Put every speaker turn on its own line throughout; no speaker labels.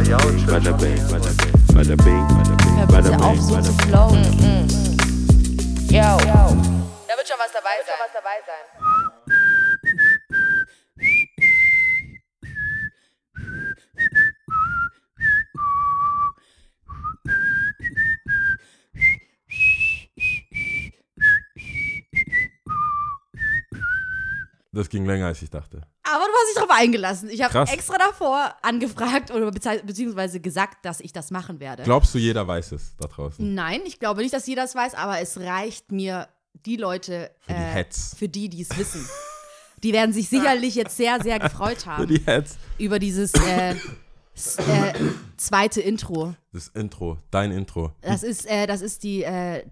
Bada bing, bada bing, bada bing,
auf, so zu flowen.
Yo. Da wird schon was dabei sein.
Das ging länger, als ich dachte.
Aber du hast dich darauf eingelassen. Ich habe extra davor angefragt oder beziehungsweise gesagt, dass ich das machen werde.
Glaubst du, jeder weiß es da draußen?
Nein, ich glaube nicht, dass jeder es weiß, aber es reicht mir die Leute,
Für die
äh,
Heads.
für die, die es wissen. Die werden sich sicherlich jetzt sehr, sehr gefreut
Für
haben
die Heads.
über dieses äh, äh, zweite Intro.
Das Intro, dein Intro.
Das ist, äh, das ist die äh,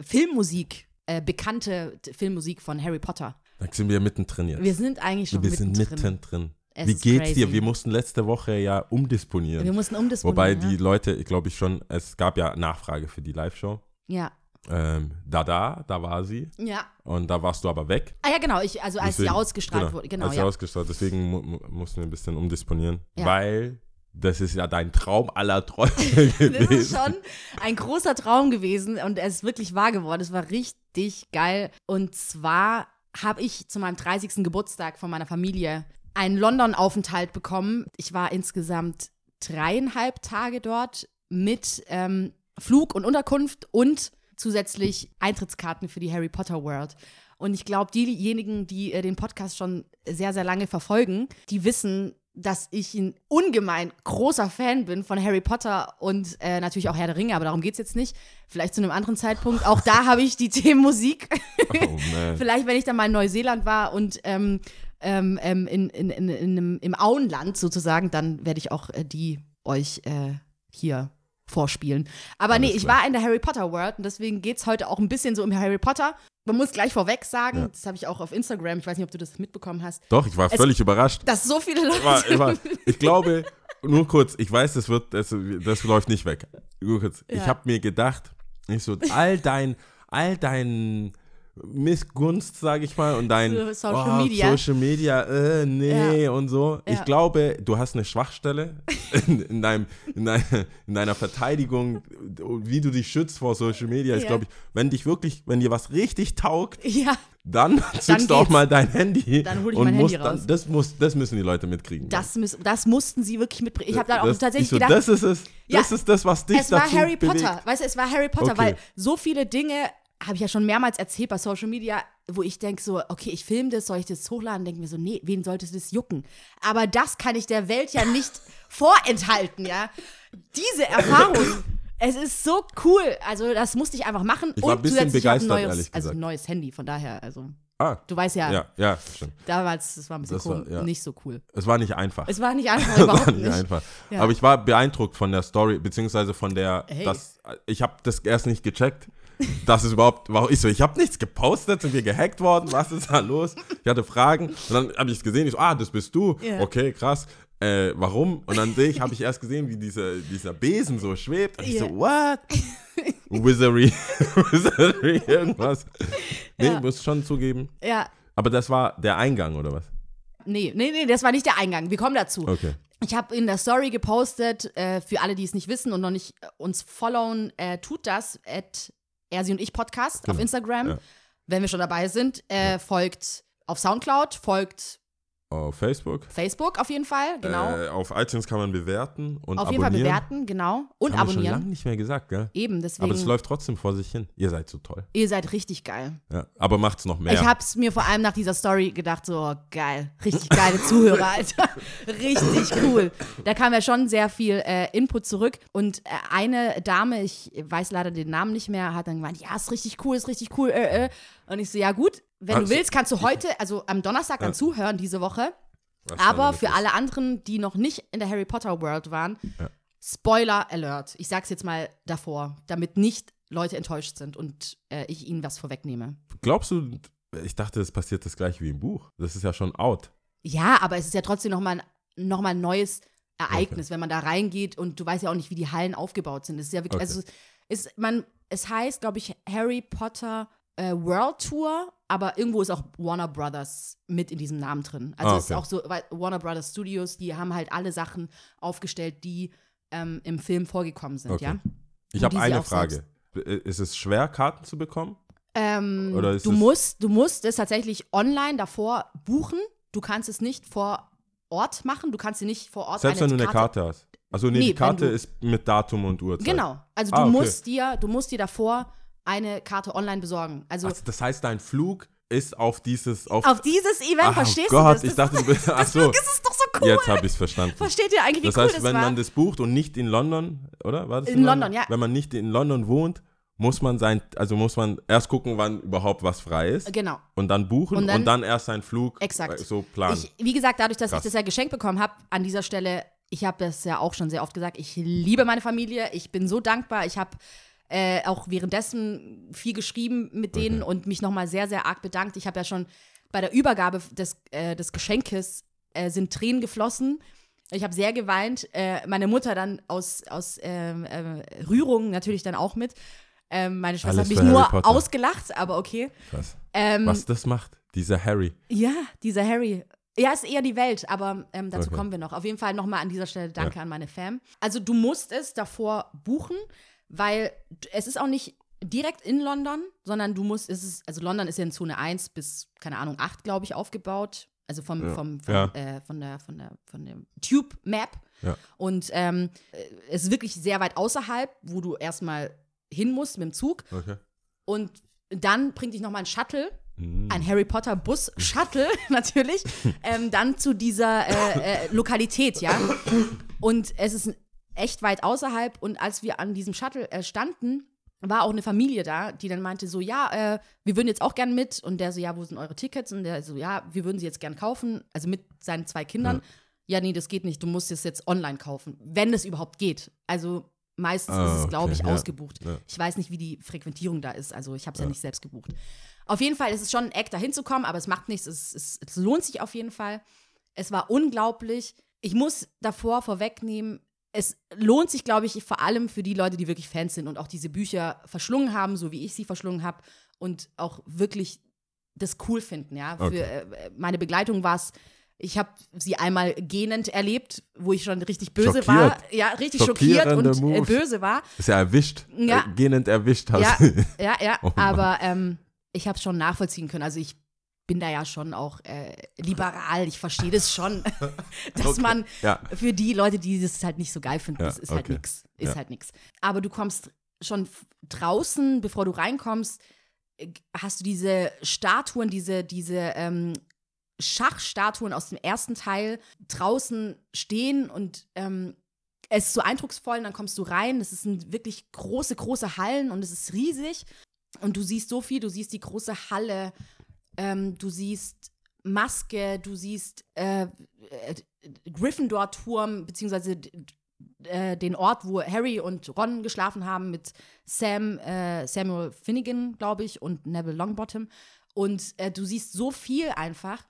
Filmmusik, äh, bekannte Filmmusik von Harry Potter.
Da sind wir mittendrin jetzt.
Wir sind eigentlich schon
wir sind
mittendrin.
mittendrin.
Es
Wie geht's
crazy.
dir? Wir mussten letzte Woche ja umdisponieren.
Wir mussten umdisponieren.
Wobei
ja?
die Leute, glaube ich schon, es gab ja Nachfrage für die Live-Show.
Ja.
Ähm, da, da, da war sie.
Ja.
Und da warst du aber weg.
Ah ja, genau. Ich, also als sie
Deswegen-
ausgestrahlt wurde. Genau,
als sie
ja.
ausgestrahlt. Deswegen mu mu mussten wir ein bisschen umdisponieren.
Ja.
Weil das ist ja dein Traum aller Träume
Das
gewesen.
ist schon ein großer Traum gewesen und er ist wirklich wahr geworden. Es war richtig geil. Und zwar habe ich zu meinem 30. Geburtstag von meiner Familie einen London-Aufenthalt bekommen. Ich war insgesamt dreieinhalb Tage dort mit ähm, Flug und Unterkunft und zusätzlich Eintrittskarten für die Harry Potter World. Und ich glaube, diejenigen, die äh, den Podcast schon sehr, sehr lange verfolgen, die wissen, dass ich ein ungemein großer Fan bin von Harry Potter und äh, natürlich auch Herr der Ringe, aber darum geht es jetzt nicht. Vielleicht zu einem anderen Zeitpunkt. Auch da habe ich die Themen Musik.
Oh.
Vielleicht, wenn ich dann mal in Neuseeland war und ähm, ähm, ähm, in, in, in, in, im Auenland sozusagen, dann werde ich auch äh, die euch äh, hier vorspielen. Aber nee,
Alles
ich
klar.
war in der Harry Potter World und deswegen geht es heute auch ein bisschen so um Harry Potter. Man muss gleich vorweg sagen,
Ja.
das habe ich auch auf Instagram, ich weiß nicht, ob du das mitbekommen hast,
Doch, ich war
Es-
völlig überrascht.
dass so viele Leute.
Ich, war, ich, war, ich glaube, nur kurz, ich weiß, das wird, das, das läuft nicht weg. Nur kurz, ich
Ja.
habe mir gedacht, ich so, all dein, all dein Missgunst, sage ich mal, und dein
So Social
oh,
Media.
Social Media, äh, nee
Ja.
und so. Ich
Ja.
glaube, du hast eine Schwachstelle in, in, deinem, in, deiner, in deiner Verteidigung, wie du dich schützt vor Social Media. Ich
Ja.
glaube, wenn dich wirklich, wenn dir was richtig taugt, dann zückst du auch mal dein Handy
Dann hol ich
und
mein
musst
Handy raus.
Dann, das, muss, das müssen die Leute mitkriegen.
das, müß, das mussten sie wirklich mitbringen. Ich habe dann auch
das,
tatsächlich
ich so,
gedacht,
das ist es. Das ist das, was dich
es war
dazu
Harry
bewegt.
Potter. Weißt du, es war Harry Potter,
Okay.
weil so viele Dinge habe ich ja schon mehrmals erzählt bei Social Media, wo ich denke so, okay, ich filme das, soll ich das hochladen? Denke mir so, nee, wen sollte das jucken? Aber das kann ich der Welt ja nicht vorenthalten, ja. Diese Erfahrung, es ist so cool. Also das musste ich einfach machen.
Ich war
Und
ein bisschen begeistert,
ein neues,
ehrlich
Also
gesagt.
ein neues Handy, von daher, also
Ah,
du weißt ja,
ja, ja, stimmt.
damals, das war ein bisschen
Das war- ja.
nicht so cool.
Es war nicht einfach.
Es war nicht einfach,
war
überhaupt
nicht
nicht.
einfach.
Ja.
Aber ich war beeindruckt von der Story, beziehungsweise von der,
Hey.
das, ich habe das erst nicht gecheckt, dass es überhaupt, war ich so, ich habe nichts gepostet, sind wir gehackt worden, was ist da los? Ich hatte Fragen und dann habe ich es gesehen, ich so, ah, das bist du,
Ja.
okay, krass. Äh, warum? Und dann sehe ich, habe ich erst gesehen, wie diese, dieser Besen so schwebt. Und ich so, what? Wizardry, Wizardry, irgendwas. Nee,
Ja.
muss schon zugeben.
Ja,
Aber das war der Eingang, oder was?
nee, nee, nee, das war nicht der Eingang. Wir kommen dazu.
Okay.
Ich habe in der Story gepostet, äh, für alle, die es nicht wissen und noch nicht uns followen, äh, tut das, at Ersi und ich Podcast auf
Genau,
Instagram.
ja.
Wenn wir schon dabei sind, äh, folgt auf Soundcloud, folgt
Auf Facebook.
Facebook auf jeden Fall, genau.
Äh, auf iTunes kann man bewerten und
auf jeden Fall
abonnieren.
bewerten, genau. Und
Haben wir schon
abonnieren.
lange nicht mehr gesagt, gell?
Eben, deswegen.
Aber es läuft trotzdem vor sich hin. Ihr seid so toll.
ihr seid richtig geil.
Ja. Aber macht's noch mehr.
Ich hab's mir vor allem nach dieser Story gedacht, so oh, geil, richtig geile Zuhörer, Alter. richtig cool. Da kam ja schon sehr viel äh, Input zurück. Und äh, eine Dame, ich weiß leider den Namen nicht mehr, hat dann gemeint, ja, ist richtig cool, ist richtig cool. Äh, äh. Und ich so, ja gut, wenn
Also,
du willst, kannst du heute, also am Donnerstag dann
Ja.
zuhören diese Woche.
Was
Aber für
ist.
alle anderen, die noch nicht in der Harry Potter World waren,
Ja.
Spoiler Alert. Ich sag's jetzt mal davor, damit nicht Leute enttäuscht sind und äh, ich ihnen was vorwegnehme.
Glaubst du, ich dachte, es passiert das gleiche wie im Buch. Das ist ja schon out.
Ja, aber es ist ja trotzdem nochmal ein, noch mal ein neues Ereignis, wenn man da reingeht und du weißt ja auch nicht, wie die Hallen aufgebaut sind. Es ist ja wirklich,
Okay.
also es, man, es heißt, glaube ich, Harry Potter äh, World Tour, aber irgendwo ist auch Warner Brothers mit in diesem Namen drin. Also
Ah,
es ist
okay.
auch so, weil Warner Brothers Studios, die haben halt alle Sachen aufgestellt, die ähm, im Film vorgekommen sind,
Okay.
ja.
Ich habe
sie
eine Frage. Ist es schwer, Karten zu bekommen?
Ähm,
Oder ist
du,
es-
musst, du musst es tatsächlich online davor buchen. Du kannst es nicht vor Ort machen. Du kannst dir nicht vor Ort
Selbst wenn du eine Karte hast. Also nee,
Nee,
die Karte
du-
ist mit Datum und Uhrzeit.
Genau. Also du
Ah, okay.
musst dir, du musst dir davor eine Karte online besorgen. Also
Also, das heißt, dein Flug ist auf dieses, auf,
auf dieses Event,
Ach
verstehst
Gott,
du das?
ich
das
dachte, du bist, ach so,
das ist doch so cool.
jetzt habe ich es verstanden.
Versteht ihr eigentlich, wie
Das
cool
heißt,
das
wenn
war?
man das bucht und nicht in London, oder? War das
In London, ja.
Wenn man nicht in London wohnt, muss man sein, also muss man erst gucken, wann überhaupt was frei ist
genau.
und dann buchen
Und
und
dann-
dann, erst seinen Flug
Exakt.
äh, so planen.
Ich, wie gesagt, dadurch, dass
Krass.
ich das ja geschenkt bekommen habe, an dieser Stelle, ich habe das ja auch schon sehr oft gesagt, ich liebe meine Familie, ich bin so dankbar, ich habe äh, auch währenddessen viel geschrieben mit denen und mich nochmal sehr, sehr arg bedankt. Ich habe ja schon bei der Übergabe des, äh, des Geschenkes äh, sind Tränen geflossen. Ich habe sehr geweint. Äh, meine Mutter dann aus, aus ähm, äh, Rührung natürlich dann auch mit. Ähm, meine Schwester
Alles
hat mich nur ausgelacht, aber okay.
Krass.
Ähm,
Was das macht, dieser Harry.
ja, dieser Harry. Ja, ist eher die Welt, aber ähm, dazu
Okay.
kommen wir noch. Auf jeden Fall nochmal an dieser Stelle danke an meine Fam. Also du musst es davor buchen, weil es ist auch nicht direkt in London, sondern du musst, es ist, also London ist ja in Zone 1 bis, keine Ahnung, 8, glaube ich, aufgebaut. Also vom,
Ja.
vom, vom
Ja.
äh, von der, von der, von dem Tube Map.
Ja.
Und ähm, äh, es ist wirklich sehr weit außerhalb, wo du erstmal hin musst mit dem Zug.
Okay.
Und dann bringt dich nochmal ein Shuttle
Mhm.
ein Harry Potter Bus Shuttle natürlich ähm, dann zu dieser äh, äh, Lokalität, ja. Und es ist echt weit außerhalb und als wir an diesem Shuttle äh, standen, war auch eine Familie da, die dann meinte so, ja, äh, wir würden jetzt auch gern mit und der so, ja, wo sind eure Tickets? Und der so, ja, wir würden sie jetzt gern kaufen, also mit seinen zwei Kindern. Ja, nee, das geht nicht, du musst es jetzt online kaufen, wenn es überhaupt geht. Also meistens
Ah,
ist es, glaube
okay,
ich,
ja,
ausgebucht.
ja.
Ich weiß nicht, wie die Frequentierung da ist, also ich habe es ja. nicht selbst gebucht. Auf jeden Fall ist es schon ein Eck, da hinzukommen, aber es macht nichts. Es, es, es lohnt sich auf jeden Fall. Es war unglaublich. Ich muss davor vorwegnehmen, es lohnt sich, glaube ich, vor allem für die Leute, die wirklich Fans sind und auch diese Bücher verschlungen haben, so wie ich sie verschlungen habe und auch wirklich das cool finden. Ja, für
Okay.
äh, meine Begleitung war es. Ich habe sie einmal gähnend erlebt, wo ich schon richtig böse war.
Schockiert.
Ja, richtig schockiert und äh, böse war.
Ist ja erwischt.
Ja.
Äh, gähnend erwischt hast.
Ja, ja, ja.
Oh Mann.
aber ähm, ich habe es schon nachvollziehen können. Also ich bin da ja schon auch äh, liberal. Ich verstehe das schon, dass
Okay.
man
Ja.
für die Leute, die das halt nicht so geil finden,
Ja,
das ist halt
okay.
nix. Ist
Ja.
halt nix. Aber du kommst schon draußen, bevor du reinkommst, äh, hast du diese Statuen, diese, diese ähm, Schachstatuen aus dem ersten Teil draußen stehen und ähm, es ist so eindrucksvoll und dann kommst du rein. Es sind wirklich große, große Hallen und es ist riesig. Und du siehst so viel, du siehst die große Halle, ähm, du siehst Maske, du siehst äh, äh, Gryffindor-Turm, beziehungsweise äh, den Ort, wo Harry und Ron geschlafen haben mit Sam, äh, Samuel Finnegan, glaube ich, und Neville Longbottom. Und äh, du siehst so viel einfach.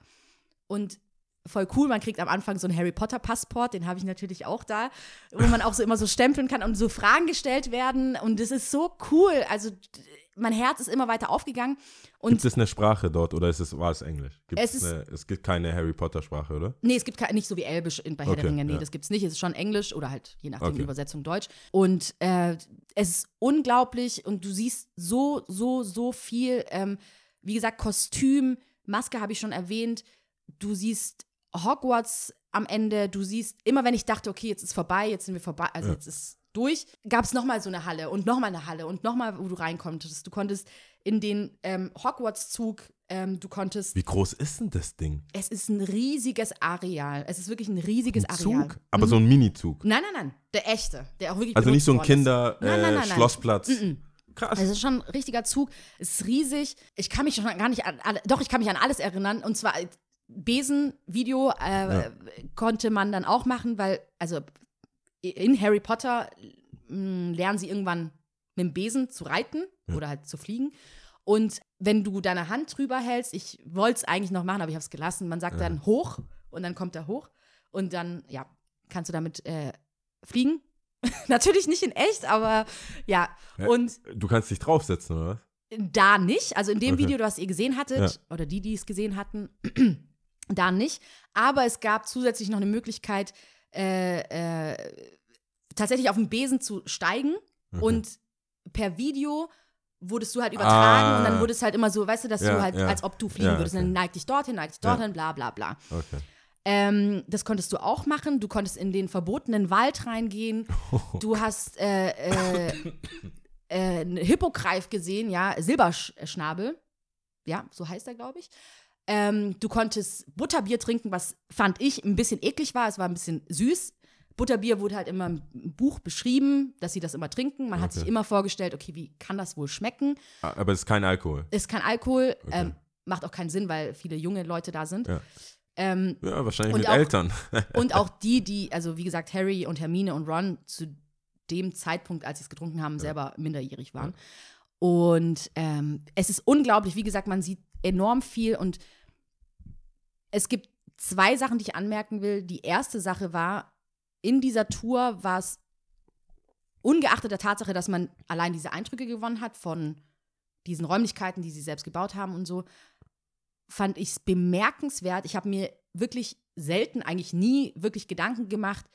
Und voll cool, man kriegt am Anfang so einen Harry Potter Passport, den habe ich natürlich auch da, wo man auch so immer so stempeln kann und so Fragen gestellt werden. Und das ist so cool. Also mein Herz ist immer weiter aufgegangen. Und
Gibt es eine Sprache dort oder ist es, war es Englisch? Gibt
Es
es, eine, es gibt keine Harry Potter Sprache, oder?
Nee, es gibt kein, nicht so wie Elbisch in, bei Herr der
Okay,
Ringe. Nee,
ja.
das gibt's nicht. Es ist schon Englisch oder halt je nachdem
Okay.
Übersetzung Deutsch. Und äh, es ist unglaublich und du siehst so, so, so viel. Ähm, wie gesagt, Kostüm, Maske habe ich schon erwähnt. Du siehst Hogwarts am Ende. Du siehst, immer wenn ich dachte, okay, jetzt ist vorbei, jetzt sind wir vorbei, also
Ja.
jetzt ist durch, gab es nochmal so eine Halle und nochmal eine Halle und nochmal, wo du reinkonntest. Du konntest in den ähm, Hogwarts-Zug, ähm, du konntest
Wie groß ist denn das Ding?
es ist ein riesiges Areal. Es ist wirklich ein riesiges
Ein
Areal.
Zug? Aber so ein Mini-Zug.
Nein, nein, nein. Der echte, der auch wirklich
Also nicht so ein. Kinder-Schlossplatz.
Mm-mm.
Krass.
Es ist schon ein richtiger Zug. Es ist riesig. Ich kann mich schon gar nicht an alle, doch, ich kann mich an alles erinnern. Und zwar äh, Besen-Video äh, konnte man dann auch machen, weil, also in Harry Potter mh, lernen sie irgendwann mit dem Besen zu reiten oder halt zu fliegen. Und wenn du deine Hand drüber hältst, ich wollte es eigentlich noch machen, aber ich habe es gelassen, man sagt dann hoch und dann kommt er hoch und dann, ja, kannst du damit äh, fliegen. Natürlich nicht in echt, aber ja.
Ja.
Und
Du kannst dich draufsetzen, oder was?
da nicht, also in dem
Okay.
Video, das ihr gesehen hattet, oder die, die es gesehen hatten, da nicht. Aber es gab zusätzlich noch eine Möglichkeit, äh, äh, tatsächlich auf den Besen zu steigen und per Video wurdest du halt übertragen
Ah.
und dann wurde es halt immer so, weißt du, dass
Ja,
du halt,
ja.
als ob du fliegen
Ja,
würdest. Und
okay.
dann neig dich dorthin, neig dich dorthin, bla bla bla.
Okay.
Ähm, das konntest du auch machen. Du konntest in den verbotenen Wald reingehen. Du hast äh, äh, äh, einen Hippogreif gesehen, ja, Silberschnabel. Ja, so heißt er, glaube ich. Ähm, du konntest Butterbier trinken, was fand ich ein bisschen eklig war. Es war ein bisschen süß. Butterbier wurde halt immer im Buch beschrieben, dass sie das immer trinken. Man hat
Okay.
sich immer vorgestellt, okay, wie kann das wohl schmecken?
Aber es ist kein Alkohol.
Ist kein Alkohol,
Okay.
ähm, macht auch keinen Sinn, weil viele junge Leute da sind.
Ja.
Ähm,
Ja, wahrscheinlich mit
auch-
Eltern.
und auch die, die, also wie gesagt, Harry und Hermine und Ron zu dem Zeitpunkt, als sie es getrunken haben, selber minderjährig waren. Und ähm, es ist unglaublich, wie gesagt, man sieht enorm viel und es gibt zwei Sachen, die ich anmerken will. Die erste Sache war, in dieser Tour war es ungeachtet der Tatsache, dass man allein diese Eindrücke gewonnen hat von diesen Räumlichkeiten, die sie selbst gebaut haben und so, fand ich es bemerkenswert. Ich habe mir wirklich selten, eigentlich nie wirklich Gedanken gemacht,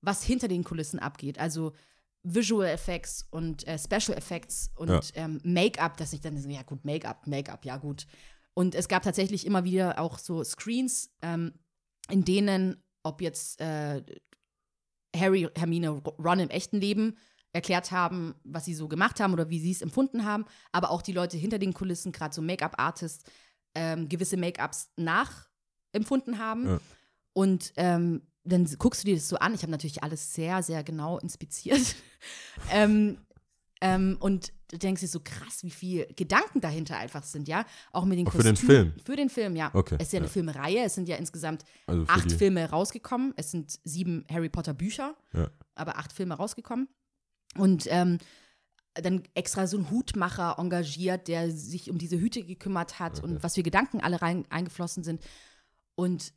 was hinter den Kulissen abgeht. Also Visual Effects und äh, Special Effects und
Ja.
ähm, Make-up, dass ich dann so, ja gut, Make-up, Make-up, ja gut. Und es gab tatsächlich immer wieder auch so Screens, ähm, in denen, ob jetzt äh, Harry, Hermine, Ron im echten Leben erklärt haben, was sie so gemacht haben oder wie sie es empfunden haben, aber auch die Leute hinter den Kulissen, gerade so Make-up-Artists, ähm, gewisse Make-ups nachempfunden haben.
Ja.
Und ähm, dann guckst du dir das so an. Ich habe natürlich alles sehr, sehr genau inspiziert. ähm, ähm, und du denkst dir so krass, wie viel Gedanken dahinter einfach sind, ja. Auch mit den
Auch für den. Film?
Für den Film, ja.
Okay,
Es ist ja eine
ja.
Filmreihe. Es sind ja insgesamt
Also
acht Filme rausgekommen. Es sind sieben Harry Potter Bücher,
Ja.
aber acht Filme rausgekommen. Und ähm, dann extra so ein Hutmacher engagiert, der sich um diese Hüte gekümmert hat und was für Gedanken alle rein eingeflossen sind. Und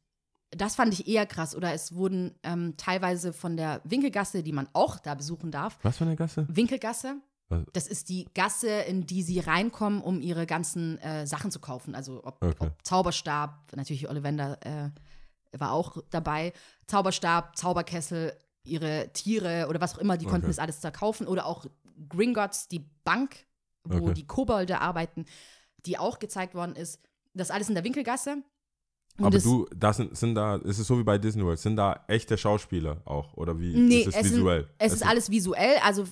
das fand ich eher krass. Oder es wurden ähm, teilweise von der Winkelgasse, die man auch da besuchen darf,
Was für eine Gasse?
Winkelgasse.
Was?
Das ist die Gasse, in die sie reinkommen, um ihre ganzen äh, Sachen zu kaufen. Also ob,
Okay.
ob Zauberstab, natürlich Ollivander äh, war auch dabei, Zauberstab, Zauberkessel, ihre Tiere oder was auch immer, die konnten
Okay.
das alles da kaufen. Oder auch Gringotts, die Bank, wo
Okay.
die Kobolde arbeiten, die auch gezeigt worden ist. Das alles in der Winkelgasse. Und
Aber
es-
du, das sind, sind da, ist es so wie bei Disney World, sind da echte Schauspieler auch? Oder wie
Nee,
ist es,
es,
visuell?
Sind, es ist alles visuell, also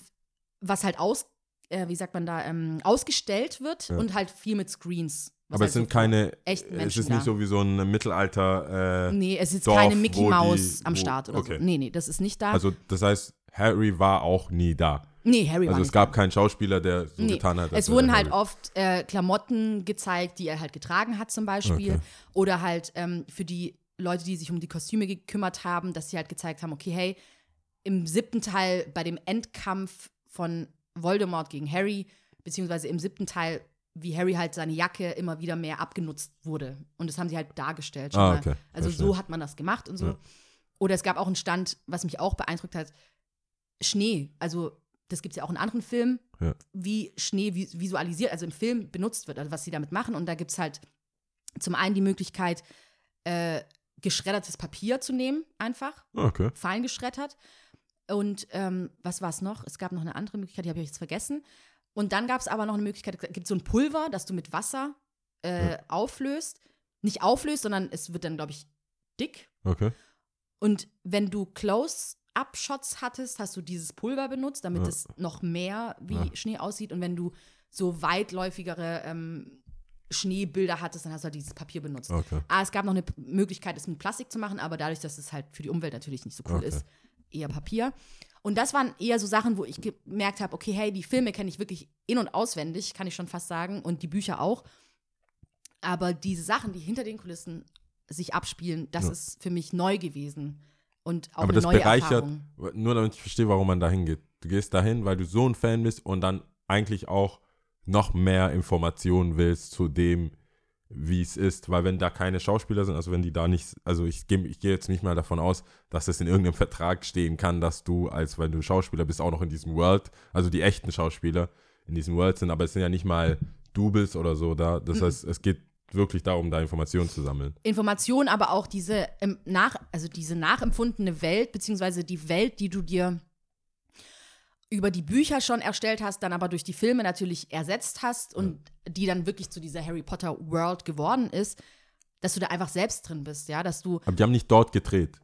was halt aus, äh, wie sagt man da, ähm, ausgestellt wird
Ja.
und halt viel mit Screens.
Aber
halt
es sind
so
keine,
echten
es
Menschen
ist nicht
da.
so wie so ein Mittelalter, äh,
Nee, es ist
Dorf,
keine Mickey
die-
Maus am Start oder
okay.
so. Nee, nee, das ist nicht da.
also das heißt, Harry war auch nie da.
Nee, Harry war
Also es
nicht
gab keinen Schauspieler, der so
Nee,
getan hat.
es wurden halt
Harry.
oft äh, Klamotten gezeigt, die er halt getragen hat zum Beispiel.
Okay.
Oder halt ähm, für die Leute, die sich um die Kostüme gekümmert haben, dass sie halt gezeigt haben, okay, hey, im siebten Teil bei dem Endkampf von Voldemort gegen Harry, beziehungsweise im siebten Teil, wie Harry halt seine Jacke immer wieder mehr abgenutzt wurde. Und das haben sie halt dargestellt.
Ah, okay.
Also
Verstehe.
so hat man das gemacht und so.
Ja.
Oder es gab auch einen Stand, was mich auch beeindruckt hat, Schnee. Also das gibt es ja auch in anderen Filmen,
Ja.
wie Schnee vis- visualisiert, also im Film benutzt wird, also was sie damit machen. Und da gibt es halt zum einen die Möglichkeit, äh, geschreddertes Papier zu nehmen, einfach,
Ah, Okay.
fein geschreddert. Und ähm, was war es noch? Es gab noch eine andere Möglichkeit, die habe ich jetzt vergessen. Und dann gab es aber noch eine Möglichkeit, es gibt so ein Pulver, das du mit Wasser äh, auflöst. Nicht auflöst, sondern es wird dann, glaube ich, dick.
Okay.
Und wenn du Close-Up-Shots hattest, hast du dieses Pulver benutzt, damit
Ja.
es noch mehr wie
Ja.
Schnee aussieht. Und wenn du so weitläufigere ähm, Schneebilder hattest, dann hast du halt dieses Papier benutzt.
Okay.
Ah, es gab noch eine Möglichkeit, es mit Plastik zu machen, aber dadurch, dass es halt für die Umwelt natürlich nicht so cool
Okay.
ist, eher Papier. Und das waren eher so Sachen, wo ich gemerkt habe, okay, hey, die Filme kenne ich wirklich in- und auswendig, kann ich schon fast sagen, und die Bücher auch. Aber diese Sachen, die hinter den Kulissen sich abspielen, das
Ja.
ist für mich neu gewesen. Und auch
Aber
eine
das
neue
bereichert,
Erfahrung.
nur damit ich verstehe, warum man da hingeht. Du gehst dahin, weil du so ein Fan bist und dann eigentlich auch noch mehr Informationen willst zu dem, wie es ist. Weil wenn da keine Schauspieler sind, also wenn die da nicht, also ich gehe ich geh jetzt nicht mal davon aus, dass es in irgendeinem Vertrag stehen kann, dass du, als wenn du Schauspieler bist, auch noch in diesem World, also die echten Schauspieler in diesem World sind, aber es sind ja nicht mal Doubles oder so da. Das
Mhm.
heißt, es geht wirklich darum, da Informationen zu sammeln.
Information, aber auch diese ähm, nach, also diese nachempfundene Welt, beziehungsweise die Welt, die du dir über die Bücher schon erstellt hast, dann aber durch die Filme natürlich ersetzt hast und die dann wirklich zu dieser Harry Potter World geworden ist, dass du da einfach selbst drin bist, ja, dass du
Aber die haben nicht dort gedreht.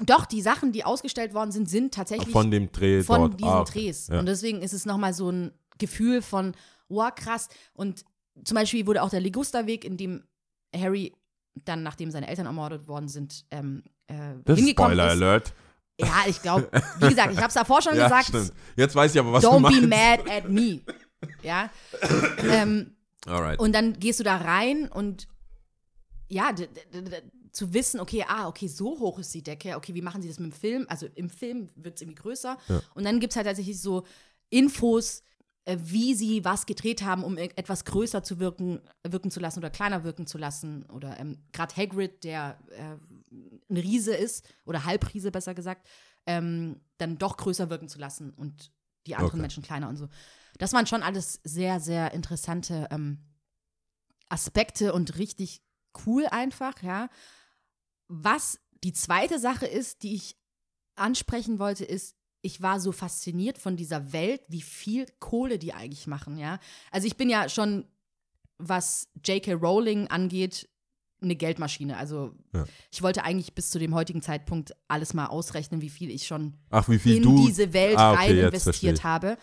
doch die Sachen, die ausgestellt worden sind, sind tatsächlich
Von dem Dreh
von
dort.
diesen
Ah, okay.
Drehs.
Ja.
Und deswegen ist es nochmal so ein Gefühl von, wow, krass. Und zum Beispiel wurde auch der Ligusterweg, in dem Harry dann, nachdem seine Eltern ermordet worden sind, ähm, äh,
Das
hingekommen
Spoiler
ist.
Alert.
Ja, ich glaube, wie gesagt, ich habe es davor schon
Ja,
gesagt.
stimmt. Jetzt weiß ich aber, was du
Don't
meinst.
be mad at me. Ja. ähm,
Alright.
und dann gehst du da rein und ja, zu wissen, okay, ah, okay, so hoch ist die Decke, okay, wie machen sie das mit dem Film? Also im Film wird es irgendwie größer.
Ja.
Und dann gibt es halt tatsächlich so Infos, wie sie was gedreht haben, um etwas größer zu wirken, wirken zu lassen oder kleiner wirken zu lassen. Oder ähm, gerade Hagrid, der äh, ein Riese ist, oder Halbriese besser gesagt, ähm, dann doch größer wirken zu lassen und die anderen
Okay.
Menschen kleiner und so. Das waren schon alles sehr, sehr interessante ähm, Aspekte und richtig cool einfach, ja. Was die zweite Sache ist, die ich ansprechen wollte, ist, ich war so fasziniert von dieser Welt, wie viel Kohle die eigentlich machen, ja. Also ich bin ja schon, was J.K. Rowling angeht, eine Geldmaschine. Also
Ja.
ich wollte eigentlich bis zu dem heutigen Zeitpunkt alles mal ausrechnen, wie viel ich schon
Ach, viel
in
du.
diese Welt
Ah, okay,
rein investiert habe.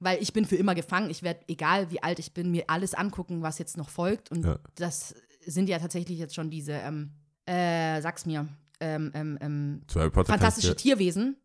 Weil ich bin für immer gefangen. Ich werde, egal wie alt ich bin, mir alles angucken, was jetzt noch folgt. Und
Ja.
das sind ja tatsächlich jetzt schon diese, ähm, äh, sag's mir, ähm, ähm, ähm, fantastische Tierwesen.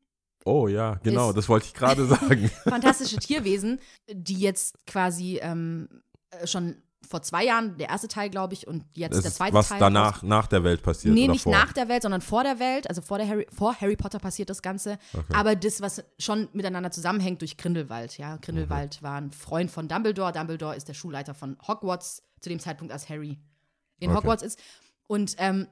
Oh ja, genau,
ist-
das wollte ich gerade sagen.
Fantastische Tierwesen, die jetzt quasi ähm, äh, schon vor zwei Jahren, der erste Teil, glaube ich, und jetzt
Das
der zweite
was
Teil.
danach, nach der Welt passiert.
Nee, nicht
vor?
nach der Welt, sondern vor der Welt. Also vor, der Harry, vor Harry Potter passiert das Ganze.
Okay.
Aber das, was schon miteinander zusammenhängt durch Grindelwald. Ja, Grindelwald war ein Freund von Dumbledore. Dumbledore ist der Schulleiter von Hogwarts zu dem Zeitpunkt, als Harry in
Okay.
Hogwarts ist. Und ähm,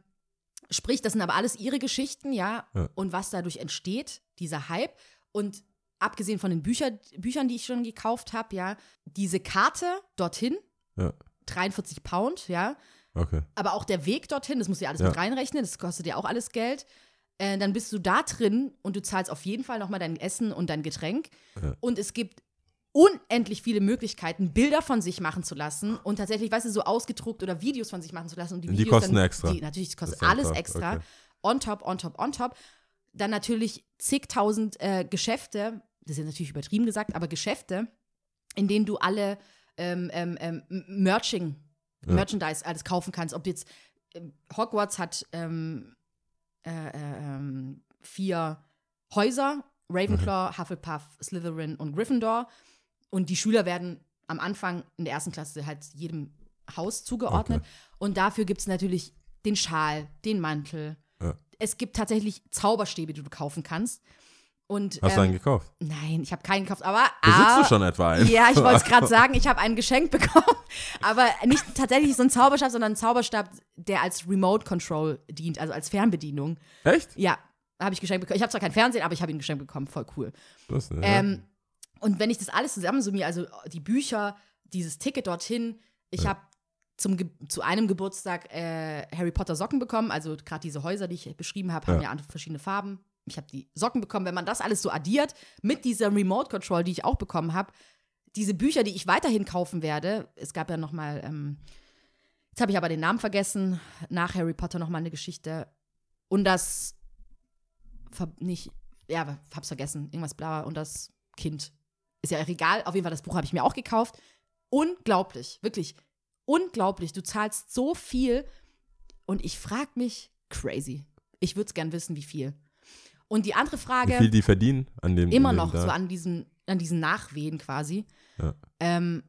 sprich, das sind aber alles ihre Geschichten, ja.
Ja.
Und was dadurch entsteht, dieser Hype. Und abgesehen von den Bücher, Büchern, die ich schon gekauft habe, ja, diese Karte dorthin,
Ja.
43 Pound, ja.
Okay.
Aber auch der Weg dorthin, das musst du ja alles
Ja.
mit reinrechnen, das kostet ja auch alles Geld. Äh, dann bist du da drin und du zahlst auf jeden Fall nochmal dein Essen und dein Getränk.
Ja.
Und es gibt unendlich viele Möglichkeiten, Bilder von sich machen zu lassen und tatsächlich, weißt du, so ausgedruckt oder Videos von sich machen zu lassen. Und die,
Die kosten
dann,
extra.
Die, natürlich, das kostet
Das
alles extra.
okay.
On top, on top, on top. Dann natürlich zigtausend äh, Geschäfte, das ist natürlich übertrieben gesagt, aber Geschäfte, in denen du alle ähm, ähm, ähm, Merching,
Ja.
Merchandise alles kaufen kannst. Ob jetzt ähm, Hogwarts hat ähm, äh, äh, ähm, vier Häuser: Ravenclaw,
Mhm.
Hufflepuff, Slytherin und Gryffindor. Und die Schüler werden am Anfang in der ersten Klasse halt jedem Haus zugeordnet.
Okay.
Und dafür gibt es natürlich den Schal, den Mantel.
Ja.
Es gibt tatsächlich Zauberstäbe, die du kaufen kannst. Und,
Hast du einen
ähm,
gekauft?
Nein, ich habe keinen gekauft, aber.
Besitzt
aber,
du schon etwa einen?
Ja, ich wollte es gerade sagen, ich habe einen geschenkt bekommen. Aber nicht tatsächlich so ein Zauberstab, sondern ein Zauberstab, der als Remote Control dient, also als Fernbedienung.
Echt?
Ja, habe ich geschenkt bekommen. Ich habe zwar kein Fernsehen, aber ich habe ihn geschenkt bekommen. Voll cool.
Das, ja.
Ähm, und wenn ich das alles zusammensumme, also die Bücher, dieses Ticket dorthin, ich habe zum Ge zu einem Geburtstag äh, Harry Potter Socken bekommen, also gerade diese Häuser, die ich beschrieben habe, haben
Ja.
ja andere verschiedene Farben. Ich habe die Socken bekommen. Wenn man das alles so addiert mit dieser Remote Control, die ich auch bekommen habe, diese Bücher, die ich weiterhin kaufen werde, es gab ja noch mal, ähm, jetzt habe ich aber den Namen vergessen, nach Harry Potter noch mal eine Geschichte und das nicht, ja, hab's vergessen, irgendwas bla und das Kind. Ist ja egal, auf jeden Fall, das Buch habe ich mir auch gekauft. Unglaublich, wirklich unglaublich. Du zahlst so viel und ich frage mich, crazy. Ich würde es gern wissen, wie viel. Und die andere Frage,
Wie viel die verdienen an dem
immer
an dem
noch so an diesen, an diesen Nachwehen quasi.
Ja.
Ähm,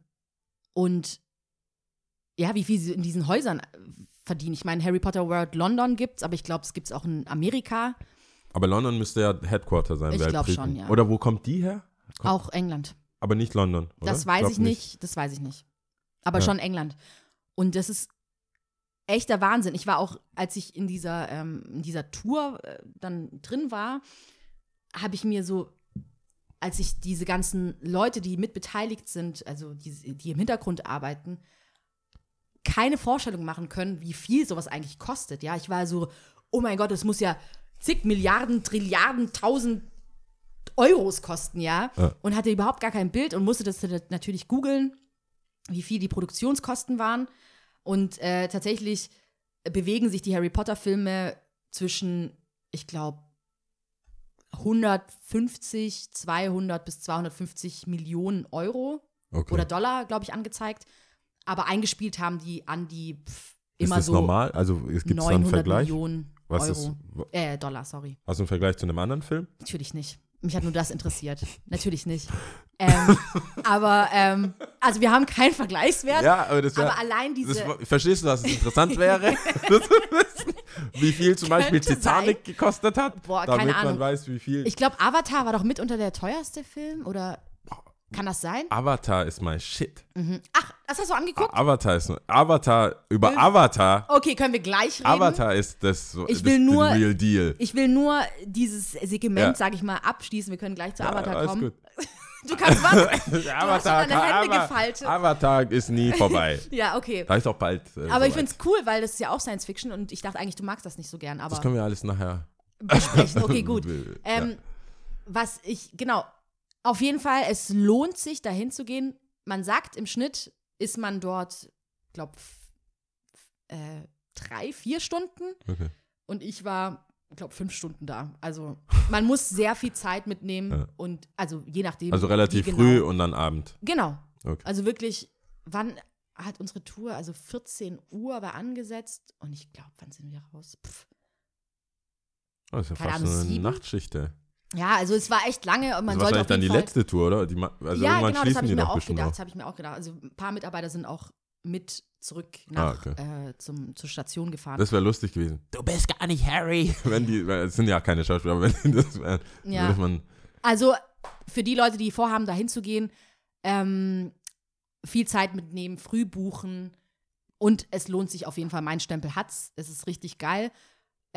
und ja, wie viel sie in diesen Häusern äh, verdienen. Ich meine, Harry Potter World London gibt's, aber ich glaube, es gibt es auch in Amerika,
Aber London müsste ja Headquarter sein.
Ich glaub
weltbriten.
schon, ja.
Oder wo kommt die her? Kommt-
auch England.
Aber nicht London, oder?
Das weiß
Glaub
ich nicht. das weiß ich nicht. Aber
Ja.
schon England. Und das ist echter Wahnsinn. Ich war auch, als ich in dieser, ähm, in dieser Tour äh, dann drin war, habe ich mir so, als ich diese ganzen Leute, die mitbeteiligt sind, also die, die im Hintergrund arbeiten, keine Vorstellung machen können, wie viel sowas eigentlich kostet. Ja, ich war so, oh mein Gott, das muss ja zig Milliarden, Trilliarden, tausend Euros kosten, ja.
Ja.
Und hatte überhaupt gar kein Bild und musste das natürlich googeln, wie viel die Produktionskosten waren. Und äh, tatsächlich bewegen sich die Harry Potter-Filme zwischen, ich glaube, 150, 200 bis 250 Millionen Euro
Okay.
oder Dollar, glaube ich, angezeigt. Aber eingespielt haben die an die pff,
ist
immer
das
so
normal? Also es gibt da einen
900
Vergleich?
Millionen
Was
Euro.
ist,
Äh, Dollar, sorry.
hast du einen Vergleich zu einem anderen Film?
Natürlich nicht. Mich hat nur das interessiert. Natürlich nicht. Ähm, aber, ähm, also wir haben keinen Vergleichswert.
Ja, aber das
aber allein diese.
das, verstehst du, dass es interessant wäre, wie viel zum Beispiel Titanic gekostet hat,
Boah,
damit
keine
man weiß, wie viel.
ich glaube, Avatar war doch mitunter der teuerste Film, oder kann das sein?
Avatar ist mein Shit.
Ach, das hast du angeguckt?
Avatar ist Avatar über Avatar.
Okay, können wir gleich reden.
Avatar ist das so
Ich
das,
will nur-
the real deal.
Ich will nur dieses Segment,
Ja.
sag ich mal, abschließen. Wir können gleich zu
Ja,
Avatar
alles
kommen.
gut.
Du kannst was?
Avatar,
deine Hände gefaltet.
Avatar ist nie vorbei.
ja, okay.
Da ist auch bald. Äh,
Aber ich finde es cool, weil das ist ja auch Science Fiction und ich dachte eigentlich, du magst das nicht so gern, aber
Das können wir alles nachher.
besprechen. Okay, gut.
Will-
Ähm, Was ich, genau, auf jeden Fall, es lohnt sich, dahin zu gehen. Man sagt, im Schnitt ist man dort, glaube äh, drei, vier Stunden
Okay.
und ich war, glaube fünf Stunden da. Also man muss sehr viel Zeit mitnehmen
Ja.
und also je nachdem.
Also relativ
wie
früh
genau.
und dann Abend.
Genau.
Okay.
Also wirklich, wann hat unsere Tour, also 14 Uhr war angesetzt und ich glaube, wann sind wir raus? Pff.
Oh, das ist ja
Keine
fast
Ahnung,
so eine
sieben?
Nachtschicht. ey.
Ja, also es war echt lange und man
das ist
sollte
wahrscheinlich
auf
dann die
Fall
letzte Tour, oder? Die, also
ja, genau, das habe ich
die
mir auch
bestimmt
gedacht. Das habe ich mir auch gedacht. Also ein paar Mitarbeiter sind auch mit zurück
Ah,
nach
okay.
äh, zum, zur Station gefahren.
Das wäre lustig gewesen. Du bist gar nicht Harry. Wenn die, weil es sind ja keine Schauspieler, aber wenn die das wären,
Ja.
würde man.
Also für die Leute, die vorhaben, da hinzugehen, ähm, viel Zeit mitnehmen, früh buchen und es lohnt sich auf jeden Fall. Mein Stempel hat's. Es ist richtig geil.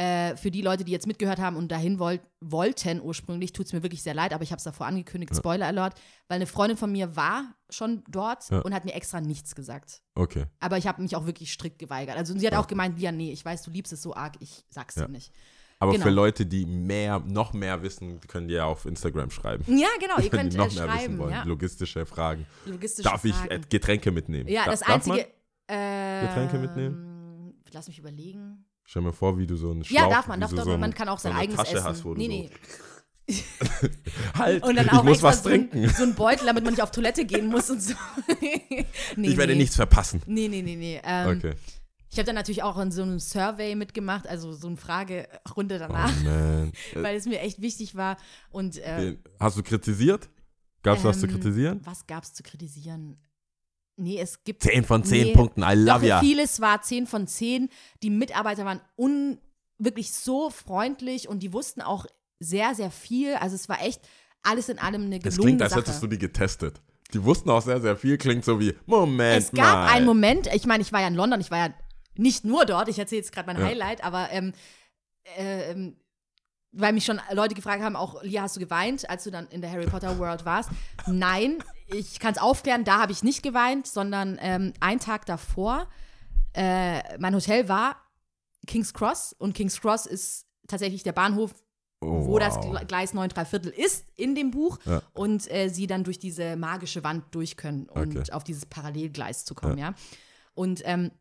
Äh, für die Leute, die jetzt mitgehört haben und dahin wollt, wollten ursprünglich, tut es mir wirklich sehr leid, aber ich habe es davor angekündigt, Spoiler Alert, weil eine Freundin von mir war schon dort
Ja.
und hat mir extra nichts gesagt.
Okay.
Aber ich habe mich auch wirklich strikt geweigert. Also sie hat auch gemeint, ja, nee, ich weiß, du liebst es so arg, ich sag's
Ja.
dir nicht.
Aber
Genau.
für Leute, die mehr, noch mehr wissen, können die ja auf Instagram schreiben.
Ja, genau, ihr könnt
die noch
äh,
mehr wissen
schreiben.
wollen.
Ja.
Logistische Fragen.
Logistische
Darf ich
Fragen.
äh, Getränke mitnehmen?
Ja,
Da-
das
darf
einzige.
Man?
Äh,
Getränke mitnehmen?
Lass mich überlegen.
Stell mir vor, wie du so einen Schlauch,
Ja, darf man, darf, darf,
so
man kann auch sein
so
eigenes
Tasche
Essen.
Hast, wo du
nee,
so,
nee.
Halt,
Und dann
ich
auch
muss
extra
was
so
trinken.
Ein, so ein Beutel, damit man nicht auf Toilette gehen muss und so. nee,
ich werde
nee.
nichts verpassen.
Nee, nee, nee, nee. Ähm,
Okay.
Ich habe dann natürlich auch in so einem Survey mitgemacht, also so eine Fragerunde danach,
Oh
weil es mir echt wichtig war. Und äh,
Hast du kritisiert? Gab es was zu
ähm,
kritisieren?
Was gab es zu kritisieren? Nee, es gibt
10 von 10
nee,
Punkten, I love ya.
vieles war 10 von 10. Die Mitarbeiter waren un wirklich so freundlich und die wussten auch sehr, sehr viel. Also es war echt alles in allem eine
Es
gelungene
klingt, als
Sache.
hättest du die getestet. Die wussten auch sehr, sehr viel. Klingt so wie, Moment
es gab
mal.
einen Moment, ich meine, ich war ja in London, ich war ja nicht nur dort, ich erzähle jetzt gerade mein
Ja.
Highlight, aber ähm, ähm, weil mich schon Leute gefragt haben, auch Lia, hast du geweint, als du dann in der Harry Potter World warst? Nein, ich kann es aufklären, da habe ich nicht geweint, sondern ähm, einen Tag davor, äh, mein Hotel war King's Cross und King's Cross ist tatsächlich der Bahnhof,
Oh,
wo das
wow.
Gle- Gleis 9 3 Viertel ist in dem Buch
Ja.
und äh, sie dann durch diese magische Wand durch können und
Okay.
auf dieses Parallelgleis zu kommen, ja. Und ähm,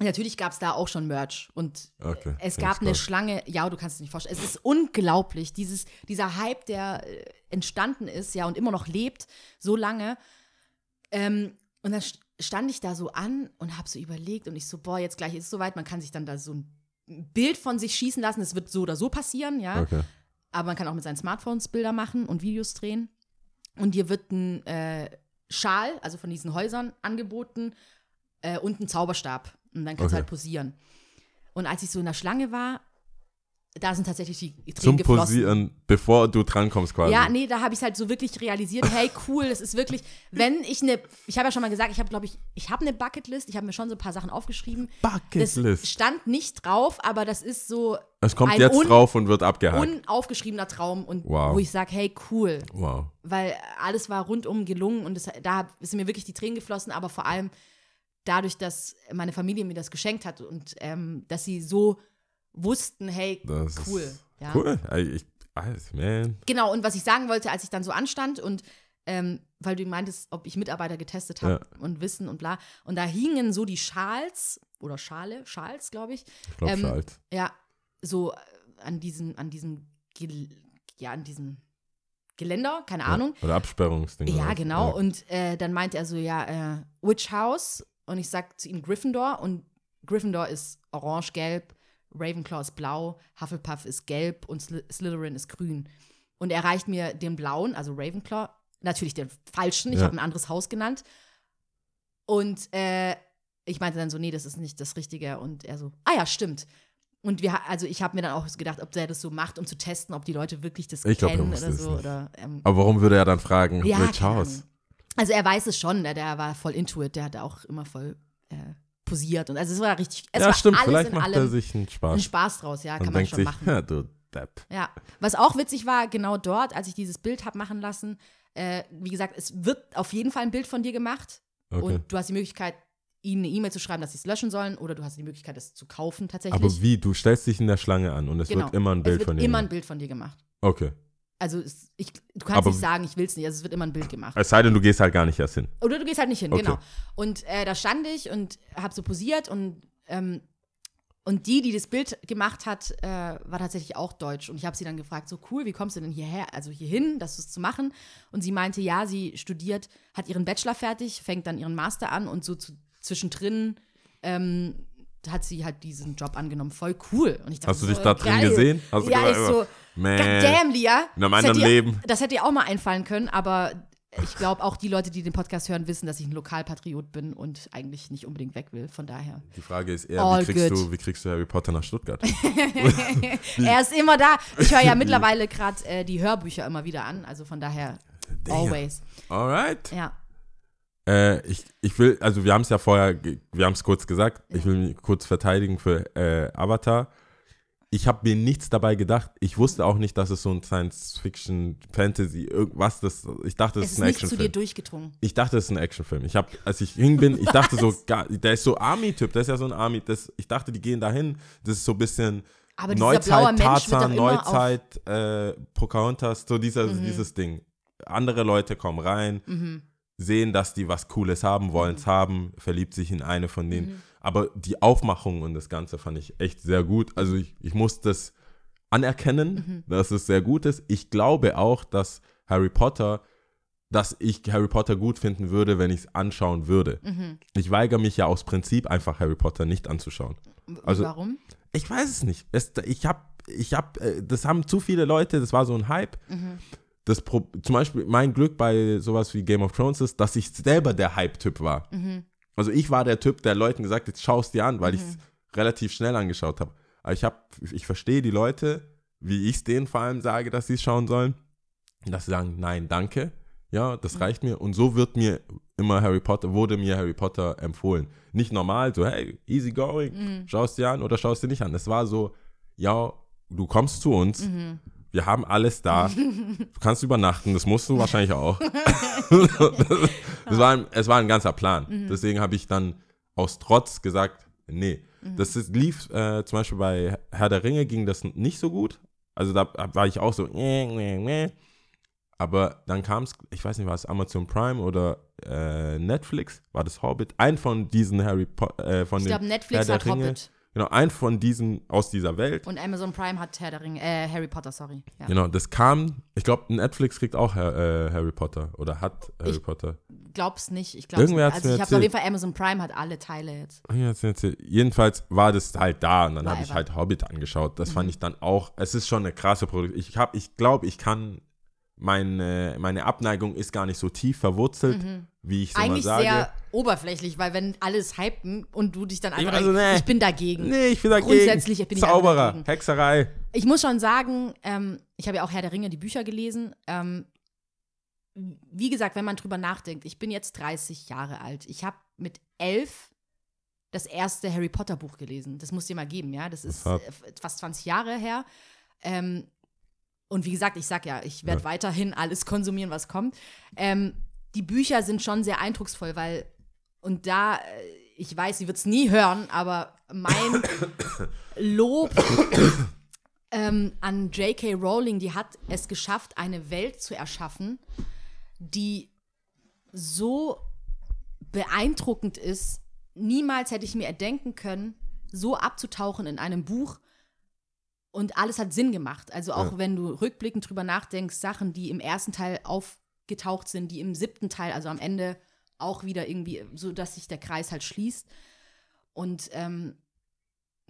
natürlich gab es da auch schon Merch und
Okay,
es gab eine. Schlange, ja, du kannst es nicht vorstellen. Es ist unglaublich, dieses, dieser Hype, der äh, entstanden ist, ja, und immer noch lebt, so lange. Ähm, und dann st- stand ich da so an und habe so überlegt und ich so, boah, jetzt gleich ist es soweit, man kann sich dann da so ein Bild von sich schießen lassen, es wird so oder so passieren, ja.
Okay.
Aber man kann auch mit seinen Smartphones Bilder machen und Videos drehen. Und dir wird ein äh, Schal, also von diesen Häusern, angeboten äh, und ein Zauberstab. Und dann kannst du
Okay.
halt posieren. Und als ich so in der Schlange war, da sind tatsächlich die Tränen
Zum
geflossen.
Posieren, bevor du drankommst quasi.
Ja, nee, da habe ich halt so wirklich realisiert, hey, cool, das ist wirklich, wenn ich eine, ich habe ja schon mal gesagt, ich habe, glaube ich, ich habe eine Bucketlist, ich habe mir schon so ein paar Sachen aufgeschrieben. Das
Bucketlist.
stand nicht drauf, aber das ist so
Es kommt jetzt drauf und wird abgehakt.
unaufgeschriebener Traum und
Wow.
wo ich sage, hey, cool,
wow.
weil alles war rundum gelungen und es, da sind mir wirklich die Tränen geflossen, aber vor allem dadurch, dass meine Familie mir das geschenkt hat und ähm, dass sie so wussten, hey,
Das
cool. Ja.
Cool. Ich, Alles, man.
Genau, und was ich sagen wollte, als ich dann so anstand und ähm, weil du meintest, ob ich Mitarbeiter getestet habe und Wissen und bla. Und da hingen so die Schals oder Schale, Schals, glaube ich.
Ich glaube
Ähm,
schon alt.
Ja, so äh, an diesem, an diesem, Gel ja, an diesem Geländer, keine Ahnung.
Oder Absperrungsding.
Ja, genau.
Ja.
Und äh, dann meinte er so, ja, äh, Witch House. Und ich sag zu ihm Gryffindor. Und Gryffindor ist orange-gelb, Ravenclaw ist blau, Hufflepuff ist gelb und Sly Slytherin ist grün. Und er reicht mir den blauen, also Ravenclaw, natürlich den falschen, ich
Ja.
habe ein anderes Haus genannt. Und äh, ich meinte dann so, nee, das ist nicht das Richtige. Und er so, ah ja, stimmt. Und wir, also ich habe mir dann auch gedacht, ob der das so macht, um zu testen, ob die Leute wirklich das
Ich glaub,
kennen
wusste
oder so. Oder, ähm,
Aber warum würde er dann fragen,
ja,
House?
Ahnung. Also er weiß es schon, der, der war voll into it, der hat auch immer voll äh, posiert. Und also es war richtig, es
ja,
war
stimmt,
alles
vielleicht
in
macht
allem
er sich einen
ein
Spaß.
Spaß draus, ja, kann
und
man
denkt
schon
sich,
machen.
ja, du Depp.
Ja, was auch witzig war, genau dort, als ich dieses Bild habe machen lassen, äh, wie gesagt, es wird auf jeden Fall ein Bild von dir gemacht
Okay.
und du hast die Möglichkeit, ihnen eine E-Mail zu schreiben, dass sie es löschen sollen oder du hast die Möglichkeit, es zu kaufen tatsächlich.
Aber wie, du stellst dich in der Schlange an und es
Genau.
wird immer ein Bild von dir.
immer ein. Bild von dir gemacht.
Okay.
Also es, ich, du kannst
Aber-
nicht sagen, ich will es nicht, also es wird immer ein Bild gemacht.
Es sei denn, du gehst halt gar nicht erst hin.
Oder du gehst halt nicht hin,
Okay.
genau. Und äh, da stand ich und habe so posiert und, ähm, und die, die das Bild gemacht hat, äh, war tatsächlich auch deutsch. Und ich habe sie dann gefragt, so cool, wie kommst du denn hierher, also hierhin, das zu machen? Und sie meinte, ja, sie studiert, hat ihren Bachelor fertig, fängt dann ihren Master an und so zu, zwischendrin ähm, hat sie halt diesen Job angenommen. Voll cool. Und ich dachte
Hast du
so,
dich da drin
geil.
gesehen? Hast
ja, ich so,
Man,
Goddamn, Lia.
in einem
Das
anderen Leben.
Das hätte dir auch mal einfallen können, aber ich glaube, auch die Leute, die den Podcast hören, wissen, dass ich ein Lokalpatriot bin und eigentlich nicht unbedingt weg will. Von daher.
Die Frage ist eher,
All
wie kriegst,
good.
du, wie kriegst du Harry Potter nach Stuttgart?
Er ist immer da. Ich höre ja mittlerweile gerade äh, die Hörbücher immer wieder an. Also von daher,
Damn.
always.
Alright.
Ja.
Äh, ich, ich will, also wir haben es ja vorher, wir haben es kurz gesagt, ich will mich kurz verteidigen für äh, Avatar. Ich habe mir nichts dabei gedacht. Ich wusste auch nicht, dass es so ein Science-Fiction, Fantasy, irgendwas, das, ich dachte, das
Es
ist
ist
ein
nicht zu dir
Actionfilm.
durchgedrungen.
Ich dachte, es ist ein Actionfilm. Ich habe, als ich hin bin, ich dachte so, der ist so Army-Typ, der ist ja so ein Army, das, ich dachte, die gehen dahin, das ist so ein bisschen
Aber
Neuzeit, Tarzan,
Mhm.
Neuzeit, äh, Pocahontas, so dieser, dieses Ding. Andere Leute kommen rein,
Mhm.
sehen, dass die was Cooles haben, wollen es haben, verliebt sich in eine von denen.
Mhm.
Aber die Aufmachung und das Ganze fand ich echt sehr gut. Also ich, ich muss das anerkennen,
Mhm.
dass es sehr gut ist. Ich glaube auch, dass Harry Potter, dass ich Harry Potter gut finden würde, wenn ich es anschauen würde.
Mhm.
Ich weigere mich ja aus Prinzip einfach Harry Potter nicht anzuschauen. Also-
Warum?
Ich weiß es nicht. Es, ich habe, ich hab, äh, das haben zu viele Leute, das war so ein Hype. Das Pro, zum Beispiel mein Glück bei sowas wie Game of Thrones ist, dass ich selber der Hype-Typ war. Also ich war der Typ, der Leuten gesagt hat, schau es dir an, weil ich es relativ schnell angeschaut habe. Aber ich habe, ich verstehe die Leute, wie ich es denen vor allem sage, dass sie es schauen sollen, dass sie sagen, nein, danke. Ja, das reicht mir. Und so wird mir immer Harry Potter, wurde mir Harry Potter empfohlen. Nicht normal, so, hey, easy going, schau es dir an oder schau es dir nicht an. Es war so, ja, du kommst zu uns, wir haben alles da, du kannst übernachten, das musst du wahrscheinlich auch. das war ein, es war ein ganzer Plan. Deswegen habe ich dann aus Trotz gesagt, nee. Das ist, lief äh, zum Beispiel bei Herr der Ringe ging das nicht so gut. Also da war ich auch so, äh, äh, äh. aber dann kam es, ich weiß nicht, war es Amazon Prime oder äh, Netflix, war das Hobbit, ein von diesen Harry Potter, äh, von
Ich glaube, Netflix
Herr
hat. Hobbit.
Genau, ein von diesen aus dieser Welt.
Und Amazon Prime hat Herr der Ringe, äh, Harry Potter, sorry. Ja.
Genau, das kam, ich glaube, Netflix kriegt auch Har- äh, Harry Potter oder hat Harry
Ich-
Potter.
Glaub's nicht. Ich glaub's
Irgendwer
nicht. Also
mir
ich habe auf jeden Fall Amazon Prime hat alle Teile jetzt.
Jedenfalls war das halt da und dann habe ich halt Hobbit angeschaut. Das
Mhm.
fand ich dann auch, es ist schon eine krasse Produktion. Ich habe, ich glaube, ich kann, meine, meine Abneigung ist gar nicht so tief verwurzelt, wie ich es immer
Mhm. Eigentlich
sage.
sehr oberflächlich, weil wenn alles hypen und du dich dann einfach
also, nee.
ich bin dagegen.
nee, ich bin dagegen.
Grundsätzlich bin
Zauberer,
dagegen.
Hexerei.
Ich muss schon sagen, ähm, ich habe ja auch Herr der Ringe, die Bücher gelesen. Ähm, wie gesagt, wenn man drüber nachdenkt, ich bin jetzt 30 Jahre alt. Ich habe mit elf das erste Harry Potter Buch gelesen. Das muss dir mal geben, ja. Das ist äh, fast 20 Jahre her. Ähm, und wie gesagt, ich sag ja, ich werde
Ja.
weiterhin alles konsumieren, was kommt. Ähm, die Bücher sind schon sehr eindrucksvoll, weil, und da, äh, ich weiß, sie wird es nie hören, aber mein Lob ähm, an J.K. Rowling, die hat es geschafft, eine Welt zu erschaffen, die so beeindruckend ist. Niemals hätte ich mir erdenken können, so abzutauchen in einem Buch. Und alles hat Sinn gemacht. Also auch
Ja.
wenn du rückblickend drüber nachdenkst, Sachen, die im ersten Teil aufgetaucht sind, die im siebten Teil, also am Ende auch wieder irgendwie, so dass sich der Kreis halt schließt. Und ähm,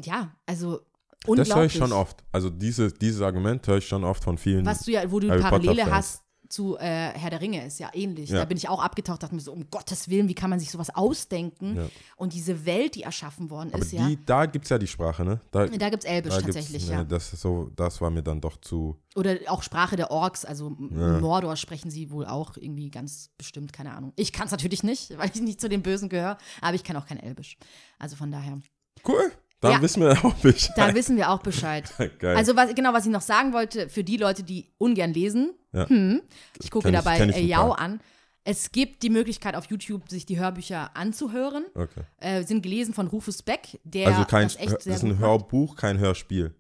ja, also unglaublich.
Das höre ich schon oft. Also diese, dieses Argument höre ich schon oft von vielen.
Was du ja, wo du Parallele hast zu äh, Herr der Ringe, ist ja ähnlich.
Ja.
Da bin ich auch abgetaucht, dachte mir so, um Gottes Willen, wie kann man sich sowas ausdenken?
Ja.
Und diese Welt, die erschaffen worden
aber
ist,
die,
ja.
da gibt es ja die Sprache, ne? Da,
Da gibt es Elbisch tatsächlich,
ne,
ja.
Das, ist so, das war mir dann doch zu.
Oder auch Sprache der Orks, also
Ja.
Mordor sprechen sie wohl auch irgendwie ganz bestimmt, keine Ahnung. Ich kann es natürlich nicht, weil ich nicht zu den Bösen gehöre, aber ich kann auch kein Elbisch. Also von daher.
Cool. Dann
Ja.
wissen wir auch Bescheid.
Da wissen wir auch Bescheid.
Geil.
Also was, genau, was ich noch sagen wollte, für die Leute, die ungern lesen,
Ja.
hm, ich gucke
ich-
dabei
ich
äh, Yao an. Es gibt die Möglichkeit auf YouTube, sich die Hörbücher anzuhören.
okay.
Äh, sind gelesen von Rufus Beck, der
Also kein,
das echt sehr
ist ein
gut macht.
Hörbuch, kein Hörspiel.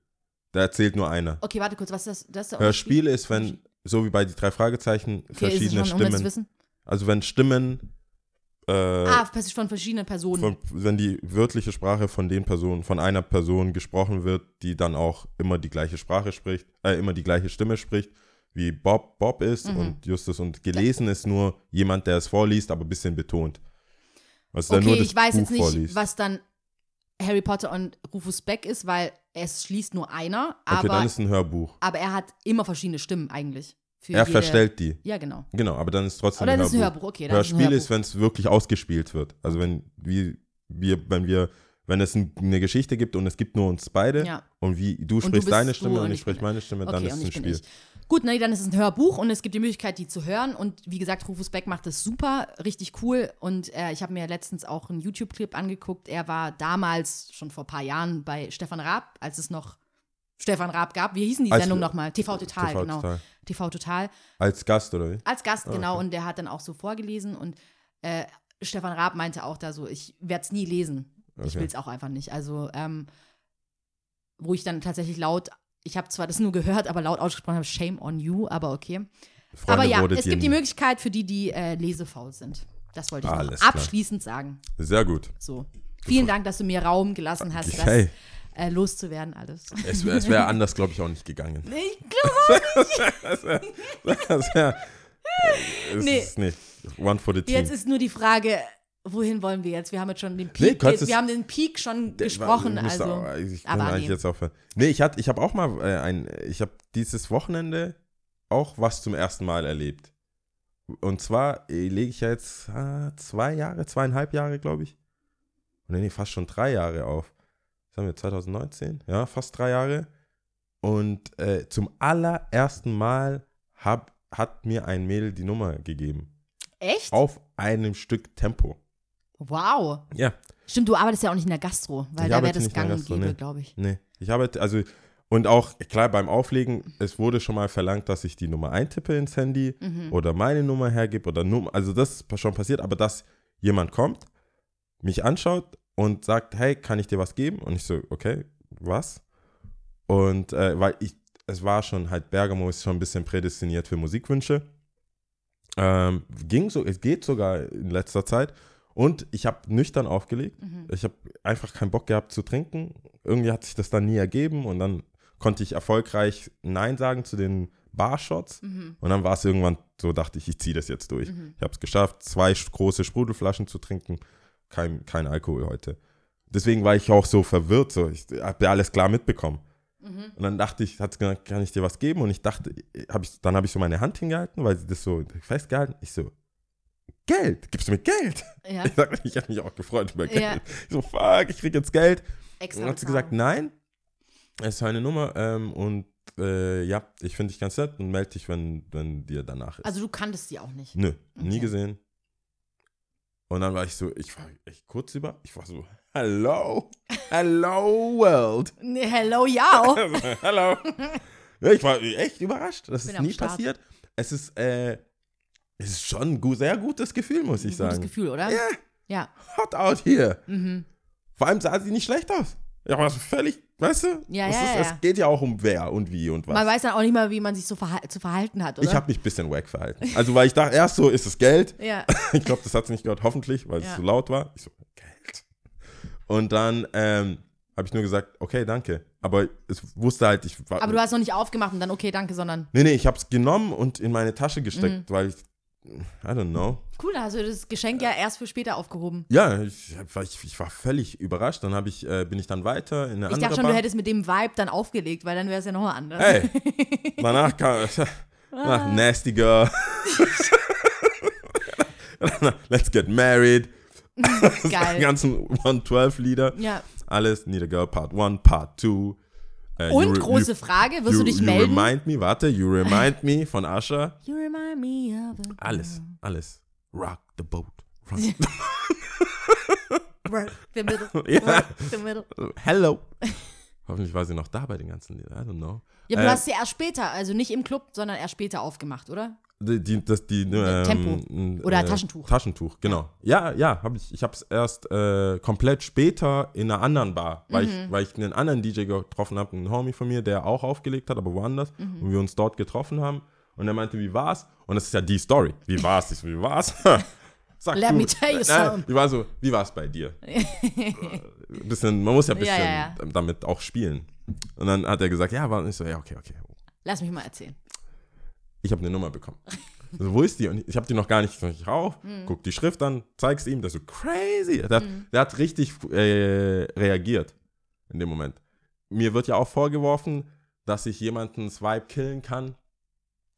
Da erzählt nur einer.
Okay, warte kurz, was ist das? das ist
Hörspiel ist, wenn, so wie bei die drei Fragezeichen,
Okay,
verschiedene
schon
Stimmen.
Wissen?
Also wenn Stimmen, äh,
Ah, von verschiedenen Personen.
von, wenn die wörtliche Sprache von den Personen, von einer Person gesprochen wird, die dann auch immer die gleiche Sprache spricht, äh, immer die gleiche Stimme spricht, wie Bob Bob ist
Mhm.
und Justus und gelesen ist nur jemand, der es vorliest, aber ein bisschen betont. Also
okay,
nur das
ich weiß
Buch
jetzt nicht,
vorliest.
was dann Harry Potter und Rufus Beck ist, weil es schließt nur einer,
okay,
aber,
dann ist ein Hörbuch.
aber er hat immer verschiedene Stimmen eigentlich.
Er
jede-
verstellt die.
Ja, genau.
Genau, aber dann ist es trotzdem
Oder
ein
das ist ein
Hörbuch.
Hörbuch, okay. dann ist
Hörspiel
Hörbuch.
ist, wenn es wirklich ausgespielt wird. Also wenn wir, wir, wenn wir, wenn es ein, eine Geschichte gibt und es gibt nur uns beide
Ja.
und wie du
du
sprichst
bist
deine
du
Stimme
und
und
ich bin-
meine Stimme, dann
Okay,
ist
und
es ein Spiel.
Gut, nee, dann ist es ein Hörbuch und es gibt die Möglichkeit, die zu hören. Und wie gesagt, Rufus Beck macht das super, richtig cool. Und äh, ich habe mir letztens auch einen YouTube-Clip angeguckt. Er war damals, schon vor ein paar Jahren, bei Stefan Raab, als es noch Stefan Raab gab. Wie hießen die Sendung nochmal? TV Total,
TV
genau.
Total.
TV Total.
Als Gast oder wie?
Als Gast,
Ah,
genau.
okay.
Und der hat dann auch so vorgelesen. Und äh, Stefan Raab meinte auch da so, ich werde es nie lesen. Ich
Okay.
will es auch einfach nicht. Also, ähm, wo ich dann tatsächlich laut, ich habe zwar das nur gehört, aber laut ausgesprochen habe, shame on you, aber okay.
Freunde
aber ja, es gibt die. Möglichkeit für die, die äh, lesefaul sind. Das wollte ich
Alles
noch
klar.
abschließend sagen.
Sehr gut.
So. Vielen Dank, dass du mir Raum gelassen hast,
Hey,
äh, loszuwerden alles.
es, es wäre anders, glaube ich, auch nicht gegangen.
Ich glaube,
Das wär, es
Nee.
ist nicht. One for the team.
jetzt ist nur die Frage, wohin wollen wir jetzt? Wir haben jetzt schon den
Nee,
Peak,
kannst
wir haben den Peak schon gesprochen,
müsste
also.
auch- ich
aber
eigentlich
nee.
jetzt aufhören. Nee, ich, hatte- ich habe auch mal äh, ein, ich habe dieses Wochenende auch was zum ersten Mal erlebt. Und zwar äh, lege ich ja jetzt ah, zwei Jahre, zweieinhalb Jahre, glaube ich. Oder nee, fast schon drei Jahre auf. Was haben wir, 2019? Ja, fast drei Jahre. Und äh, zum allerersten Mal hab, hat mir ein Mädel die Nummer gegeben.
Echt?
Auf einem Stück Tempo.
Wow.
Ja.
Stimmt, du arbeitest ja auch nicht in der Gastro, weil
Ich
da wäre
arbeite
das gang und gäbe,
nee.
glaube ich.
Nee, ich habe, also, und auch, klar, beim Auflegen, es wurde schon mal verlangt, dass ich die Nummer eintippe ins Handy
Mhm.
oder meine Nummer hergebe oder Nummer, also das ist schon passiert, aber dass jemand kommt, mich anschaut und sagt, hey, kann ich dir was geben? Und ich so, okay, was? Und äh, weil ich, es war schon halt, Bergamo ist schon ein bisschen prädestiniert für Musikwünsche. Ähm, ging so, es geht sogar in letzter Zeit. Und ich habe nüchtern aufgelegt.
Mhm.
Ich habe einfach keinen Bock gehabt zu trinken. Irgendwie hat sich das dann nie ergeben und dann konnte ich erfolgreich Nein sagen zu den Barshots.
Mhm.
Und dann war es irgendwann so, dachte ich, ich ziehe das jetzt durch.
Mhm.
Ich habe es geschafft, zwei große Sprudelflaschen zu trinken. Kein, kein Alkohol heute. Deswegen war ich auch so verwirrt. So. Ich habe ja alles klar mitbekommen.
Mhm.
Und dann dachte ich, hat sie gesagt, kann ich dir was geben? Und ich dachte, hab ich, dann habe ich so meine Hand hingehalten, weil sie das so festgehalten. Ich so, Geld, gibst du mir Geld?
Ja,
Ich, sag, ich habe mich auch gefreut über Geld.
Ja.
Ich so, fuck, ich krieg jetzt Geld.
extra.
Dann hat sie gesagt, nein, es ist eine Nummer ähm, und äh, ja, ich finde dich ganz nett und melde dich, wenn, wenn dir danach ist.
Also du kanntest die auch nicht.
Nö, nie
Okay.
gesehen. Und dann war ich so, ich war echt kurz über, ich war so, hello, hello world.
Nee, hello, ja.
hello. Ich war echt überrascht, das ist nie
Start.
passiert. Es ist, äh, es ist schon ein sehr gutes Gefühl, muss ich
Gutes
sagen.
Gefühl, oder?
Ja,
Ja.
hot out here.
Mhm.
Vor allem sah sie nicht schlecht aus. Ja, aber völlig, weißt du?
Ja,
es,
ja,
ist,
ja.
es geht ja auch um wer und wie und was.
Man weiß dann auch nicht mal, wie man sich so verhal zu verhalten hat, oder?
ich habe mich ein bisschen wack verhalten. Also, weil ich dachte, erst so, ist es Geld?
ja.
Ich glaube, das hat sie nicht gehört, hoffentlich, weil
Ja.
es so laut war. Ich so, Geld. Und dann ähm, habe ich nur gesagt, okay, danke. Aber es wusste halt, ich war.
Aber du hast noch nicht aufgemacht und dann, okay, danke, sondern
nee, nee, ich habe es genommen und in meine Tasche
Mhm.
gesteckt, weil ich, I don't know.
cool, hast du das Geschenk ja erst für später aufgehoben.
Ja, ich, war- ich, ich war völlig überrascht. Dann ich, äh, bin ich dann weiter in eine
Ich
andere
dachte schon,
Bar.
du hättest mit dem Vibe dann aufgelegt, weil dann wäre es ja nochmal anders.
Hey, danach kam danach Nasty Girl. Let's get married. Die
Geil.
ganzen 112-Lieder.
Ja.
Alles, Need a Girl Part 1, Part 2. Äh, you
Und
re-
große
you,
Frage, wirst
you,
du dich
you
melden?
remind me, warte, You Remind Me von Usher.
You remind me of a
Alles, alles. Rock the boat. Rock
Work the middle.
Ja.
Work the middle.
Hello. Hoffentlich war sie noch da bei den ganzen Liedern. I don't know.
Ja, aber
Äh,
du hast sie erst später, also nicht im Club, sondern erst später aufgemacht, oder?
Die, die, das, die, ähm,
Tempo. Oder
äh,
Taschentuch.
Taschentuch, genau. Ja, ja, hab ich. Ich habe es erst äh, komplett später in einer anderen Bar, weil,
Mhm.
ich, weil ich einen anderen DJ getroffen habe, einen Homie von mir, der auch aufgelegt hat, aber woanders.
Mhm.
Und wir uns dort getroffen haben. Und er meinte, wie war's? Und das ist ja die Story. Wie war's? Ich so, wie war's? Sag
Let
du.
me tell you something.
Die war so, wie war's bei dir? Bisschen, man muss ja ein bisschen
Ja, ja,
damit auch spielen. Und dann hat er gesagt, ja, war und ich so, ja, okay, okay.
Lass mich mal erzählen.
Ich habe eine Nummer bekommen. Also, wo ist die? Und ich habe die noch gar nicht, ich rauf,
Mhm.
guck die Schrift an, zeig's ihm, der so crazy. Der, hat, der hat richtig äh, reagiert in dem Moment. Mir wird ja auch vorgeworfen, dass ich jemanden Swipe killen kann,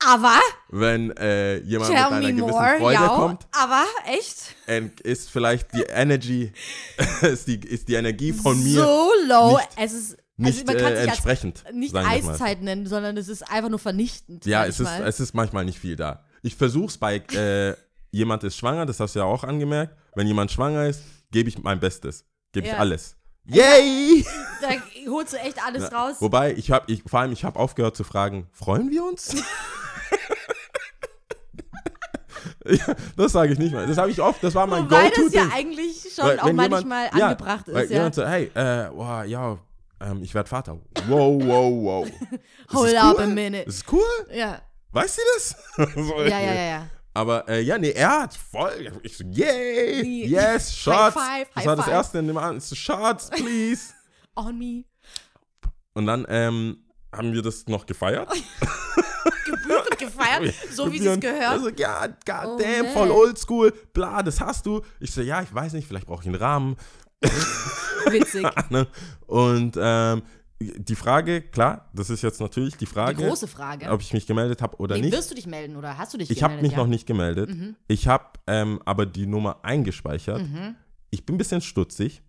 Aber,
wenn äh, jemand
tell
mit einer gewissen
more,
Freude
ja.
kommt.
Aber, echt?
Ist vielleicht die Energy, ist, die, ist die Energie von mir
So low. es ist,
nicht
also man kann
äh,
sich
entsprechend.
nicht
mal.
Eiszeit nennen, sondern es ist einfach nur vernichtend.
Ja, es ist,
manchmal.
es ist manchmal nicht viel da. Ich versuch's bei äh, jemand ist schwanger, das hast du ja auch angemerkt. Wenn jemand schwanger ist, gebe ich mein Bestes. Gebe ich
Ja.
alles. Yay!
Da holst du echt alles raus.
Wobei, ich habe, ich, vor allem, ich habe aufgehört zu fragen, freuen wir uns? ja, das sage ich nicht mehr. Das habe ich oft, das war mein
Wobei das
Go-To-Ding.
ja eigentlich schon
Weil
auch manchmal
ja,
angebracht
weil
ist. Ja.
Jemand so, hey, äh, wow, ja, ähm, ich werde Vater. Wow, wow, wow.
Hold
das
up
cool?
a minute.
Ist cool?
Ja.
Weißt du das? so,
ja, ja, ja, ja.
Aber äh, ja, nee, er hat voll. Ich so, yay, yes,
High
Shots.
five,
das
high
war das
five.
erste in dem Abend. So, Shots, please.
On me.
Und dann ähm, haben wir das noch gefeiert.
Gebührt und gefeiert, so wie sie es gehört.
Also, ja, god
Oh,
damn,
man.
voll oldschool. Bla, das hast du. Ich so, ja, ich weiß nicht, vielleicht brauche ich einen Rahmen.
Witzig.
Ne? Und ähm, die Frage, klar, das ist jetzt natürlich die
Die
Frage,
große Frage.
ob ich mich gemeldet habe oder
Nee,
nicht.
wirst du dich melden oder hast du dich
Ich habe
gemeldet?
mich
ja. Mhm.
noch nicht gemeldet. Ich habe ähm, aber die Nummer eingespeichert. Ich bin ein bisschen stutzig.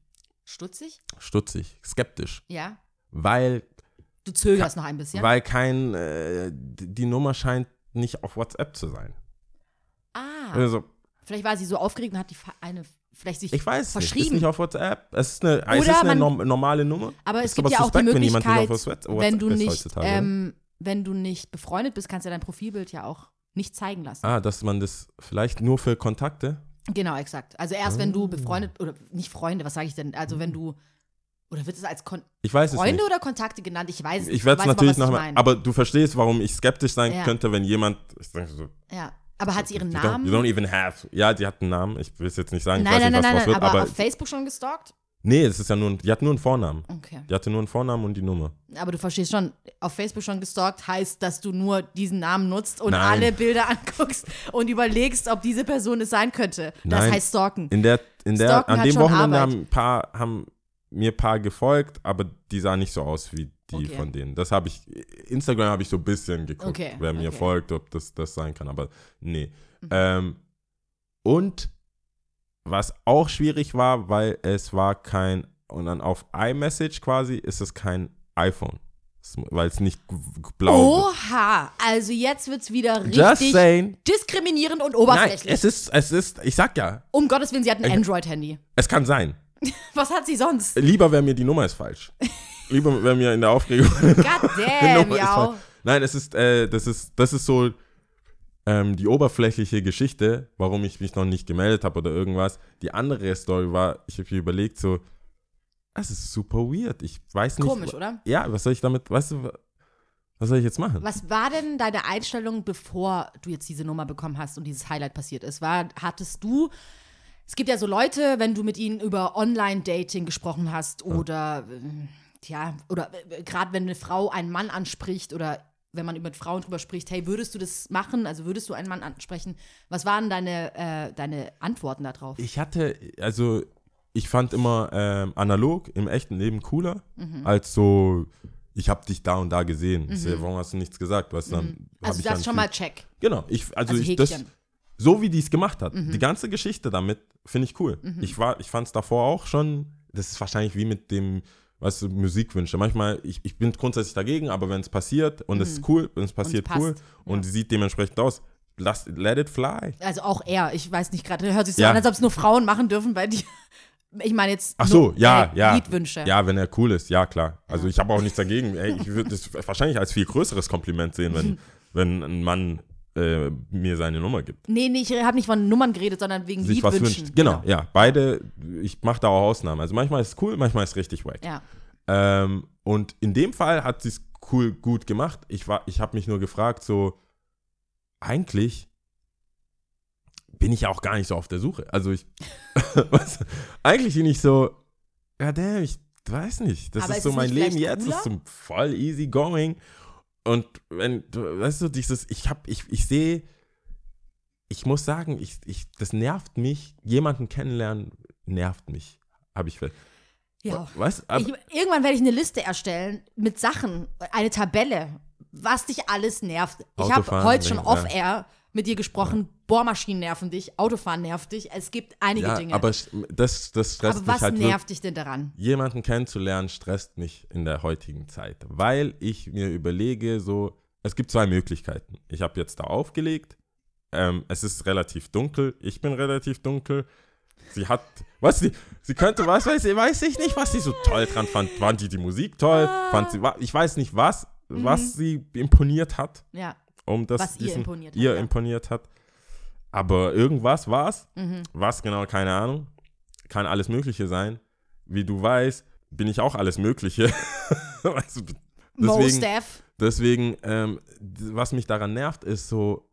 Stutzig?
Stutzig, skeptisch.
Ja.
Weil,
Du zögerst noch ein bisschen.
weil kein, äh, die die Nummer scheint nicht auf WhatsApp zu sein.
ah.
Also,
Vielleicht war sie so aufgeregt und hat die eine vielleicht sich
ich weiß nicht, ist
verschrieben.
nicht auf WhatsApp. Es ist eine, es ist eine
man-
norm normale Nummer.
Aber es
Ist
gibt ja auch die
wenn
Möglichkeit,
auf WhatsApp
wenn du nicht, ähm, wenn du nicht befreundet bist, kannst du dein Profilbild ja auch nicht zeigen lassen.
Ah, dass man das vielleicht nur für Kontakte.
Genau, exakt. Also erst wenn
Ah.
du befreundet oder nicht Freunde, was sage ich denn? Also wenn du oder wird es als Kon
Ich weiß es
Freunde
nicht.
oder Kontakte genannt? Ich weiß es nicht.
Ich werde es natürlich
was ich
noch
meine.
Aber du verstehst, warum ich skeptisch sein
Ja.
könnte, wenn jemand. Ich denke so,
ja. Aber hat sie ihren
you don't,
Namen?
you don't even have. Ja, die hat einen Namen. Ich will es jetzt nicht sagen. ich
nein,
weiß
nein,
nicht,
nein,
was
nein,
wird.
aber,
Aber,
auf Facebook schon gestalkt?
nee, es ist ja nur. Die hat nur einen Vornamen.
Okay.
Die hatte nur einen Vornamen und die Nummer.
Aber du verstehst schon, auf Facebook schon gestalkt heißt, dass du nur diesen Namen nutzt und
Nein.
alle Bilder anguckst und überlegst, ob diese Person es sein könnte. Das
Nein.
heißt stalken.
In der, in der,
Stalken
an dem Wochenende
Arbeit.
haben, paar, haben mir ein paar gefolgt, aber die sahen nicht so aus wie die
Okay.
von denen. Das habe ich, Instagram habe ich so ein bisschen geguckt,
Okay,
wer mir
okay. Mhm.
folgt, ob das das sein kann, aber nee. Ähm, und was auch schwierig war, weil es war kein, und dann auf iMessage quasi ist es kein iPhone, Es- weil es nicht blau ist.
Oha, also jetzt wird's wieder
Just
richtig diskriminierend und
Nein,
oberflächlich.
es ist, es ist, ich sag ja,
um Gottes Willen, sie hat ein
Ich-
Android-Handy.
es kann sein.
Was hat sie sonst?
Lieber wäre mir die Nummer ist falsch. Lieber wäre mir in der Aufregung.
God damn,
falsch. Nein, es ist, äh, das ist, das ist so ähm, die oberflächliche Geschichte, warum ich mich noch nicht gemeldet habe oder irgendwas. Die andere Story war, ich habe mir überlegt, so, Das ist super weird. Ich weiß nicht.
Komisch, oder?
Ja, was soll ich damit, weißt du, was soll ich jetzt machen?
Was war denn deine Einstellung, bevor du jetzt diese Nummer bekommen hast und dieses Highlight passiert ist? War, hattest du, es gibt ja so Leute, wenn du mit ihnen über Online-Dating gesprochen hast oder, äh, ja, oder äh, gerade wenn eine Frau einen Mann anspricht oder wenn man mit Frauen drüber spricht, hey, würdest du das machen? Also würdest du einen Mann ansprechen? Was waren deine, äh, deine Antworten darauf?
Ich hatte, also ich fand immer ähm, analog im echten Leben cooler
Mhm.
als so, ich habe dich da und da gesehen. Sehe, warum hast du nichts gesagt? Weißt, dann
Mhm. Also
ich
das schon
viel-
mal check.
Genau, ich, also,
Also
ich, das.
Mhm.
so wie die es gemacht hat, die ganze Geschichte damit, finde ich cool. Ich war, ich fand es davor auch schon, das ist wahrscheinlich wie mit dem, weißt du, Musikwünsche. Manchmal, ich, ich bin grundsätzlich dagegen, aber wenn es passiert und es ist cool, wenn es passiert, cool und
ja.
sieht dementsprechend aus, lass, let it fly.
Also auch er, ich weiß nicht gerade, hört sich so
Ja.
an, als ob es nur Frauen machen dürfen bei dir. Ich meine jetzt
Ach so, ja,
äh,
ja.
Liedwünsche.
Ja, wenn er cool ist, ja klar. Also ich habe auch nichts dagegen. Ey, ich würde das wahrscheinlich als viel größeres Kompliment sehen, wenn, wenn ein Mann äh, mir seine Nummer gibt.
Nee, nee, ich habe nicht von Nummern geredet, sondern wegen
Sich was wünscht. Genau, ja. Beide, ich mache da auch Ausnahmen. Also manchmal ist es cool, manchmal ist es richtig wack.
Ja.
Ähm, und in dem Fall hat sie es cool, gut gemacht. Ich, war- ich habe mich nur gefragt, so, eigentlich bin ich ja auch gar nicht so auf der Suche. Also ich, was, eigentlich bin ich so, ja damn, ich weiß nicht. Das
Aber
ist so mein Leben jetzt,
cooler?
ist so voll easy going. Und wenn, du, weißt du, dieses, ich hab, ich, ich sehe, ich muss sagen, ich, ich, das nervt mich, jemanden kennenlernen, nervt mich. Habe ich
ja.
Was?
Ich, irgendwann werde ich eine Liste erstellen mit Sachen, eine Tabelle, was dich alles nervt. Ich habe heute schon
ja.
Mit dir gesprochen, Bohrmaschinen nerven dich, Autofahren nervt dich. Es gibt einige
ja,
Dinge.
aber das, das stresst
Aber
mich
was
halt
nervt dich denn daran?
jemanden kennenzulernen, stresst mich in der heutigen Zeit, weil ich mir überlege, so, es gibt zwei Möglichkeiten. Ich habe jetzt da aufgelegt, ähm, es ist relativ dunkel, ich bin relativ dunkel. Sie hat, was sie, sie könnte, was weiß ich, weiß ich nicht, was sie so toll dran fand. Fand die die Musik toll? Fand sie, ich weiß nicht was, was sie imponiert hat,
Ja.
Um das.
Was ihr
diesen-
imponiert hat,
ihr
ja.
imponiert hat. Aber irgendwas war es.
Mhm.
Was genau, keine Ahnung. Kann alles Mögliche sein. Wie du weißt, bin ich auch alles Mögliche.
Mo
deswegen, deswegen ähm, was mich daran nervt, ist so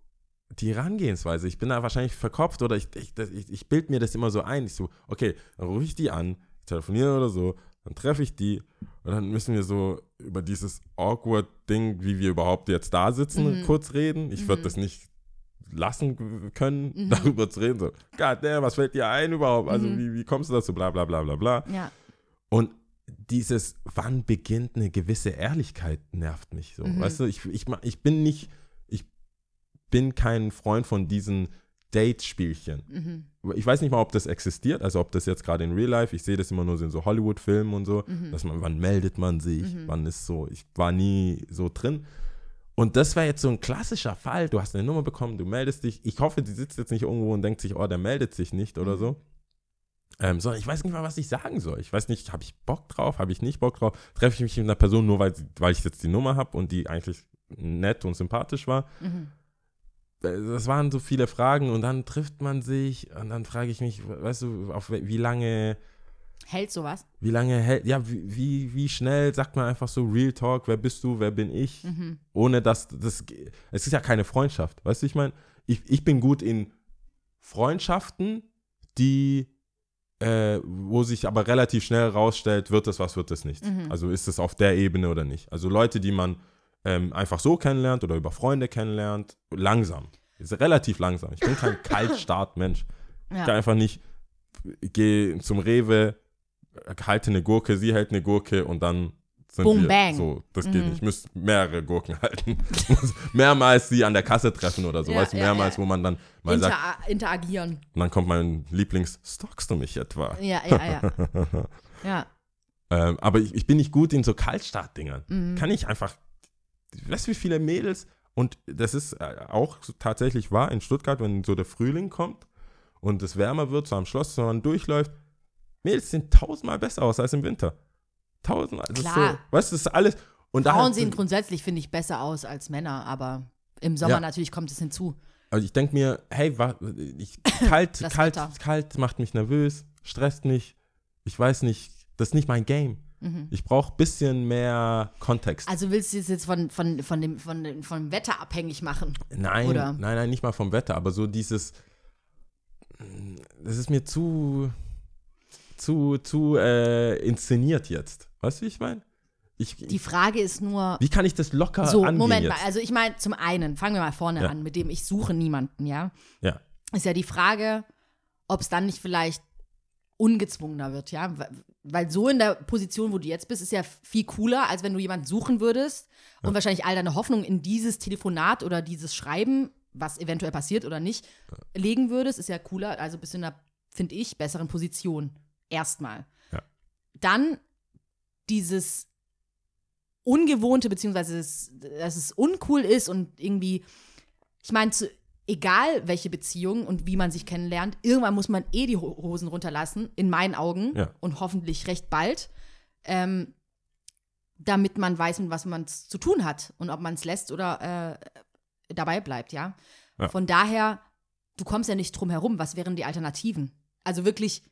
die Herangehensweise. Ich bin da wahrscheinlich verkopft oder ich, ich, ich, ich bilde mir das immer so ein. Ich so, okay, dann rufe ich die an, telefoniere oder so, dann treffe ich die und dann müssen wir so über dieses awkward Ding, wie wir überhaupt jetzt da sitzen,
Mhm.
kurz reden. Ich würde das nicht lassen können, darüber zu reden. So, God damn, was fällt dir ein überhaupt? Also,
Mhm.
wie, wie kommst du dazu? Bla, bla, bla, bla, bla.
Ja.
Und dieses, wann beginnt eine gewisse Ehrlichkeit, nervt mich so.
Mhm.
Weißt du, ich, ich, ich bin nicht, ich bin kein Freund von diesen Date-Spielchen.
Mhm.
Ich weiß nicht mal, ob das existiert, also ob das jetzt gerade in Real Life, ich sehe das immer nur so in so Hollywood-Filmen und so,
Mhm.
dass man, wann meldet man sich, wann ist so, ich war nie so drin. Und das wäre jetzt so ein klassischer Fall, du hast eine Nummer bekommen, du meldest dich, ich hoffe, die sitzt jetzt nicht irgendwo und denkt sich, oh, der meldet sich nicht
Mhm.
oder so. Ähm, sondern ich weiß nicht mal, was ich sagen soll. Ich weiß nicht, habe ich Bock drauf, habe ich nicht Bock drauf? Treffe ich mich mit einer Person nur, weil, weil ich jetzt die Nummer habe und die eigentlich nett und sympathisch war?
Mhm.
Das waren so viele Fragen und dann trifft man sich und dann frage ich mich, weißt du, auf wie lange,
Hält sowas?
wie lange hält, ja, wie, wie, wie schnell sagt man einfach so Real Talk, wer bist du, wer bin ich,
Mhm.
ohne dass das, es ist ja keine Freundschaft, weißt du, ich meine, ich, ich bin gut in Freundschaften, die, äh, wo sich aber relativ schnell rausstellt, wird es was, wird es nicht.
Mhm.
Also ist es auf der Ebene oder nicht. Also Leute, die man ähm, einfach so kennenlernt oder über Freunde kennenlernt, langsam. Ist relativ langsam. Ich bin kein Kaltstart-Mensch. Ich kann
Ja.
einfach nicht, gehe zum Rewe, halte eine Gurke, sie hält eine Gurke und dann sind
Boom,
wir
bang.
so. Das geht
Mhm.
nicht. Ich müsste mehrere Gurken halten. Mehrmals sie an der Kasse treffen oder so.
Ja,
weißt du,
ja,
mehrmals,
ja.
wo man dann mal sagt,
Inter interagieren.
und dann kommt mein Lieblings, stalkst du mich etwa?
Ja, ja, ja. ja.
Ähm, aber ich, ich bin nicht gut in so Kaltstart-Dingern.
Mhm.
Kann ich einfach, weißt du, wie viele Mädels, und das ist äh, auch tatsächlich wahr in Stuttgart, wenn so der Frühling kommt und es wärmer wird, so am Schloss, wenn man durchläuft, Mädels sehen tausendmal besser aus als im Winter. Tausendmal. Das ist
Klar.
so, weißt du, das ist alles. Und
Frauen sehen grundsätzlich, finde ich, besser aus als Männer, aber im Sommer
Ja.
natürlich kommt es hinzu.
Also ich denke mir, hey, wa, ich, kalt,
Das
kalt,
Wetter.
kalt macht mich nervös, stresst mich. Ich weiß nicht, das ist nicht mein Game. Ich brauche ein bisschen mehr Kontext.
Mhm. Also willst du es jetzt von, von, von, dem, von, dem, vom Wetter abhängig machen?
Nein,
Oder?
nein, nein, nicht mal vom Wetter, aber so dieses, das ist mir zu, zu, zu äh, inszeniert jetzt. Weißt du, wie ich meine? Ich,
Die Frage ist nur,
wie kann ich das locker
so,
angehen
Moment
jetzt?
mal, also ich meine, zum einen, fangen wir mal vorne
Ja.
an, mit dem ich suche niemanden, ja?
ja,
Ist ja die Frage, ob es dann nicht vielleicht ungezwungener wird, ja? Weil- so in der Position, wo du jetzt bist, ist ja viel cooler, als wenn du jemanden suchen würdest und wahrscheinlich all deine Hoffnung in dieses Telefonat oder dieses Schreiben, was eventuell passiert oder nicht, legen würdest, ist ja cooler, also bist du in einer, finde ich, besseren Position. Erstmal.
Ja.
Dann dieses Ungewohnte, beziehungsweise das, dass es uncool ist und irgendwie, ich meine, zu- egal welche Beziehung und wie man sich kennenlernt, irgendwann muss man eh die Ho- Hosen runterlassen, in meinen Augen
Ja.
und hoffentlich recht bald, ähm, damit man weiß, mit was man zu tun hat und ob man es lässt oder äh, dabei bleibt, ja?
Ja.
Von daher, du kommst ja nicht drum herum, was wären die Alternativen? Also wirklich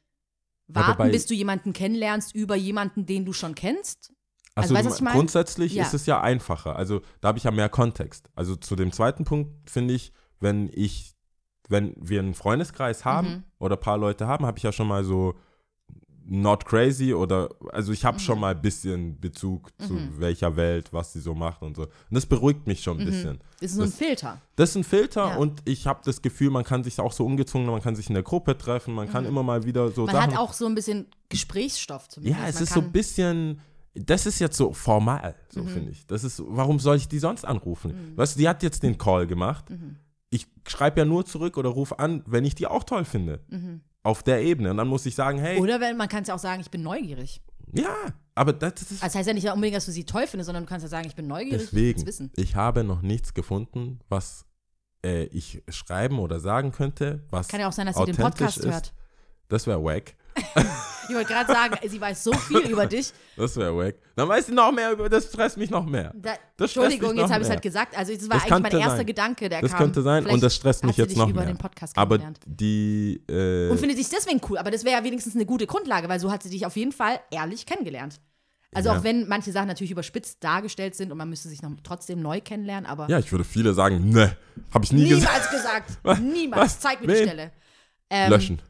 warten,
bei-
bis du jemanden kennenlernst über jemanden, den du schon kennst?
Also,
weißt du,
grundsätzlich
Ja.
ist es ja einfacher. Also da habe ich ja mehr Kontext. Also zu dem zweiten Punkt finde ich, wenn ich, wenn wir einen Freundeskreis haben
Mhm.
oder ein paar Leute haben, habe ich ja schon mal so not crazy oder also ich habe
Mhm.
schon mal ein bisschen Bezug zu welcher Welt, was sie so macht und so. Und das beruhigt mich schon ein bisschen.
Das ist so ein
Das-
Filter.
Das ist ein Filter
Mhm. Ja.
und ich habe das Gefühl, man kann sich auch so ungezwungen, man kann sich in der Gruppe treffen, man kann immer mal wieder so
Mhm. Man
Sachen
hat auch so ein bisschen Gesprächsstoff zumindest.
ja, es
Man
ist so ein bisschen, das ist jetzt so formal, so
Mhm.
finde ich. Das ist, warum soll ich die sonst anrufen? Weißt du, die hat jetzt den Call gemacht.
Mhm.
Ich schreibe ja nur zurück oder rufe an, wenn ich die auch toll finde. Auf der Ebene. Und dann muss ich sagen, hey,
Mhm. Oder wenn man kann es ja auch sagen, ich bin neugierig.
ja, aber das, das ist
Also das heißt ja nicht unbedingt, dass du sie toll findest, sondern du kannst ja sagen, ich bin neugierig, ich
deswegen.
will's wissen.
Ich habe noch nichts gefunden, was äh, ich schreiben oder sagen könnte, was
Kann ja auch sein, dass sie den Podcast
ist.
hört.
Das wäre wack.
Ich wollte gerade sagen, sie weiß so viel über dich.
Das wäre wack. Dann weiß sie noch mehr über, das stresst mich noch mehr.
Da,
Das
Entschuldigung, jetzt habe ich es halt gesagt. Also das war
Das
eigentlich mein erster
sein.
Gedanke, der
Das
kam.
könnte sein
Vielleicht
und das stresst mich jetzt noch
über
mehr.
den Podcast
Aber die äh,
Und findet dich deswegen cool. Aber das wäre ja wenigstens eine gute Grundlage, weil so hat sie dich auf jeden Fall ehrlich kennengelernt. Also
Ja.
auch wenn manche Sachen natürlich überspitzt dargestellt sind und man müsste sich noch trotzdem neu kennenlernen, aber
Ja, ich würde viele sagen, ne, habe ich nie gesagt.
niemals gesagt. Niemals.
Was?
Zeig mir die
Wen?
Stelle. Ähm,
Löschen.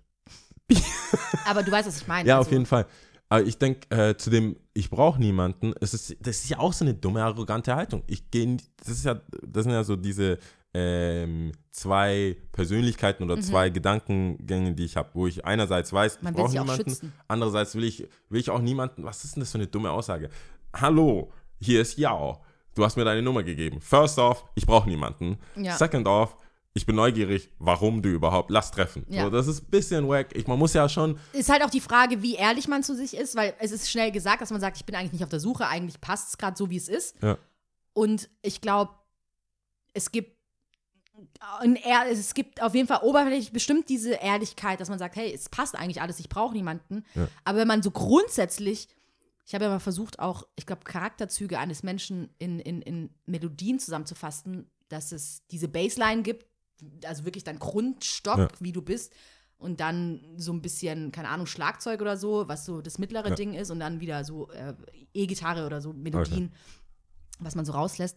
Aber du weißt, was ich meine.
Ja,
also,
auf jeden Fall. Aber ich denke, äh, zu dem, ich brauche niemanden, es ist, das ist ja auch so eine dumme, arrogante Haltung. Ich gehe, das ist ja, das sind ja so diese ähm, zwei Persönlichkeiten oder zwei Gedankengänge, die ich habe, wo ich einerseits weiß, ich
Mhm.
Brauche niemanden, andererseits will ich, will ich auch niemanden, was ist denn das für eine dumme Aussage? Hallo, hier ist Yao. Du hast mir deine Nummer gegeben. First off, ich brauche niemanden.
Ja.
Second off, ich bin neugierig, warum du überhaupt, lass treffen.
Ja.
So, das ist ein bisschen wack. Ich, man muss ja schon,
Ist halt auch die Frage, wie ehrlich man zu sich ist, weil es ist schnell gesagt, dass man sagt, ich bin eigentlich nicht auf der Suche, eigentlich passt es gerade so, wie es ist.
ja.
Und ich glaube, es gibt ehr- es gibt auf jeden Fall oberflächlich bestimmt diese Ehrlichkeit, dass man sagt, hey, es passt eigentlich alles, ich brauche niemanden.
Ja.
Aber wenn man so grundsätzlich, ich habe ja mal versucht, auch, ich glaube, Charakterzüge eines Menschen in, in, in Melodien zusammenzufassen, dass es diese Baseline gibt, also wirklich dein Grundstock,
Ja.
wie du bist, und dann so ein bisschen, keine Ahnung, Schlagzeug oder so, was so das mittlere
Ja.
Ding ist, und dann wieder so äh, E-Gitarre oder so Melodien, was man so rauslässt.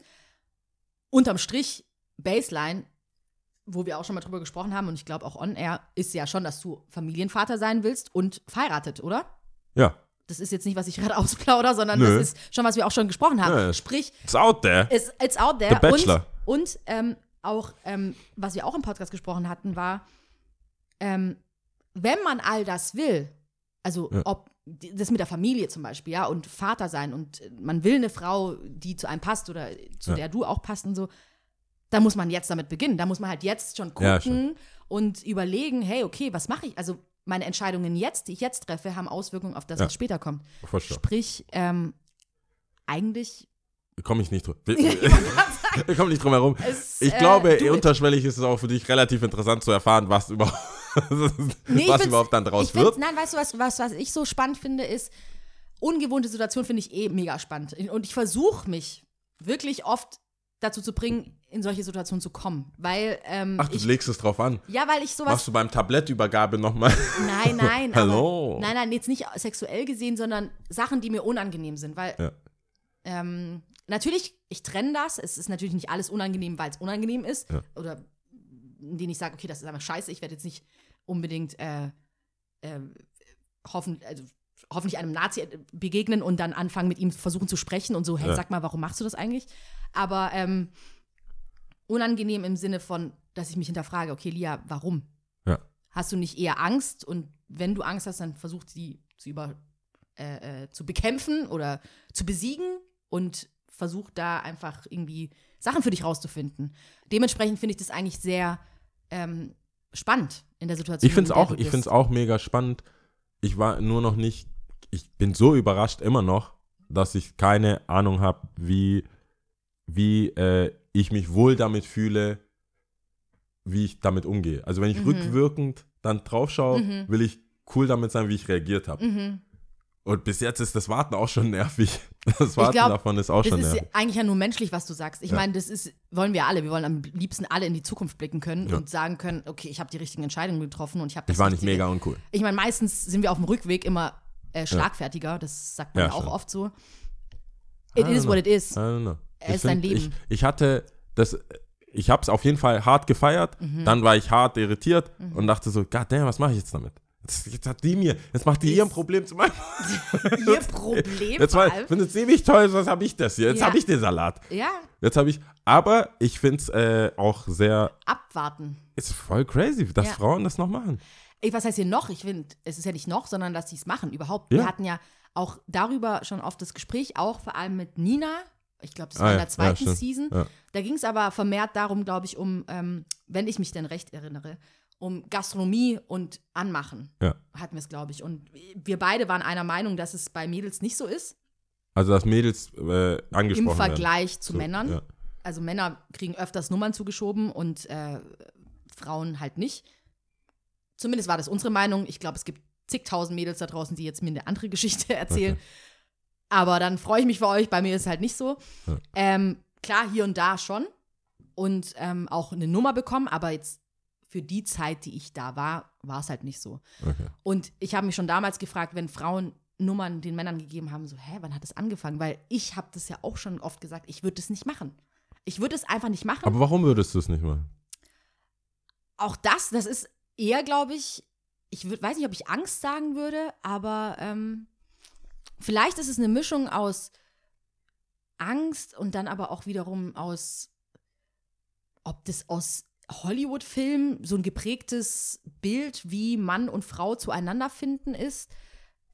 Unterm Strich, Baseline, wo wir auch schon mal drüber gesprochen haben, und ich glaube auch on air, ist ja schon, dass du Familienvater sein willst und verheiratet, oder?
Ja.
Das ist jetzt nicht, was ich gerade ausplauder, sondern
Nö.
das ist schon, was wir auch schon gesprochen haben.
Ja.
Sprich,
It's out there.
it's, it's out there.
The Bachelor.
Und, und ähm, auch, ähm, was wir auch im Podcast gesprochen hatten, war, ähm, wenn man all das will, also
Ja.
ob das mit der Familie zum Beispiel, ja, und Vater sein und man will eine Frau, die zu einem passt oder zu
Ja.
der du auch passt und so, da muss man jetzt damit beginnen. Da muss man halt jetzt schon
Ja,
gucken und überlegen, hey, okay, was mache ich? Also meine Entscheidungen jetzt, die ich jetzt treffe, haben Auswirkungen auf das, was später kommt. Sprich, ähm, eigentlich
Komme ich nicht drum. Ich komme nicht drum herum.
Es,
Ich
äh,
glaube, unterschwellig ist es auch für dich relativ interessant zu erfahren, was überhaupt,
Nee,
was überhaupt dann draus wird.
Nein, weißt du, was, was, was ich so spannend finde, ist, ungewohnte Situation finde ich eh mega spannend. Und ich versuche mich wirklich oft dazu zu bringen, in solche Situationen zu kommen. Weil, ähm,
Ach, du
ich,
legst es drauf an.
ja, weil ich sowas
Machst du beim Tablettübergabe nochmal?
Nein, nein.
Hallo.
Aber, nein, nein, jetzt nicht sexuell gesehen, sondern Sachen, die mir unangenehm sind. Weil
Ja.
ähm, natürlich, ich trenne das. Es ist natürlich nicht alles unangenehm, weil es unangenehm ist.
Ja.
Oder denen ich sage, okay, das ist einfach scheiße. Ich werde jetzt nicht unbedingt äh, äh, hoffen, also, hoffentlich einem Nazi begegnen und dann anfangen, mit ihm versuchen zu sprechen und so, hey,
Ja.
sag mal, warum machst du das eigentlich? Aber ähm, unangenehm im Sinne von, dass ich mich hinterfrage, okay, Lia, warum?
Ja.
Hast du nicht eher Angst? Und wenn du Angst hast, dann versuch sie zu über äh, äh, zu bekämpfen oder zu besiegen und versuch da einfach irgendwie Sachen für dich rauszufinden. Dementsprechend finde ich das eigentlich sehr ähm, spannend in der Situation.
Ich finde es auch, ich
bist.
find's auch mega spannend. Ich war nur noch nicht, ich bin so überrascht immer noch, dass ich keine Ahnung habe, wie, wie äh, ich mich wohl damit fühle, wie ich damit umgehe. Also wenn ich
Mhm.
rückwirkend dann drauf schaue,
Mhm.
will ich cool damit sein, wie ich reagiert habe.
Mhm.
Und bis jetzt ist das Warten auch schon nervig. Das Warten
glaub,
davon ist auch
Das
schon
ist ja
nervig.
eigentlich ja nur menschlich, was du sagst. Ich
Ja.
meine, das ist, wollen wir alle. Wir wollen am liebsten alle in die Zukunft blicken können
Ja.
und sagen können, okay, ich habe die richtigen Entscheidungen getroffen und ich habe das
Ich war nicht
Richtige.
mega uncool.
Ich meine, meistens sind wir auf dem Rückweg immer äh, schlagfertiger. Das sagt man
Ja,
auch
stimmt.
oft so. It is
don't
what it is.
I don't know.
Es ist dein Leben.
Ich, ich hatte das, ich habe es auf jeden Fall hart gefeiert.
Mhm.
Dann war ich hart irritiert und dachte so, God damn, was mache ich jetzt damit? Jetzt, jetzt hat die mir, jetzt macht die ihr ein Problem zu meinem.
Ihr Problem
Jetzt war,
allem.
findet sie mich toll, was habe ich das hier? Jetzt
Ja.
habe ich den Salat.
Ja,
Jetzt habe ich, aber ich finde es äh, auch sehr,
abwarten.
ist voll crazy, dass
Ja.
Frauen das noch machen.
Ey, was heißt hier noch? Ich finde, es ist ja nicht noch, sondern dass sie es machen überhaupt.
Ja.
Wir hatten ja auch darüber schon oft das Gespräch, auch vor allem mit Nina. Ich glaube, das
Ah,
war in
ja.
der zweiten. Season. Da ging es aber vermehrt darum, glaube ich, um, ähm, wenn ich mich denn recht erinnere, um Gastronomie und Anmachen.
Ja.
Hatten wir es, glaube ich. Und wir beide waren einer Meinung, dass es bei Mädels nicht so ist.
Also dass Mädels äh, angesprochen
Im Vergleich
werden.
zu
So,
Männern.
Ja.
Also Männer kriegen öfters Nummern zugeschoben und äh, Frauen halt nicht. Zumindest war das unsere Meinung. Ich glaube, es gibt zigtausend Mädels da draußen, die jetzt mir eine andere Geschichte erzählen. Aber dann freue ich mich für euch. Bei mir ist es halt nicht so.
Ja.
Ähm, klar, hier und da schon. Und ähm, auch eine Nummer bekommen, aber jetzt für die Zeit, die ich da war, war es halt nicht so.
Okay.
Und ich habe mich schon damals gefragt, wenn Frauen Nummern den Männern gegeben haben, so, hä, wann hat das angefangen? Weil ich habe das ja auch schon oft gesagt, ich würde das nicht machen. Ich würde es einfach nicht machen.
Aber warum würdest du es nicht machen?
auch das, das ist eher, glaube ich, ich würd, weiß nicht, ob ich Angst sagen würde, aber ähm, vielleicht ist es eine Mischung aus Angst und dann aber auch wiederum aus, ob das aus Hollywood-Filmen so ein geprägtes Bild, wie Mann und Frau zueinander finden ist.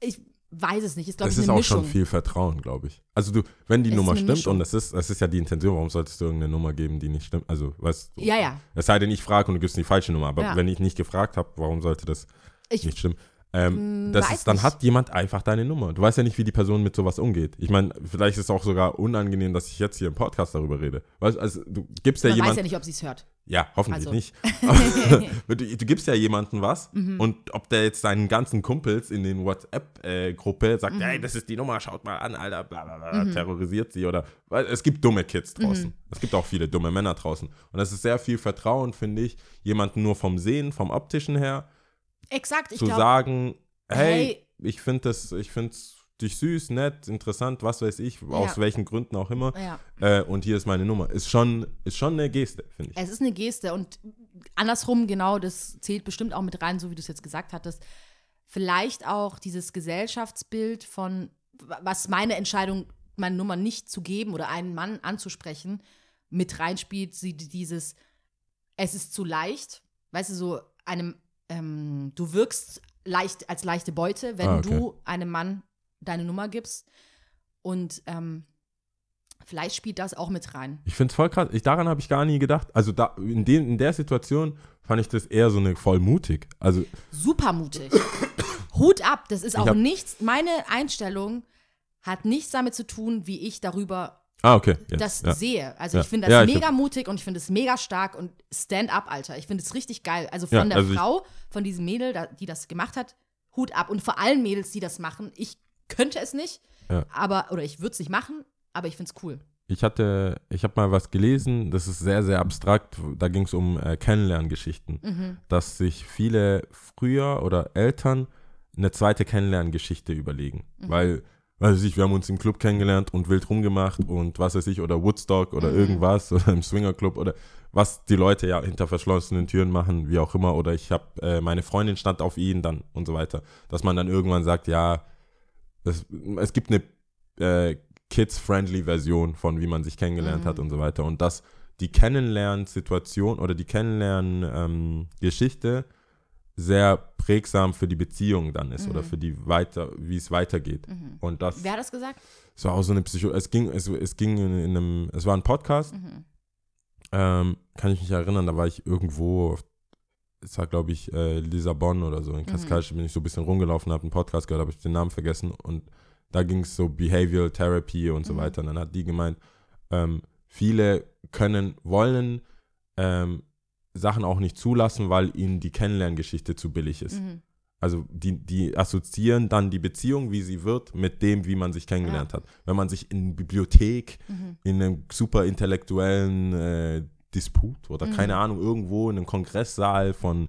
Ich weiß es nicht. Ist, glaube
Es
ich,
ist auch
Mischung.
schon viel Vertrauen, glaube ich. Also du, wenn die
Es
Nummer stimmt
Mischung.
und das ist, das ist ja die Intention, warum solltest du irgendeine Nummer geben, die nicht stimmt? Also, weißt du?
Ja, ja.
Es sei denn, ich frage und du gibst die falsche Nummer, aber
Ja.
wenn ich nicht gefragt habe, warum sollte das
Ich,
nicht stimmen? Ähm,
Mm,
das ist, dann
nicht.
hat jemand einfach deine Nummer. Du weißt ja nicht, wie die Person mit sowas umgeht. Ich meine, vielleicht ist es auch sogar unangenehm, dass ich jetzt hier im Podcast darüber rede. Weißt, also du gibst ja
man
jemand,
weiß ja nicht, ob sie es hört.
ja, hoffentlich
Also.
nicht. Du, du gibst ja jemandem was
Mhm.
und ob der jetzt seinen ganzen Kumpels in den WhatsApp-Gruppe sagt,
Mhm.
hey, das ist die Nummer, schaut mal an, Alter, bla bla bla, terrorisiert sie oder weil es gibt dumme Kids draußen.
Mhm.
Es gibt auch viele dumme Männer draußen. Und das ist sehr viel Vertrauen, finde ich, jemanden nur vom Sehen, vom optischen her,
Exakt, ich
zu
glaube.
sagen, hey,
Hey.
ich finde das, ich finde dich süß, nett, interessant, was weiß ich, aus
Ja.
welchen Gründen auch immer.
Ja.
Äh, und hier ist meine Nummer. Ist schon, ist schon eine Geste, finde ich.
Es ist eine Geste und andersrum, genau, das zählt bestimmt auch mit rein, so wie du es jetzt gesagt hattest. Vielleicht auch dieses Gesellschaftsbild von, was meine Entscheidung, meine Nummer nicht zu geben oder einen Mann anzusprechen, mit reinspielt, sie dieses, es ist zu leicht, weißt du, so einem, ähm, du wirkst leicht als leichte Beute, wenn
Ah, okay.
du einem Mann deine Nummer gibst und ähm, vielleicht spielt das auch mit rein.
Ich finde es voll krass. Ich, daran habe ich gar nie gedacht. Also da, in, dem, in der Situation fand ich das eher so eine voll mutig. Also
super mutig. Hut ab, das ist auch nichts, meine Einstellung hat nichts damit zu tun, wie ich darüber
ah okay. Jetzt,
das
ja.
sehe. Also
Ja.
ich finde das
Ja,
mega mutig und ich finde es mega stark und stand up, Alter. Ich finde es richtig geil. Also von der
also
Frau, von diesem Mädel, die das gemacht hat, Hut ab. Und vor allen Mädels, die das machen, ich könnte es nicht, aber, oder ich würde es nicht machen, aber ich finde es cool.
ich hatte, ich habe mal was gelesen, das ist sehr, sehr abstrakt, da ging es um äh, Kennenlerngeschichten,
Mhm.
dass sich viele früher oder Eltern eine zweite Kennenlerngeschichte überlegen,
Mhm.
weil, weiß ich, wir haben uns im Club kennengelernt und wild rumgemacht und was weiß ich, oder Woodstock oder
Mhm.
irgendwas oder im Swingerclub oder was die Leute ja hinter verschlossenen Türen machen, wie auch immer, oder ich habe, äh, meine Freundin stand auf ihn dann und so weiter, dass man dann irgendwann sagt, ja, es, es gibt eine äh, kids-friendly Version von wie man sich kennengelernt
Mhm.
hat und so weiter. Und dass die Kennenlernsituation oder die Kennenlern-Geschichte sehr prägsam für die Beziehung dann ist oder für die weiter, wie es weitergeht. Und das,
Mhm. Wer hat das gesagt?
es war auch so eine Psycho, es ging, es, es ging in, in einem, es war ein Podcast,
Mhm.
ähm, kann ich mich erinnern, da war ich irgendwo, auf- es war glaube ich äh, Lissabon oder so, in Cascais bin ich so ein bisschen rumgelaufen, habe einen Podcast gehört, habe ich den Namen vergessen und da ging es so Behavioral Therapy und so
Mhm.
weiter und dann hat die gemeint, ähm, viele können, wollen ähm, Sachen auch nicht zulassen, weil ihnen die Kennenlerngeschichte zu billig ist.
Mhm.
Also die, die assoziieren dann die Beziehung, wie sie wird, mit dem, wie man sich kennengelernt hat. Wenn man sich in einer Bibliothek,
Mhm.
in einem super intellektuellen äh, Disput oder
Mhm.
keine Ahnung, irgendwo in einem Kongresssaal von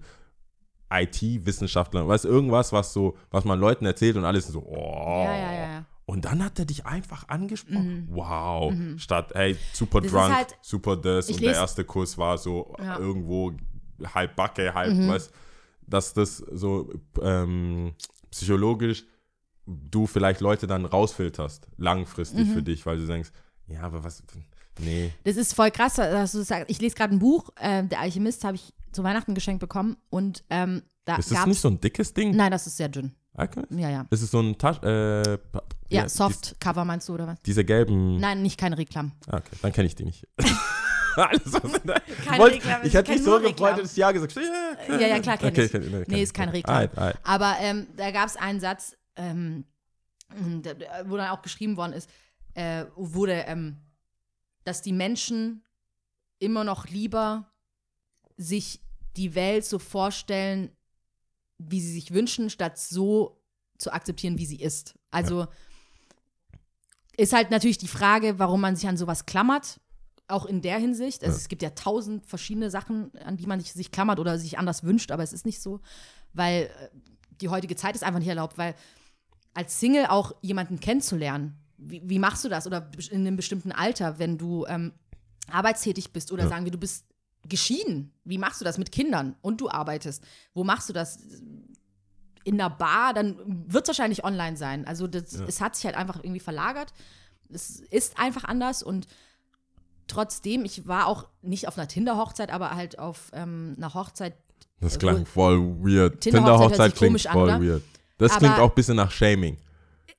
IT-Wissenschaftlern, weißt du, irgendwas, was so, was man Leuten erzählt und alles so, oh.
Ja, ja, ja, ja.
Und dann hat er dich einfach angesprochen.
Mhm.
Wow. Statt, hey, super
Das
drunk,
halt-
super das. Und der erste Kuss war so
Ja.
irgendwo halb Backe, halb,
Mhm.
weißt dass das so ähm, psychologisch du vielleicht Leute dann rausfilterst, langfristig
Mhm.
für dich, weil du denkst, ja, aber was, nee.
Das ist voll krass, dass du das sagst. Ich lese gerade ein Buch, äh, Der Alchemist habe ich zu Weihnachten geschenkt bekommen und ähm, da
Ist das nicht so ein dickes Ding?
Nein, das ist sehr dünn.
Okay.
Ja, ja.
Ist es so ein Tasch, äh,
Ja, Soft-Cover meinst du, oder was?
Diese gelben.
Nein, nicht keine Reklam.
Ah, okay, dann kenne ich die nicht. Alles, Wollt-
Reklam,
ich
ich
hätte mich so gefreut, dass ja gesagt ja,
Ja, ja, klar, kenn
okay,
ich.
kenn- kenn
Nee, ist kein Reklam.
Alright, alright.
Aber ähm, da gab es einen Satz, ähm, wo dann auch geschrieben worden ist, äh, wurde, ähm, dass die Menschen immer noch lieber sich die Welt so vorstellen, wie sie sich wünschen, statt so zu akzeptieren, wie sie ist. Also ist halt natürlich die Frage, warum man sich an sowas klammert. Auch in der Hinsicht. Also
Ja.
es gibt ja tausend verschiedene Sachen, an die man sich, sich klammert oder sich anders wünscht, aber es ist nicht so, weil äh, die heutige Zeit ist einfach nicht erlaubt, weil als Single auch jemanden kennenzulernen, wie, wie machst du das? Oder in einem bestimmten Alter, wenn du ähm, arbeitstätig bist oder
Ja.
sagen wir, du bist geschieden. Wie machst du das mit Kindern und du arbeitest? Wo machst du das? In einer Bar, dann wird es wahrscheinlich online sein. Also das,
Ja.
es hat sich halt einfach irgendwie verlagert. Es ist einfach anders und trotzdem, ich war auch nicht auf einer Tinder-Hochzeit, aber halt auf ähm, einer Hochzeit.
Das
Äh,
klang
wo-
voll weird.
Tinder-Hochzeit sich
klingt
komisch an,
voll
oder?
weird. Das
Aber-
klingt auch ein bisschen nach Shaming.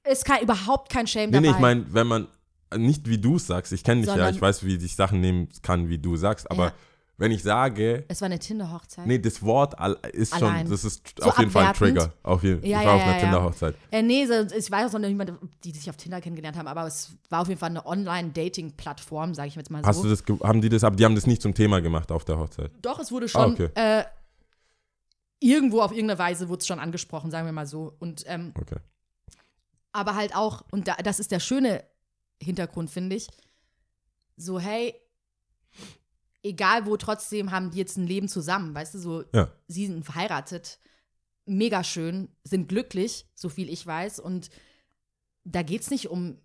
Es kann überhaupt kein Shame
Nee,
dabei.
nee, ich meine, wenn man, nicht wie du es sagst, ich kenne dich ja,
Sondern-
ich weiß, wie ich Sachen nehmen kann, wie du sagst, aber
Ja.
Wenn ich sage,
es war eine Tinder-Hochzeit.
nee, das Wort ist schon,
Allein.
das ist
So
auf jeden Fall ein
abwertend.
Trigger. Auf jeden,
Ja,
ich war
ja,
auf einer
ja.
Tinder-Hochzeit.
Äh, nee, so, ich weiß auch noch niemand, die sich auf Tinder kennengelernt haben, aber es war auf jeden Fall eine Online-Dating-Plattform, sage ich jetzt mal so.
Hast du das, haben die das, aber die haben das nicht zum Thema gemacht auf der Hochzeit.
Doch, es wurde schon
okay.
äh, irgendwo auf irgendeine Weise wurde es schon angesprochen, sagen wir mal so. Und ähm,
Okay.
aber halt auch, und da, das ist der schöne Hintergrund, finde ich, so, hey, egal wo, trotzdem haben die jetzt ein Leben zusammen, weißt du, so,
Ja.
sie sind verheiratet, mega schön, sind glücklich, so viel ich weiß, und da geht es nicht um,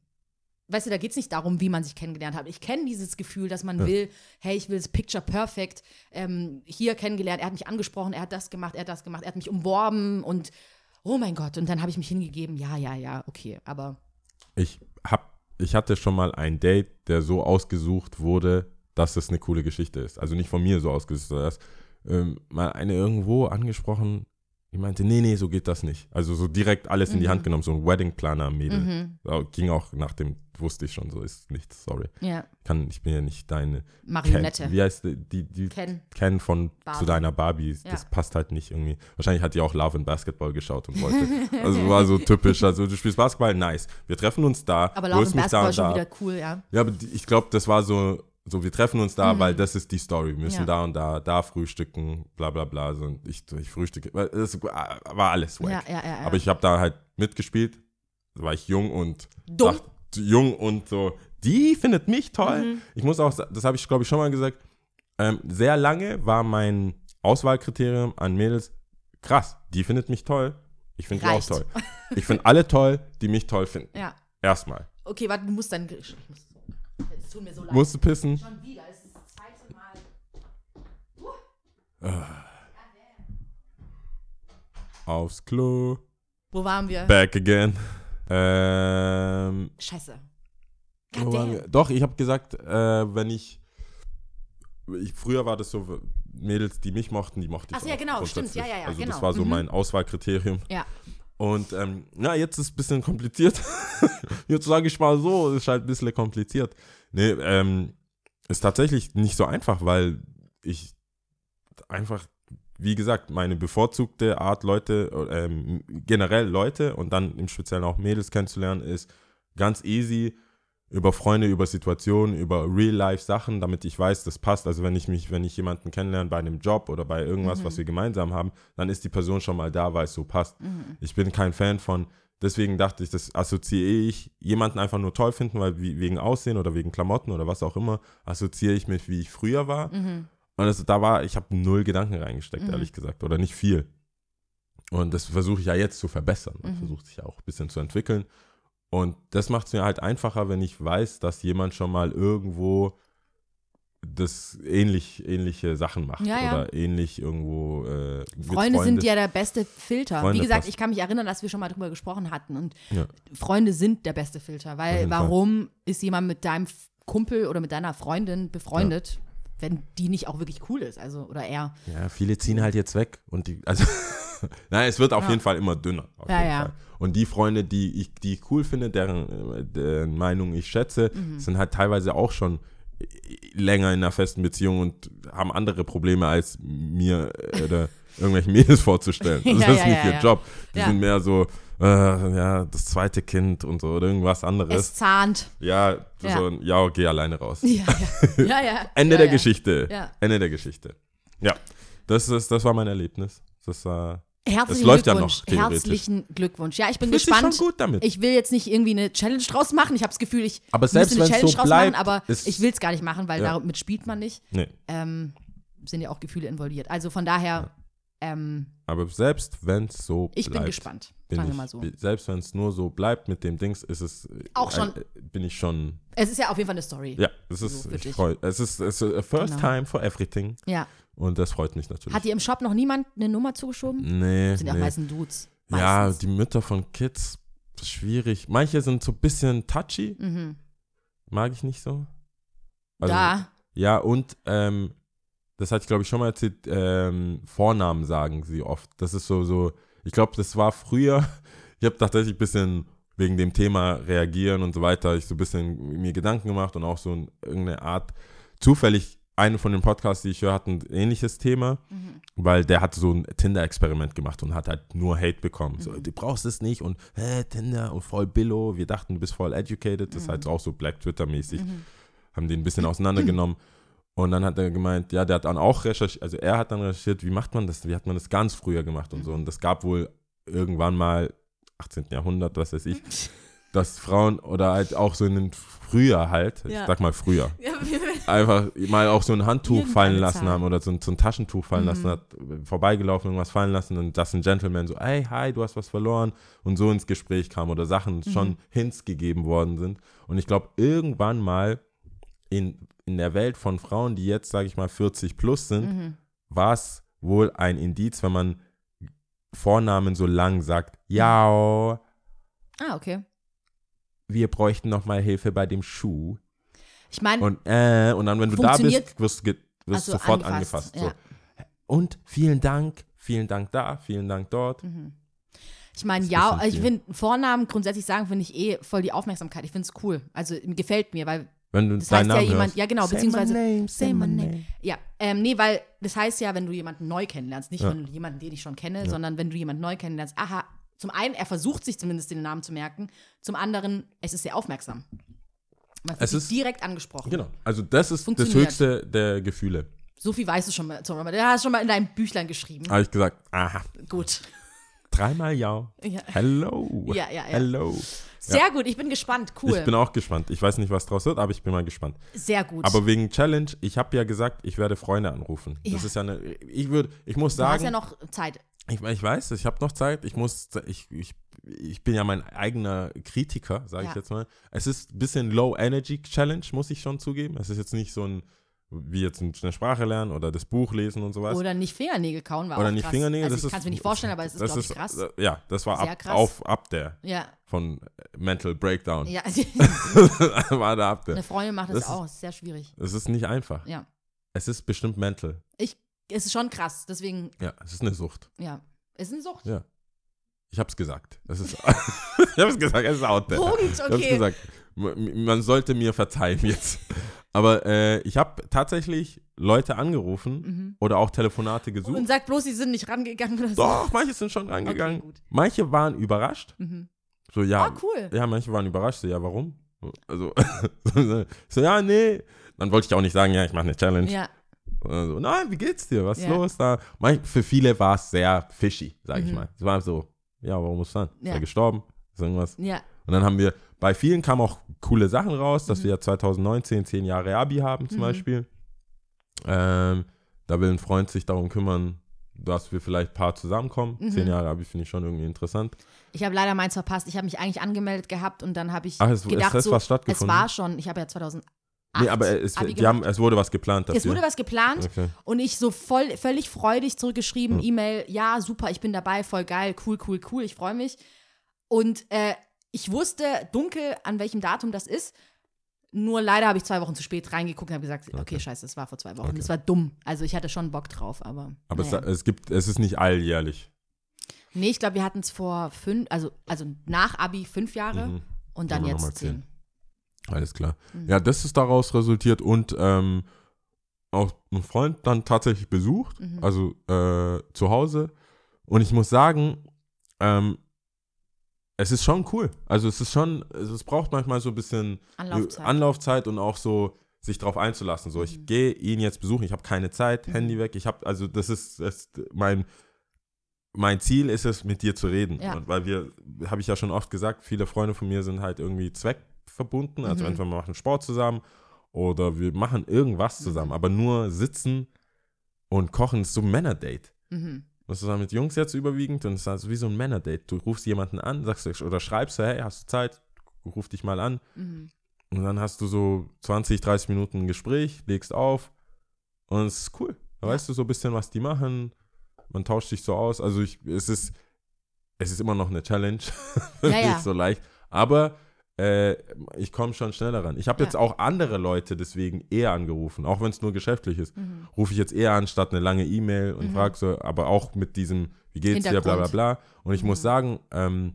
weißt du, da geht es nicht darum, wie man sich kennengelernt hat. Ich kenne dieses Gefühl, dass man
Ja.
will, hey, ich will das Picture Perfect, ähm, hier kennengelernt, er hat mich angesprochen, er hat das gemacht, er hat das gemacht, er hat mich umworben und oh mein Gott, und dann habe ich mich hingegeben, ja, ja, ja, okay, aber
Ich hab, ich hatte schon mal ein Date, der so ausgesucht wurde, dass es eine coole Geschichte ist. Also nicht von mir so ausgesucht, sondern erst ähm, mal eine irgendwo angesprochen, die meinte, nee, nee, so geht das nicht. Also so direkt alles in die
Mhm.
Hand genommen, so ein Wedding Planner Mädel.
mhm,
Ging auch nach dem, wusste ich schon, so ist nichts, sorry.
ja,
Kann, ich bin ja nicht deine
Marionette.
Ken, wie heißt die, die, die
Ken.
Ken von
Barbie.
zu deiner Barbie, das
Ja.
passt halt nicht irgendwie. Wahrscheinlich hat die auch Love and Basketball geschaut und wollte. also war so typisch, also du spielst Basketball, nice. Wir treffen uns da,
Aber Love and
da
Basketball
und
schon
da.
wieder cool, ja.
Ja, aber die, ich glaube, das war so, so wir treffen uns da,
Mhm.
weil das ist die Story. Wir müssen
Ja.
da und da, da frühstücken, bla bla bla. So, und ich, ich frühstücke, das war alles wack.
Ja, ja.
Aber ich habe da halt mitgespielt, da war ich jung und
Dumm.
dacht- jung und so die findet mich toll.
Mhm.
Ich muss auch, das habe ich glaube ich schon mal gesagt, ähm, sehr lange war mein Auswahlkriterium an Mädels, krass, die findet mich toll, ich finde die auch toll. Ich finde alle toll, die mich toll finden.
Ja.
Erstmal.
Okay, warte, du musst dann. Ich muss, es tut mir so leid.
Musst du pissen?
Schon wieder, es ist das zweite Mal.
Aufs Klo.
Wo waren wir?
Back again. Ähm,
Scheiße.
wo waren wir? Doch, ich habe gesagt, äh, wenn ich, ich. Früher war das so, Mädels, die mich mochten, die mochte ich.
Ach ja, genau, stimmt, ja, ja, ja,
Also, das
genau.
war so
Mhm.
mein Auswahlkriterium.
Ja.
Und ähm, na, jetzt ist es ein bisschen kompliziert. jetzt sage ich mal so, ist halt ein bisschen kompliziert. Nee, ähm, ist tatsächlich nicht so einfach, weil ich einfach, wie gesagt, meine bevorzugte Art, Leute, ähm, generell Leute und dann im Speziellen auch Mädels kennenzulernen, ist ganz easy über Freunde, über Situationen, über Real-Life-Sachen, damit ich weiß, das passt. Also wenn ich mich, wenn ich jemanden kennenlerne bei einem Job oder bei irgendwas, was wir gemeinsam haben, dann ist die Person schon mal da, weil es so passt. Ich bin kein Fan von, deswegen dachte ich, das assoziiere ich, jemanden einfach nur toll finden, weil wegen Aussehen oder wegen Klamotten oder was auch immer, assoziiere ich mich, wie ich früher war. Und das, da war, ich habe null Gedanken reingesteckt, ehrlich gesagt, oder nicht viel. Und das versuche ich ja jetzt zu verbessern. Man versucht sich ja auch ein bisschen zu entwickeln. Und das macht es mir halt einfacher, wenn ich weiß, dass jemand schon mal irgendwo das ähnlich, ähnliche Sachen macht
Ja, ja.
oder ähnlich irgendwo äh,
Freunde sind ja der beste Filter.
Freunde
Wie gesagt,
passt.
ich kann mich erinnern, dass wir schon mal drüber gesprochen hatten. Und
Ja.
Freunde sind der beste Filter. Weil
jeden Fall.
warum ist jemand mit deinem Kumpel oder mit deiner Freundin befreundet, wenn die nicht auch wirklich cool ist? Also, oder er.
Ja, viele ziehen halt jetzt weg und die, also, nein, es wird auf
Ja.
jeden Fall immer dünner. Auf
Ja,
jeden
ja.
Fall. Und die Freunde, die ich, die ich cool finde, deren, äh, deren Meinung ich schätze,
Mhm.
sind halt teilweise auch schon länger in einer festen Beziehung und haben andere Probleme als mir äh, oder irgendwelchen Mädels vorzustellen. Das
Ja,
ist
ja,
nicht
ja,
ihr. Job. Die sind mehr so, äh, ja, das zweite Kind und so oder irgendwas anderes.
Es zahnt.
ja,
Ja.
so, ein, ja, geh alleine raus.
Ja, ja. ja, ja.
Ende der. Geschichte.
Ja.
Ende der Geschichte. Ja, das, ist, das war mein Erlebnis. Das war.
Herzlichen
läuft ja
Glückwunsch.
noch, theoretisch.
Herzlichen Glückwunsch. Ja, ich bin
Fühlt sich
gespannt.
schon gut damit.
Ich will jetzt nicht irgendwie eine Challenge draus machen. Ich habe das Gefühl, ich
Aber selbst
eine Challenge
so
draus
bleibt,
machen, aber ich will es gar nicht machen, weil
Ja.
damit spielt man nicht.
Nee.
Ähm, sind ja auch Gefühle involviert. Also von daher, ähm,
Aber selbst wenn es so
ich
bleibt.
bin gespannt.
bin
sagen wir
ich,
mal so.
Selbst wenn es nur so bleibt mit dem Dings, ist es. äh,
Auch schon-
äh, bin ich schon.
Es ist ja auf jeden Fall eine Story.
Ja, es ist.
So
ich freu, es ist, es ist a first
Genau.
time for everything.
Ja.
Und das freut mich natürlich.
Hat dir im Shop noch niemand eine Nummer zugeschoben?
nee.
Das sind ja auch
nee.
meistens Dudes.
Ja,
Meistens.
die Mütter von Kids, das ist schwierig. Manche sind so ein bisschen touchy.
Mhm.
Mag ich nicht so. Also,
da.
Ja, und ähm, das hatte ich, glaube ich, schon mal erzählt, ähm, Vornamen sagen sie oft. Das ist so, so, ich glaube, das war früher, ich habe tatsächlich ein bisschen wegen dem Thema reagieren und so weiter, ich so ein bisschen mir Gedanken gemacht und auch so in irgendeine Art, zufällig, eine von den Podcasts, die ich höre, hat ein ähnliches Thema, weil der hat so ein Tinder-Experiment gemacht und hat halt nur Hate bekommen. So, du brauchst es nicht und hä, Tinder und voll Billo, wir dachten, du bist voll educated, das ist halt auch so Black Twitter-mäßig haben den ein bisschen auseinandergenommen. Und dann hat er gemeint, ja, der hat dann auch recherchiert, also er hat dann recherchiert, wie macht man das, wie hat man das ganz früher gemacht und so. Und das gab wohl irgendwann mal, 18. Jahrhundert, was weiß ich, dass Frauen oder halt auch so in den früher halt, ich
Ja.
sag mal früher,
Ja,
einfach mal auch so ein Handtuch fallen lassen haben oder so ein, so ein Taschentuch fallen
Mhm.
lassen hat, vorbeigelaufen, irgendwas fallen lassen und dass ein Gentleman so, hey, hi, du hast was verloren und so ins Gespräch kam oder Sachen
Mhm.
schon Hints gegeben worden sind. Und ich glaube, irgendwann mal in, in der Welt von Frauen, die jetzt, sage ich mal, 40 plus sind,
Mhm.
war es wohl ein Indiz, wenn man Vornamen so lang sagt, ja,
Ah, okay.
Wir bräuchten noch mal Hilfe bei dem Schuh.
Ich meine,
Und äh, und dann, wenn du da bist, wirst du
Also
sofort
angefasst,
angefasst.
ja.
so. Und vielen Dank, vielen Dank da, vielen Dank dort.
ich meine, ja,
bisschen
ich finde Vornamen grundsätzlich sagen, finde ich eh voll die Aufmerksamkeit. Ich finde es cool. Also gefällt mir, weil
Wenn du
Das
deinen
heißt ja
Namen
jemand-
hörst.
ja, genau,
Say
beziehungsweise-
my name, say my name.
Ja, ähm, nee, weil das heißt ja, wenn du jemanden neu kennenlernst, nicht
Ja.
von jemanden, den ich schon kenne, sondern wenn du jemanden neu kennenlernst, aha, zum einen, er versucht sich zumindest den Namen zu merken, zum anderen, es ist sehr aufmerksam. Man
Es ist-
direkt angesprochen.
Genau. Also das ist das höchste der Gefühle.
So viel weißt du schon mal, aber du hast schon mal in deinem Büchlein geschrieben.
Habe ich gesagt, aha,
Gut.
Dreimal ja.
Ja.
Hello.
Ja, ja, ja.
Hello.
Sehr gut, ich bin gespannt. Cool.
Ich bin auch gespannt. Ich weiß nicht, was draus wird, aber ich bin mal gespannt.
Sehr gut.
Aber wegen Challenge, ich habe ja gesagt, ich werde Freunde anrufen. Das
Ja.
ist ja eine, ich würde, ich muss
du hast
sagen,
ja noch Zeit.
Ich, ich weiß, ich habe noch Zeit. Ich muss, ich, ich, ich bin ja mein eigener Kritiker, sage
Ja.
ich jetzt mal. Es ist ein bisschen Low Energy Challenge, muss ich schon zugeben. Es ist jetzt nicht so ein, wie jetzt eine Sprache lernen oder das Buch lesen und sowas.
Oder nicht Fingernägel kauen war
Oder
auch
nicht
krass.
Fingernägel.
Also
das
ich kann es mir nicht vorstellen, aber es ist, glaube ich, krass.
äh, Ja, das war
Sehr
ab,
krass.
auf, ab der
ja,
von äh, Mental Breakdown.
ja.
war da ab der.
Eine Freundin macht das,
Das
auch. Ist sehr schwierig.
Es ist nicht einfach.
Ja.
Es ist bestimmt mental.
Ich, es ist schon krass. Deswegen,
Ja, es ist eine Sucht.
ja. Es ist eine Sucht.
Ja. Ich hab's gesagt. Es ist, ich hab's gesagt, es ist out there.
Punkt,
Ich hab's
okay.
gesagt. Man sollte mir verzeihen jetzt. Aber äh, ich habe tatsächlich Leute angerufen oder auch Telefonate gesucht.
Mhm. Und sag bloß, sie sind nicht rangegangen oder so.
Doch, manche sind schon rangegangen.
Okay, gut.
manche waren überrascht.
Mhm.
So, ja.
Oh, cool.
Ja, manche waren überrascht. So, ja, warum? Also, so, ja, nee. Dann wollte ich auch nicht sagen, ja, ich mache eine Challenge.
Ja.
Also, nein, wie geht's dir? Was ist
Ja.
los da? Manch, für viele war es sehr fishy, sag ich
Mhm.
mal. Es war so, ja, warum muss dann? Ist
Ja.
er gestorben? Ist irgendwas?
Ja.
Und dann haben wir, bei vielen kamen auch coole Sachen raus,
Mhm.
dass wir 2019 zehn Jahre Abi haben zum Beispiel. Ähm, da will ein Freund sich darum kümmern, dass wir vielleicht ein paar zusammenkommen.
Mhm.
Zehn Jahre Abi finde ich schon irgendwie interessant.
Ich habe leider meins verpasst. Ich habe mich eigentlich angemeldet gehabt und dann habe ich
Ach, es- es
gedacht,
hat
so,
was
es war schon, ich habe ja 2008
nee, aber es, haben, es wurde was geplant dafür.
Es wurde was geplant
Okay.
und ich so voll, völlig freudig zurückgeschrieben,
Mhm.
E-Mail, ja, super, ich bin dabei, voll geil, cool, cool, cool, ich freue mich. Und äh, ich wusste dunkel, an welchem Datum das ist. Nur leider habe ich zwei Wochen zu spät reingeguckt und habe gesagt, okay, scheiße, das war vor zwei Wochen.
Okay.
Das war dumm. Also ich hatte schon Bock drauf, aber.
aber
naja.
es, es gibt, es ist nicht alljährlich.
Nee, ich glaube, wir hatten es vor fünf, also, also nach Abi fünf Jahre
Mhm.
und dann jetzt zehn.
Alles klar.
Mhm.
Ja, das ist daraus resultiert und ähm, auch ein Freund dann tatsächlich besucht,
Mhm.
also äh, zu Hause. Und ich muss sagen, ähm, es ist schon cool. Also es ist schon, also es braucht manchmal so ein bisschen
Anlaufzeit.
Anlaufzeit und auch so sich darauf einzulassen. So,
Mhm.
ich gehe ihn jetzt besuchen, ich habe keine Zeit, Handy weg. Ich habe, also das ist, das ist mein, mein Ziel ist es, mit dir zu reden.
Ja.
Und weil wir, habe ich ja schon oft gesagt, viele Freunde von mir sind halt irgendwie zweckverbunden. Also
Mhm.
entweder wir machen Sport zusammen oder wir machen irgendwas
Mhm.
zusammen. Aber nur sitzen und kochen ist so ein Männerdate.
Mhm.
Das ist dann mit Jungs jetzt überwiegend und es ist also wie so ein Männerdate. Du rufst jemanden an, sagst oder schreibst du, hey, hast du Zeit? Ruf dich mal an.
Mhm.
Und dann hast du so 20, 30 Minuten ein Gespräch, legst auf und es ist cool. Da
Ja.
weißt du so ein bisschen, was die machen. Man tauscht sich so aus. Also ich, es ist, es ist immer noch eine Challenge.
Ja,
Nicht
ja.
so leicht. Aber äh, ich komme schon schneller ran. Ich habe
Ja.
jetzt auch andere Leute deswegen eher angerufen, auch wenn es nur geschäftlich ist.
Mhm.
Rufe ich jetzt eher an, statt eine lange E-Mail und
Mhm.
frage so, aber auch mit diesem, wie geht's dir, bla bla bla. Und ich muss
Mhm.
sagen, ähm,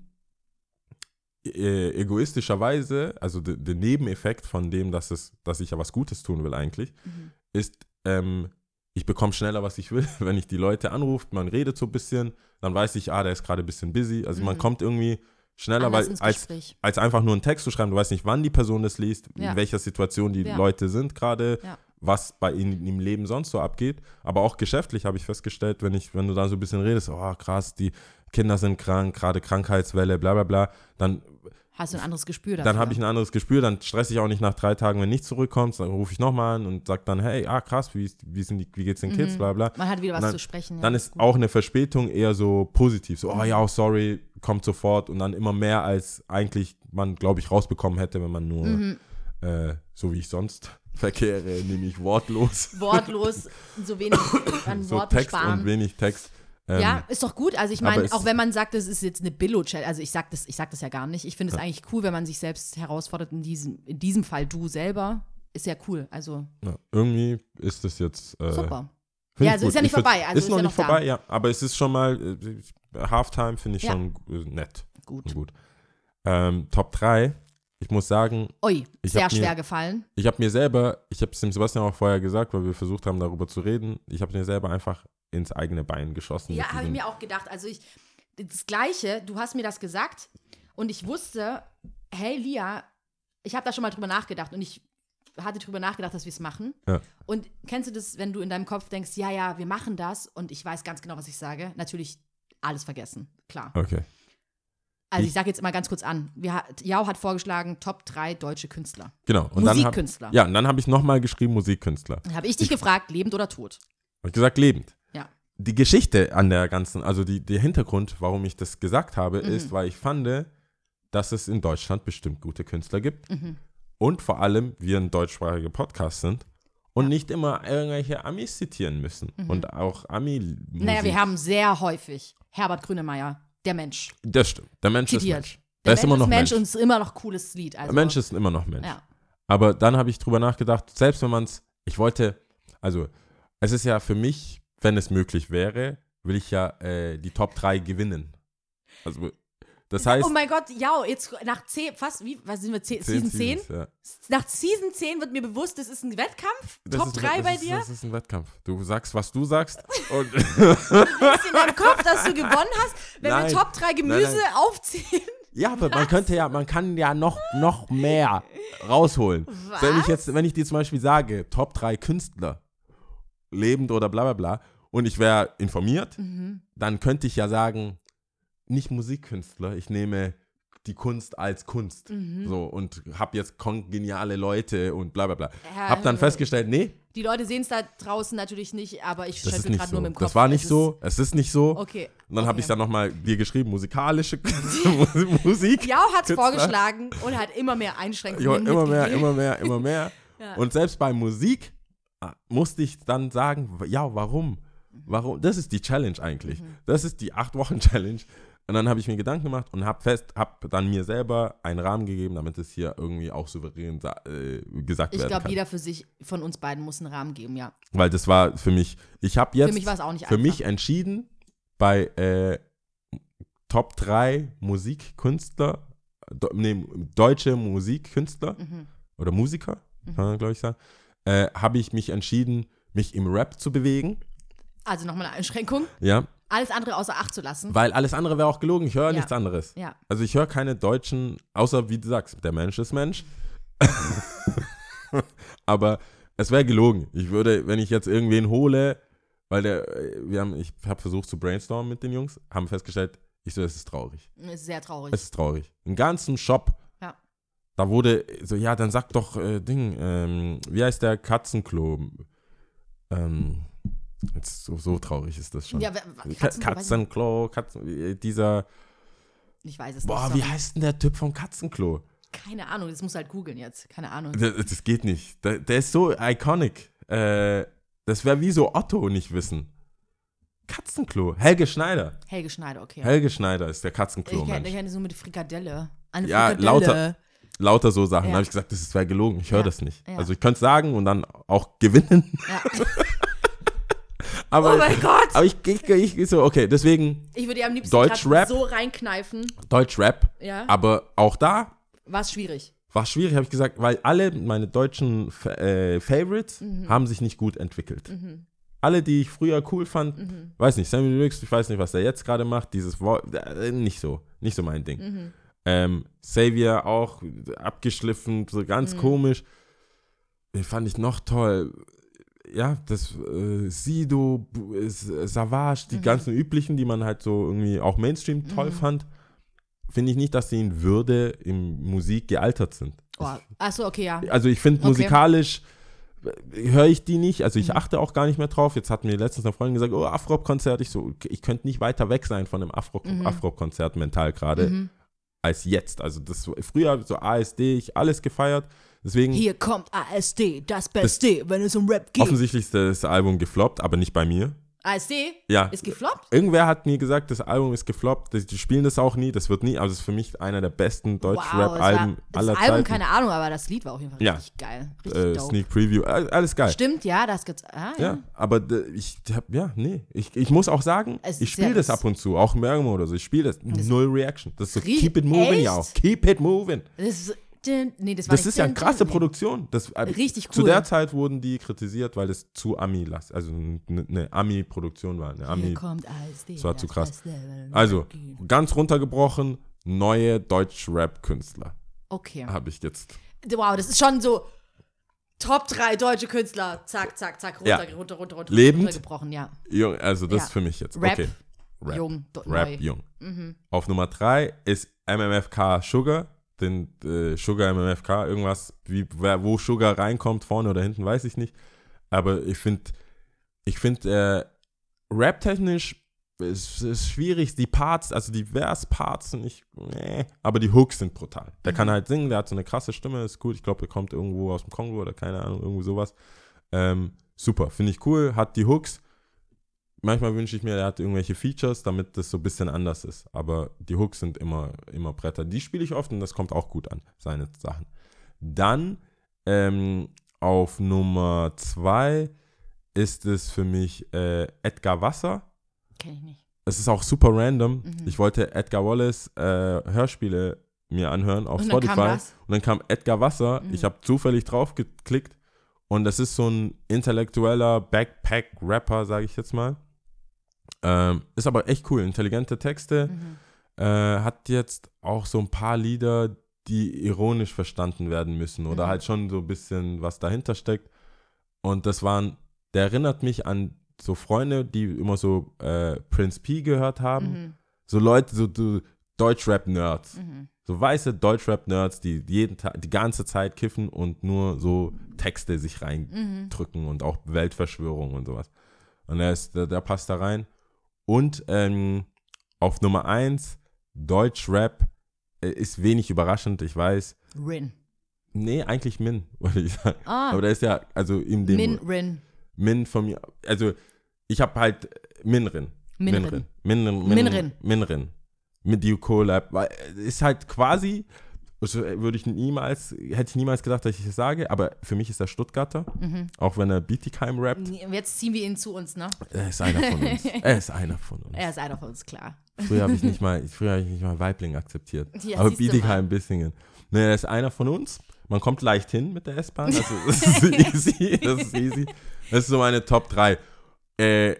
äh, egoistischerweise, also de- der Nebeneffekt von dem, dass, es, dass ich ja was Gutes tun will eigentlich,
Mhm.
ist, ähm, ich bekomme schneller, was ich will. Wenn ich die Leute anruft, man redet so ein bisschen, dann weiß ich, ah, der ist gerade ein bisschen busy. Also man
Mhm.
kommt irgendwie schneller, weil als, als einfach nur einen Text zu schreiben, du weißt nicht, wann die Person das liest,
Ja.
in welcher Situation die
Ja.
Leute sind gerade,
Ja.
was bei ihnen im Leben sonst so abgeht. Aber auch geschäftlich habe ich festgestellt, wenn ich, wenn du da so ein bisschen redest, oh krass, die Kinder sind krank, gerade Krankheitswelle, bla bla bla, dann
Hast du ein anderes Gespür dafür?
dann habe ich ein anderes Gespür, dann stress ich auch nicht nach drei Tagen, wenn nichts zurückkommt, dann rufe ich nochmal an und sage dann, hey, ah krass, wie, wie, sind die, wie geht's den Kids,
Mhm.
bla bla.
Man hat wieder was
dann-
zu sprechen. Ja.
Dann ist
Gut.
auch eine Verspätung eher so positiv, so, oh
Mhm.
ja, oh, sorry, kommt sofort und dann immer mehr, als eigentlich man, glaube ich, rausbekommen hätte, wenn man nur,
Mhm.
äh, so wie ich sonst verkehre, nämlich wortlos,
Wortlos, so wenig an
so
Worten
Text
sparen.
und wenig Text. Ähm,
ja, ist doch gut. Also ich meine, auch wenn man sagt, das ist jetzt eine Billo-Challenge, also ich sag das, ich sag das ja gar nicht. Ich finde es eigentlich cool, wenn man sich selbst herausfordert. In diesem, in diesem Fall du selber. Ist ja cool. Also
ja, irgendwie ist das jetzt äh,
super. Ja, also ist ja nicht
Ich
vorbei, also
ist
ist
noch
ja
nicht
noch da.
vorbei, ja. Aber es ist schon mal, äh, Halftime finde ich
Ja.
schon äh, nett.
Gut.
Gut. Ähm, Top 3. Ich muss sagen,
Ui, sehr
mir-
schwer gefallen.
ich habe mir selber, ich habe es dem Sebastian auch vorher gesagt, weil wir versucht haben, darüber zu reden, ich habe mir selber einfach ins eigene Bein geschossen.
Ja, habe ich mir auch gedacht. Also ich, das Gleiche, du hast mir das gesagt und ich wusste, hey Lia, ich habe da schon mal drüber nachgedacht und ich hatte drüber nachgedacht, dass wir es machen.
Ja.
Und kennst du das, wenn du in deinem Kopf denkst, ja, ja, wir machen das und ich weiß ganz genau, was ich sage? Natürlich alles vergessen. Klar.
Okay.
Also
Ich-
ich sage jetzt mal ganz kurz an. Wir, hat- Jau hat vorgeschlagen, Top 3 deutsche Künstler.
Genau. Und dann hab,
Musikkünstler.
ja, und dann habe ich nochmal geschrieben Musikkünstler.
Dann habe ich dich gefragt, lebend oder tot?
Hab ich gesagt, lebend.
Ja.
Die Geschichte an der ganzen, also die, der Hintergrund, warum ich das gesagt habe,
Mhm.
ist, weil ich fand, dass es in Deutschland bestimmt gute Künstler gibt.
Mhm.
Und vor allem wir ein deutschsprachiger Podcast sind und nicht immer irgendwelche Amis zitieren müssen. Und auch ami
Mhm. Naja, wir haben sehr häufig Herbert Grönemeyer, der Mensch,
Das stimmt. Der Mensch
zitiert.
ist Mensch.
Der
Er ist immer noch
Mensch.
Mensch.
und ist immer noch cooles Lied. Also,
Der Mensch ist immer noch Mensch.
Ja.
Aber dann habe ich drüber nachgedacht, selbst wenn man es, ich wollte, also es ist ja für mich, wenn es möglich wäre, will ich ja äh, die Top 3 gewinnen. Also das heißt,
Oh mein Gott, ja, jetzt nach 10, fast, wie, was sind wir, 10, Season 10?
Seasons, ja.
Nach Season 10 wird mir bewusst, das ist ein Wettkampf.
Das
Top
ist,
3
das
bei
ist,
dir.
Das ist ein Wettkampf. Du sagst, was du sagst und
ist in deinem Kopf, dass du gewonnen hast, wenn
Nein.
wir Top 3 Gemüse
Nein, nein.
aufzählen.
Ja, aber man könnte ja, man kann ja noch, noch mehr rausholen.
Was?
Wenn ich jetzt, wenn ich dir zum Beispiel sage, Top 3 Künstler, lebend oder bla bla bla, und ich wäre informiert,
Mhm.
dann könnte ich ja sagen, nicht Musikkünstler, ich nehme die Kunst als Kunst.
Mhm.
So, und hab jetzt kongeniale Leute und bla bla bla.
Ja,
hab dann
äh,
festgestellt, nee,
Die Leute sehen es da draußen natürlich nicht, aber ich schüttel
nicht
gerade
so.
nur mit dem Kopf.
Das war nicht
Es
so, es ist nicht so.
Okay.
Und dann habe
okay.
ich dann nochmal dir geschrieben, musikalische Musik.
Jau hat es vorgeschlagen und hat immer mehr Einschränkungen
Ja, immer mehr, immer mehr, immer mehr.
Ja.
Und selbst bei Musik ah, musste ich dann sagen, ja, warum? Warum? Das ist die Challenge eigentlich.
Mhm.
Das ist die acht Wochen Challenge. Und dann habe ich mir Gedanken gemacht und habe fest, habe dann mir selber einen Rahmen gegeben, damit es hier irgendwie auch souverän äh, gesagt
Ich
werden
glaube,
kann.
jeder für sich von uns beiden muss einen Rahmen geben, ja.
Weil das war für mich, ich habe jetzt
Für mich auch nicht
für
einfach.
mich entschieden bei äh, Top 3 Musikkünstler, nee, deutsche Musikkünstler
Mhm.
oder Musiker, kann man glaube ich sagen, äh, habe ich mich entschieden, mich im Rap zu bewegen.
Also nochmal eine Einschränkung.
Ja,
Alles andere außer Acht zu lassen.
weil alles andere wäre auch gelogen. Ich höre
Ja.
nichts anderes.
Ja.
Also ich höre keine deutschen, außer wie du sagst, der Mensch ist Mensch. Aber es wäre gelogen. Ich würde, wenn ich jetzt irgendwen hole, weil der, wir haben, ich habe versucht zu brainstormen mit den Jungs, haben festgestellt, ich so, es ist traurig.
Ist sehr traurig.
Es ist traurig. Im ganzen Shop,
Ja.
da wurde so, ja, dann sag doch, äh, Ding, ähm, wie heißt der Katzenklo? Ähm, jetzt so, so traurig ist das schon.
Ja, Katzen-
Katzenklo, Katzen, äh, dieser,
Ich weiß es
boah,
nicht.
wie
sorry.
heißt denn der Typ vom Katzenklo?
Keine Ahnung, das muss halt googeln jetzt. Keine Ahnung.
Das, das geht nicht. Der, der ist so iconic. Äh, das wäre wie so Otto nicht wissen. Katzenklo. Helge Schneider.
Helge Schneider, okay.
Helge Schneider ist der
ich kenne kenn so mit Frikadelle. Eine
Ja,
Frikadelle.
lauter- Lauter so Sachen.
Ja.
Da habe ich gesagt, das wäre gelogen. Ich höre
Ja.
das nicht.
Ja.
Also ich könnte es sagen und dann auch gewinnen.
Ja.
Aber,
Oh mein Gott!
aber ich, ich, ich, ich so, okay, deswegen
Ich würde dir am liebsten
Deutsch
grad
Rap.
so reinkneifen.
Deutsch-Rap.
Ja.
Aber auch da
War es schwierig.
war schwierig, habe ich gesagt, weil alle meine deutschen äh, Favorites
Mhm.
haben sich nicht gut entwickelt. Alle, die ich früher cool fand,
Mhm.
weiß nicht, Sammy Deluxe, ich weiß nicht, was der jetzt gerade macht, dieses Wort, äh, nicht so, nicht so mein Ding.
Mhm.
Ähm, Xavier auch abgeschliffen, so
Mhm.
ganz komisch. Den fand ich noch toll. Ja, das äh, Sido, Bu- äh, Savage,
Mhm.
die ganzen üblichen, die man halt so irgendwie auch Mainstream toll fand, finde ich nicht, dass sie in Würde in Musik gealtert sind.
Oh. Achso, okay, ja.
Also ich finde
Okay.
musikalisch äh, höre ich die nicht, also ich
Mhm.
achte auch gar nicht mehr drauf. Jetzt hat mir letztens eine Freundin gesagt, oh, Afro-Konzert. Ich so, ich könnte nicht weiter weg sein von einem Afro-
Mhm.
Afro-Konzert mental gerade als jetzt. Also das früher so ASD, ich alles gefeiert. Deswegen
Hier kommt ASD, das Beste, wenn es um Rap geht.
offensichtlich ist das Album gefloppt, aber nicht bei mir.
ASD
Ja.
ist gefloppt?
Irgendwer hat mir gesagt, das Album ist gefloppt. Die spielen das auch nie. Das wird nie. Also es ist für mich einer der besten Deutsch-Rap-Alben
das
aller
Album,
Zeiten.
keine Ahnung, aber das Lied war auf jeden Fall
Ja.
richtig geil. Richtig
äh. Sneak Preview, all- alles geil.
Stimmt, ja, das gibt's. Ah, ja.
Ja, aber ich hab, ja, nee. Ich, ich muss auch sagen,
Es
ich spiele
ja
das
das-
ab und zu, auch im Bergamo oder so. Ich spiele das. Null Reaction. Das ist so Keep it moving ja
Echt?
auch. Keep it moving.
Das ist. Nee, das war
Das
nicht
ist ja eine krasse. Produktion. Das, äh,
Richtig
Zu
cool.
der Zeit wurden die kritisiert, weil es zu Ami also eine, Ami-Produktion war. Eine
Hier
Ami.
kommt ASD.
Das war zu krass. Also, ganz runtergebrochen, neue Deutsch-Rap-Künstler
Okay.
habe ich jetzt.
Wow, das ist schon so. Top 3 deutsche Künstler. Zack, zack, zack, runter,
Ja.
runter, runter, runter.
Lebend?
Runtergebrochen, ja.
Jung, Also, das
Ja.
ist für mich jetzt.
Rap?
Okay. Rap.
Jung,
Rap
neu.
jung.
Mhm.
Auf Nummer 3 ist MMFK Sugar. Den äh, Sugar MMFK, irgendwas, wie, wo Sugar reinkommt, vorne oder hinten, weiß ich nicht. Aber ich finde, ich finde, äh, rap-technisch ist es schwierig. Die Parts, also die Vers-Parts sind nicht, nee, aber die Hooks sind brutal. Der kann halt singen, der hat so eine krasse Stimme, ist gut. Ich glaube, der kommt irgendwo aus dem Kongo oder keine Ahnung, irgendwie sowas. Ähm, super, finde ich cool, hat die Hooks. Manchmal wünsche ich mir, er hat irgendwelche Features, damit das so ein bisschen anders ist. Aber die Hooks sind immer, immer Bretter. Die spiele ich oft und das kommt auch gut an, seine Sachen. Dann ähm, auf Nummer zwei ist es für mich äh, Edgar Wasser.
Kenn ich nicht.
Es ist auch super random.
Mhm.
Ich wollte Edgar Wallace äh, Hörspiele mir anhören auf
Und
Spotify. Und dann kam Edgar Wasser.
Mhm.
Ich habe zufällig drauf geklickt. Und das ist so ein intellektueller Backpack-Rapper, sage ich jetzt mal. Ähm, ist aber echt cool. Intelligente Texte.
Mhm.
Äh, hat jetzt auch so ein paar Lieder, die ironisch verstanden werden müssen. Oder
Mhm.
halt schon so ein bisschen was dahinter steckt. Und das waren, der erinnert mich an so Freunde, die immer so äh, Prince P gehört haben.
Mhm.
So Leute, so, so Deutschrap-Nerds.
Mhm.
So weiße Deutschrap-Nerds, die jeden Tag, die ganze Zeit kiffen und nur so Texte sich reindrücken
Mhm.
und auch Weltverschwörung und sowas. Und der, ist, der, der passt da rein. Und ähm, auf Nummer 1, Deutschrap, äh, ist wenig überraschend, ich weiß.
Rin.
Nee, eigentlich Min, würde ich sagen.
Ah,
Aber der ist ja, also in dem
Min Rin.
Min von mir, also ich habe halt Minrin.
Minrin.
Minrin. Minrin.
Minrin.
Minrin. Mit You Collab. Es ist halt quasi, also würde ich niemals, hätte ich niemals gedacht, dass ich das sage, aber für mich ist er Stuttgarter,
Mhm.
auch wenn er Bietigheim rappt.
Jetzt ziehen wir ihn zu uns, ne?
Er ist einer von uns. Er ist einer von uns.
Er ist einer von uns, klar.
Früher habe ich nicht mal, früher habe ich nicht mal Weibling akzeptiert.
Ja,
aber Bietigheim, Bissingen. Ne, er ist einer von uns. Man kommt leicht hin mit der S-Bahn. Also das ist easy. Das ist easy. Das ist so meine Top 3. Äh,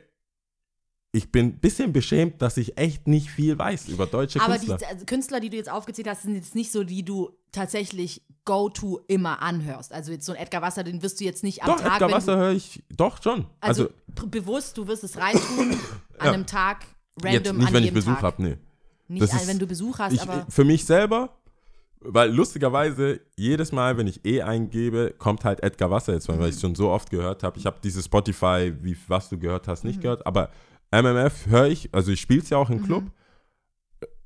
ich bin ein bisschen beschämt, dass ich echt nicht viel weiß über deutsche
Aber die
Künstler.
also Künstler, die du jetzt aufgezählt hast, sind jetzt nicht so, die du tatsächlich go-to immer anhörst. Also jetzt so ein Edgar Wasser, den wirst du jetzt nicht am
doch,
Tag,
Edgar Wasser höre ich doch schon.
also,
Also,
bewusst, du wirst es reintun an einem Tag,
jetzt
random
nicht,
an
wenn ich Besuch habe, nee.
Nicht,
Das ist-
wenn du Besuch hast,
Ich,
aber
für mich selber, weil lustigerweise, jedes Mal, wenn ich E eingebe, kommt halt Edgar Wasser jetzt, weil
Mhm.
ich es schon so oft gehört habe. Ich habe dieses Spotify, wie was du gehört hast,
Mhm.
nicht gehört, aber MMF höre ich, also ich spiele es ja auch im Club.
Mhm.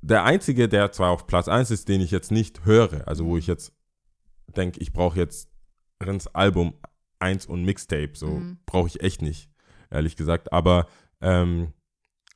Der einzige, der zwar auf Platz 1 ist, den ich jetzt nicht höre, also
Mhm.
wo ich jetzt denke, ich brauche jetzt Rins Album 1 und Mixtape, so
Mhm.
brauche ich echt nicht, ehrlich gesagt. Aber ähm,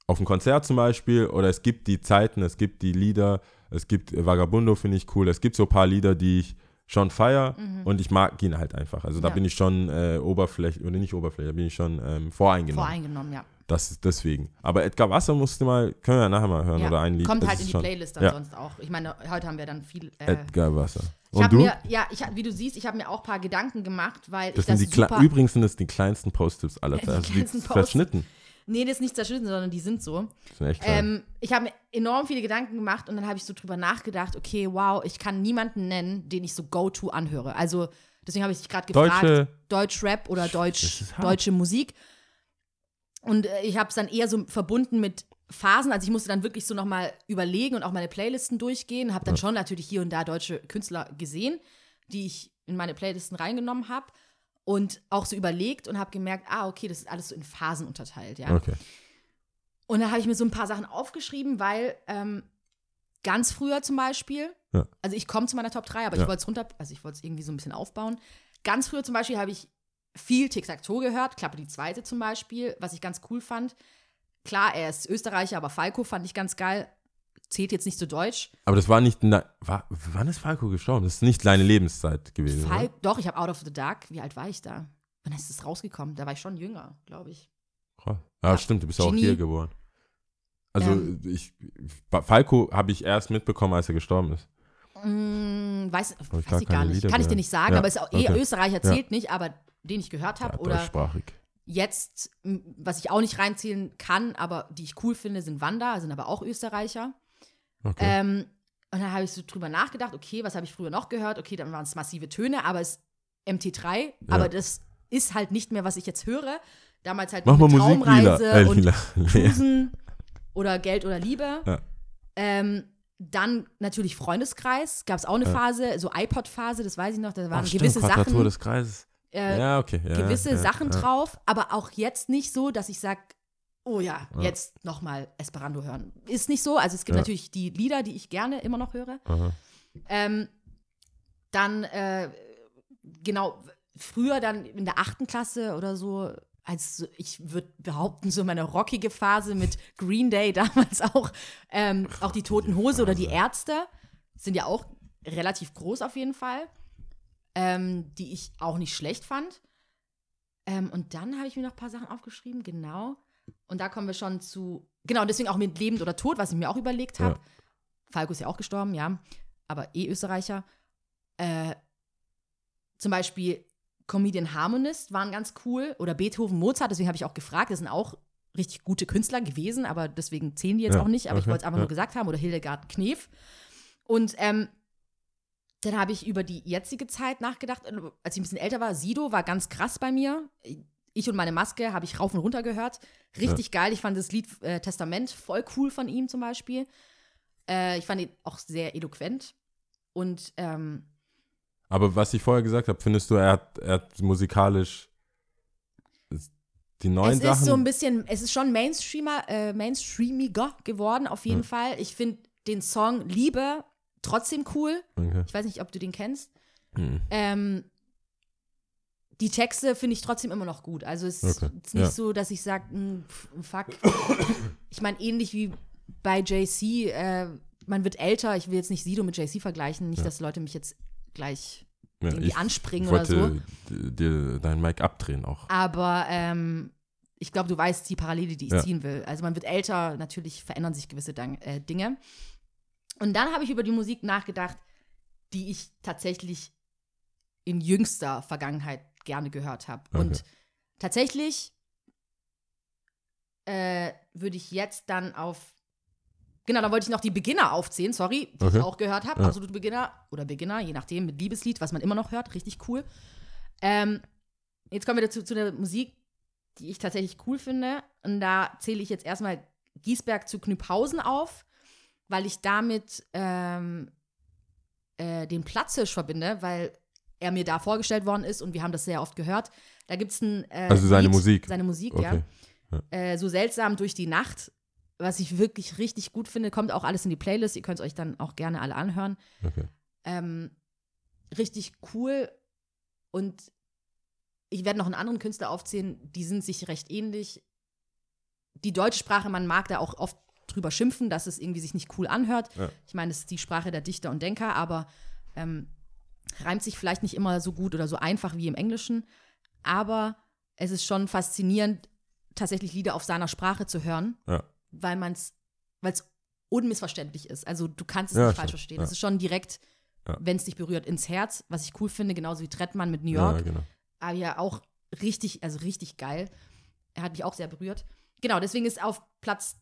auf dem Konzert zum Beispiel, oder es gibt die Zeiten, es gibt die Lieder, es gibt Vagabundo, finde ich cool. Es gibt so ein paar Lieder, die ich schon feier und ich mag ihn halt einfach. Also da
Mhm. Ja.
bin ich schon äh, oberflächlich, oder nicht oberflächlich, da bin ich schon ähm, voreingenommen.
voreingenommen, ja.
Das ist deswegen. Aber Edgar Wasser musste mal, können wir ja nachher mal hören,
ja.
oder ein Lied.
Kommt
Das
halt in die Playlist dann
ja.
sonst auch. Ich meine, heute haben wir dann viel. Äh,
Edgar Wasser. Und du?
mir, ja, ich, wie du siehst, ich habe mir auch ein paar Gedanken gemacht, weil
das
ich
sind
das
die
super.
Übrigens sind das die kleinsten Post-Tips aller Zeiten. Also die verschnitten.
Nee, das ist nicht zerschnitten, sondern die sind so.
Das sind echt.
Ähm, ich habe mir enorm viele Gedanken gemacht und dann habe ich so drüber nachgedacht, okay, wow, ich kann niemanden nennen, den ich so go-to anhöre. Also deswegen habe ich dich gerade gefragt,
Deutsche-
Deutsch-Rap oder Deutsch, deutsche Musik. Und äh, ich habe es dann eher so verbunden mit Phasen. Also ich musste dann wirklich so nochmal überlegen und auch meine Playlisten durchgehen. Habe dann schon natürlich hier und da deutsche Künstler gesehen, die ich in meine Playlisten reingenommen habe. Und auch so überlegt und habe gemerkt, ah, okay, das ist alles so in Phasen unterteilt, ja.
Okay.
Und da habe ich mir so ein paar Sachen aufgeschrieben, weil ähm, ganz früher zum Beispiel,
Ja.
also ich komme zu meiner Top 3, aber
Ja.
ich wollte es runter, also ich wollte es irgendwie so ein bisschen aufbauen. Ganz früher zum Beispiel habe ich viel Tic-Tac-Toe gehört, Klappe die zweite zum Beispiel, was ich ganz cool fand. Klar, er ist Österreicher, aber Falco fand ich ganz geil. Zählt jetzt nicht zu Deutsch.
Aber das war nicht, war, wann ist Falco gestorben? Das ist nicht seine Lebenszeit gewesen.
Fal
oder?
Doch, ich habe Out of the Dark. Wie alt war ich da? Wann ist das rausgekommen? Da war ich schon jünger, glaube ich.
Krass. Ja, stimmt, du bist ja auch hier geboren. Also
Ähm.
ich, Falco habe ich erst mitbekommen, als er gestorben ist.
Mm, weiß,
ich
weiß
gar
ich gar nicht. Kann ich dir nicht sagen,
Ja,
aber ist auch eh
okay.
Österreicher
Ja.
zählt nicht, aber den ich gehört
Ja,
habe. oder
deutschsprachig.
jetzt, was ich auch nicht reinzählen kann, aber die ich cool finde, sind Wanda, sind aber auch Österreicher.
Okay.
Ähm, und dann habe ich so drüber nachgedacht, okay, was habe ich früher noch gehört? Okay, dann waren es massive Töne, aber es MT3, aber das ist halt nicht mehr, was ich jetzt höre. Damals halt
Mach mal
mit
Musik lila.
Traumreise
Äh,
und
lila.
Cruisen oder Geld oder Liebe.
Ja.
Ähm, dann natürlich Freundeskreis, gab es auch eine
Ja.
Phase, so iPod-Phase, das weiß ich noch, da waren
Ach, stimmt,
gewisse
Quadratur
Sachen,
des Kreises.
Äh,
ja, okay. Ja,
gewisse
ja,
Sachen drauf, aber auch jetzt nicht so, dass ich sage, oh ja,
Ja.
jetzt nochmal Esperanto hören. Ist nicht so, also es gibt natürlich die Lieder, die ich gerne immer noch höre. Ähm, dann, äh, genau, früher dann in der achten Klasse oder so, als ich würde behaupten, so meine rockige Phase mit Green Day damals auch, ähm, auch die Toten Hose oder die Ärzte sind ja auch relativ groß auf jeden Fall, ähm, die ich auch nicht schlecht fand. Ähm, und dann habe ich mir noch ein paar Sachen aufgeschrieben, genau. Und da kommen wir schon zu, genau, deswegen auch mit Lebend oder Tod, was ich mir auch überlegt habe.
Ja.
Falco ist ja auch gestorben, ja, aber eh Österreicher. Äh, zum Beispiel Comedian Harmonist waren ganz cool oder Beethoven, Mozart, deswegen habe ich auch gefragt, das sind auch richtig gute Künstler gewesen, aber deswegen zählen die jetzt
Ja,
auch nicht, aber ich
okay,
wollte es einfach
ja.
nur gesagt haben oder Hildegard Knef. Und ähm, dann habe ich über die jetzige Zeit nachgedacht, äh, als ich ein bisschen älter war. Sido war ganz krass bei mir. Ich und meine Maske habe ich rauf und runter gehört. Richtig geil. Ich fand das Lied äh, Testament voll cool von ihm zum Beispiel. Äh, ich fand ihn auch sehr eloquent. Und ähm,
Aber was ich vorher gesagt habe, findest du, er hat, er hat musikalisch die neuen
es
Sachen?
ist so ein bisschen, es ist schon Mainstreamer, äh, mainstreamiger geworden, auf jeden
Hm.
Fall. Ich finde den Song Liebe trotzdem cool.
okay.
Ich weiß nicht, ob du den kennst.
Hm.
Ähm, die Texte finde ich trotzdem immer noch gut. Also es
Okay,
ist nicht
ja.
so, dass ich sage, fuck. ich meine, ähnlich wie bei JC, äh, man wird älter. Ich will jetzt nicht Sido mit JC vergleichen. Nicht,
Ja.
dass Leute mich jetzt gleich
Ja,
irgendwie anspringen oder so.
wollte dir dein Mic abdrehen auch.
Aber ähm, ich glaube, du weißt die Parallele, die ich ziehen will. Also man wird älter, natürlich verändern sich gewisse Dang äh, Dinge. Und dann habe ich über die Musik nachgedacht, die ich tatsächlich in jüngster Vergangenheit gerne gehört habe.
Okay.
Und tatsächlich äh, würde ich jetzt dann auf Genau, da wollte ich noch die Beginner aufzählen, sorry, die
Okay.
ich auch gehört habe.
Ja.
Absolute Beginner oder Beginner, je nachdem, mit Liebeslied, was man immer noch hört. Richtig cool. Ähm, jetzt kommen wir dazu zu der Musik, die ich tatsächlich cool finde. Und da zähle ich jetzt erstmal Giesberg zu Knüpphausen auf, weil ich damit ähm, äh, den Platzhirsch verbinde, weil er mir da vorgestellt worden ist und wir haben das sehr oft gehört. Da gibt es ein äh,
Also seine
Lied-
Musik.
Seine Musik,
Okay.
ja. Äh, so seltsam durch die Nacht, was ich wirklich richtig gut finde, kommt auch alles in die Playlist. Ihr könnt es euch dann auch gerne alle anhören.
Okay.
Ähm, richtig cool. Und ich werde noch einen anderen Künstler aufzählen, die sind sich recht ähnlich. Die deutsche Sprache, man mag da auch oft drüber schimpfen, dass es irgendwie sich nicht cool anhört.
Ja.
Ich meine, es ist die Sprache der Dichter und Denker, aber ähm, reimt sich vielleicht nicht immer so gut oder so einfach wie im Englischen. Aber es ist schon faszinierend, tatsächlich Lieder auf seiner Sprache zu hören,
Ja.
weil man es, weil es unmissverständlich ist. Also du kannst es
Ja,
nicht falsch verstehen. Es ist schon direkt, wenn es dich berührt, ins Herz, was ich cool finde, genauso wie Trettmann mit New York.
genau.
Aber ja auch richtig, also richtig geil. Er hat mich auch sehr berührt. Genau, deswegen ist auf Platz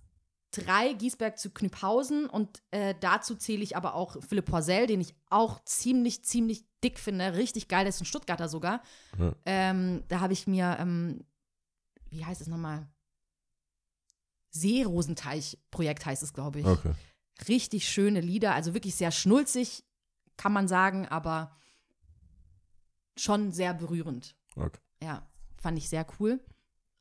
3 Giesberg zu Knüpphausen und äh, dazu zähle ich aber auch Philipp Porzell, den ich auch ziemlich, ziemlich dick finde. Richtig geil, der ist ein Stuttgarter sogar.
Ja.
Ähm, da habe ich mir, ähm, wie heißt es nochmal? Seerosenteich-Projekt heißt es, glaube ich.
Okay.
Richtig schöne Lieder, also wirklich sehr schnulzig, kann man sagen, aber schon sehr berührend.
okay.
Ja, fand ich sehr cool.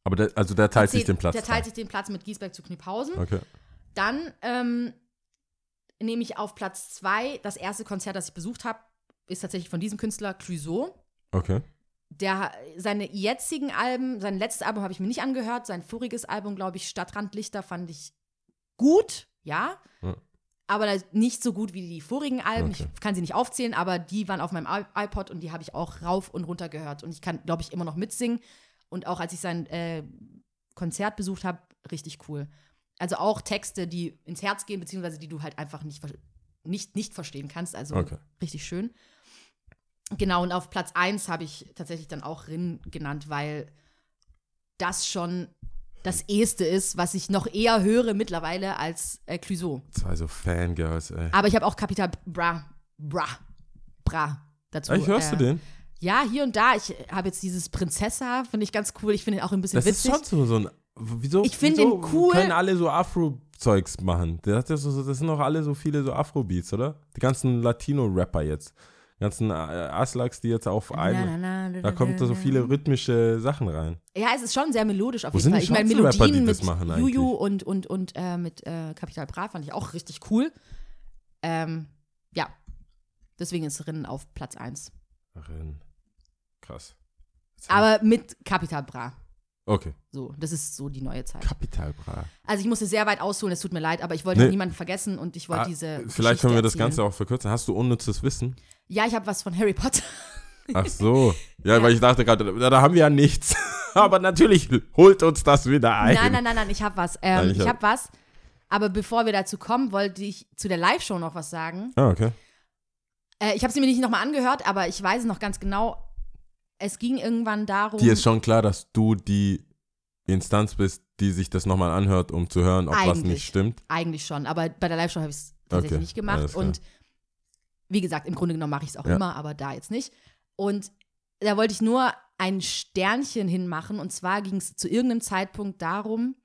Aber der, also der teilt sich den Platz.
Der teilt sich den Platz mit Giesberg zu Kniphausen.
Okay.
Dann ähm, nehme ich auf Platz zwei das erste Konzert, das ich besucht habe, ist tatsächlich von diesem Künstler, Clouseau.
Okay.
Der, seine jetzigen Alben, sein letztes Album habe ich mir nicht angehört. Sein voriges Album, glaube ich, Stadtrandlichter, fand ich gut, ja.
Ja.
Aber nicht so gut wie die vorigen Alben.
Okay.
Ich kann sie nicht aufzählen, aber die waren auf meinem iPod und die habe ich auch rauf und runter gehört. Und ich kann, glaube ich, immer noch mitsingen. Und auch als ich sein äh, Konzert besucht habe, richtig cool. Also auch Texte, die ins Herz gehen, beziehungsweise die du halt einfach nicht, nicht, nicht verstehen kannst. Also
Okay.
richtig schön. Genau, und auf Platz 1 habe ich tatsächlich dann auch Rin genannt, weil das schon das Eheste ist, was ich noch eher höre mittlerweile als äh, Clouseau.
Zwei so Fangirls, ey.
Aber ich habe auch Capital Bra, Bra, Bra dazu.
Echt, hörst
äh,
du den?
Ja, hier und da. Ich habe jetzt dieses Prinzessa, finde ich ganz cool. Ich finde ihn auch ein bisschen
Das ist
witzig.
schon so, so ein. Wieso?
Ich find
wieso
den cool.
Können alle so Afro Rap-Zeugs machen. Das, das, das sind doch alle so viele so Afrobeats, oder? Die ganzen Latino-Rapper jetzt. Die ganzen äh, Aslaks, die jetzt auf ein. Da kommt da so viele rhythmische Sachen rein.
Ja, es ist schon sehr melodisch auf
Wo
jeden
sind
Fall.
die
Ich meine, Melodien
das
mit
machen
Juju
eigentlich?
und, und, und äh, mit äh, Capital Bra fand ich auch richtig cool. Ähm, ja, deswegen ist Rinnen auf Platz 1.
Rin. Krass.
Aber mit Capital Bra.
Okay.
So, das ist so die neue Zeit.
Kapital Bra.
Also ich musste sehr weit ausholen, es tut mir leid, aber ich wollte
Nee.
niemanden vergessen und ich wollte
Ah,
diese.
Vielleicht
Geschichte
können wir das
erzählen.
Ganze auch verkürzen. Hast du unnützes Wissen?
Ja, ich habe was von Harry Potter.
Ach so. Ja,
Ja.
weil ich dachte gerade, da, da haben wir ja nichts. Aber natürlich holt uns das wieder ein.
Nein, nein, nein, nein, ich habe was. Ähm,
Nein, ich
ich
hab-
habe was. Aber bevor wir dazu kommen, wollte ich zu der Live-Show noch was sagen.
Ah, okay.
Äh, ich habe sie mir nicht nochmal angehört, aber ich weiß es noch ganz genau. Es ging irgendwann darum.
Dir ist schon klar, dass du die Instanz bist, die sich das nochmal anhört, um zu hören, ob was nicht stimmt.
Eigentlich schon, aber bei der Live-Show habe ich es tatsächlich
Okay,
nicht gemacht. Und wie gesagt, im Grunde genommen mache ich es auch
Ja.
immer, aber da jetzt nicht. Und da wollte ich nur ein Sternchen hinmachen. Und zwar ging es zu irgendeinem Zeitpunkt darum,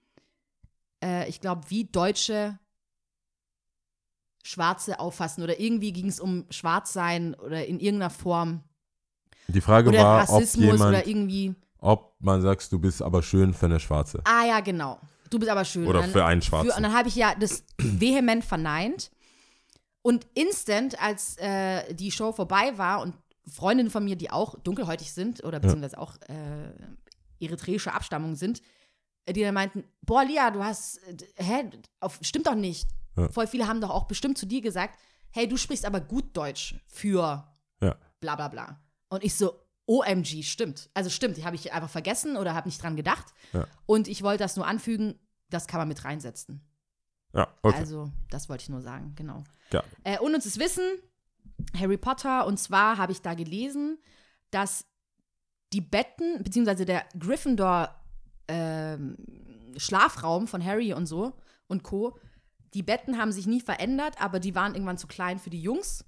äh, ich glaube, wie Deutsche Schwarze auffassen. Oder irgendwie ging es um Schwarzsein oder in irgendeiner Form.
Die Frage
Oder
war, ob
Rassismus oder
jemand,
irgendwie.
ob man sagst, du bist aber schön für eine Schwarze.
Ah ja, genau. Du bist aber schön.
Oder
dann-
für einen Schwarzen.
Für, und dann habe ich ja das vehement verneint. Und instant, als äh, die Show vorbei war und Freundinnen von mir, die auch dunkelhäutig sind oder beziehungsweise auch äh, eritreische Abstammung sind, äh, die dann meinten, boah, Lia, du hast, äh, hä, auf, stimmt doch nicht.
Ja.
Voll viele haben doch auch bestimmt zu dir gesagt, hey, du sprichst aber gut Deutsch für
Ja.
bla bla bla. Und ich so, OMG, stimmt. Also stimmt, die habe ich einfach vergessen oder habe nicht dran gedacht.
Ja.
Und ich wollte das nur anfügen, das kann man mit reinsetzen.
Ja, okay.
Also, das wollte ich nur sagen, genau.
Ja.
Äh, unnützes Wissen, Harry Potter, und zwar habe ich da gelesen, dass die Betten, beziehungsweise der Gryffindor ähm, Schlafraum von Harry und so und Co., die Betten haben sich nie verändert, aber die waren irgendwann zu klein für die Jungs.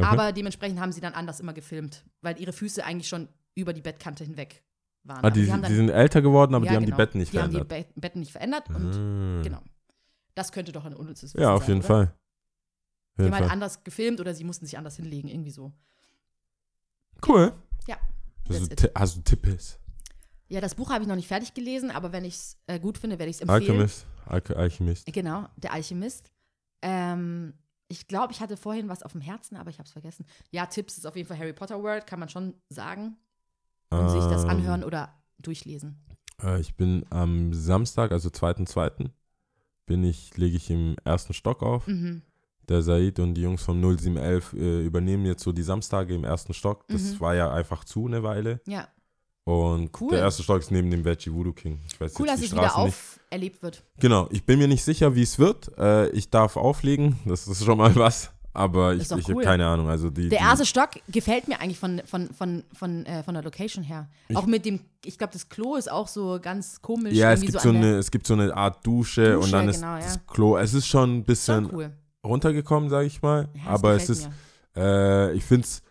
Okay.
Aber dementsprechend haben sie dann anders immer gefilmt, weil ihre Füße eigentlich schon über die Bettkante hinweg waren.
ah,
Aber
die,
haben dann-
die sind älter geworden, aber
ja,
die haben
genau.
die Betten nicht
die
verändert.
haben die Be Betten nicht verändert und
Ah.
genau. Das könnte doch ein unnützes Wissen
Ja, auf
sein,
jeden
oder?
Fall. Auf
Die haben halt anders gefilmt oder sie mussten sich anders hinlegen, irgendwie so.
Cool.
Ja.
Ti- hast du Tipps?
Ja, das Buch habe ich noch nicht fertig gelesen, aber wenn ich es äh, gut finde, werde ich es empfehlen.
Alchemist. Alch Alchemist.
Genau, der Alchemist. Ähm, ich glaube, ich hatte vorhin was auf dem Herzen, aber ich habe es vergessen. Ja, Tipps ist auf jeden Fall Harry Potter World, kann man schon sagen. Und sich das
Ähm,
anhören oder durchlesen.
Äh, ich bin am Samstag, also 2.2., bin ich, lege ich im ersten Stock auf.
Mhm.
Der Said und die Jungs vom 0711 äh, übernehmen jetzt so die Samstage im ersten Stock. Das
Mhm.
war ja einfach zu eine Weile.
Ja,
Und
Cool.
der erste Stock ist neben dem Veggie Voodoo King. Ich weiß
cool,
jetzt
dass es wieder auferlebt wird.
Genau, ich bin mir nicht sicher, wie es wird. Äh, ich darf auflegen, das ist schon mal was. Aber ich,
Ist doch
ich habe
cool.
keine Ahnung. Also die,
Der erste Stock gefällt mir eigentlich von, von, von, von, äh, von der Location her.
Ich-
auch mit dem, ich glaube, das Klo ist auch so ganz komisch.
Ja, es gibt, so
der-
eine, es gibt so eine Art Dusche, und
Dusche,
dann ist
genau, ja.
das Klo. Es ist schon ein bisschen
Schon cool.
runtergekommen, sage ich mal.
Ja,
aber es ist, äh, ich finde es,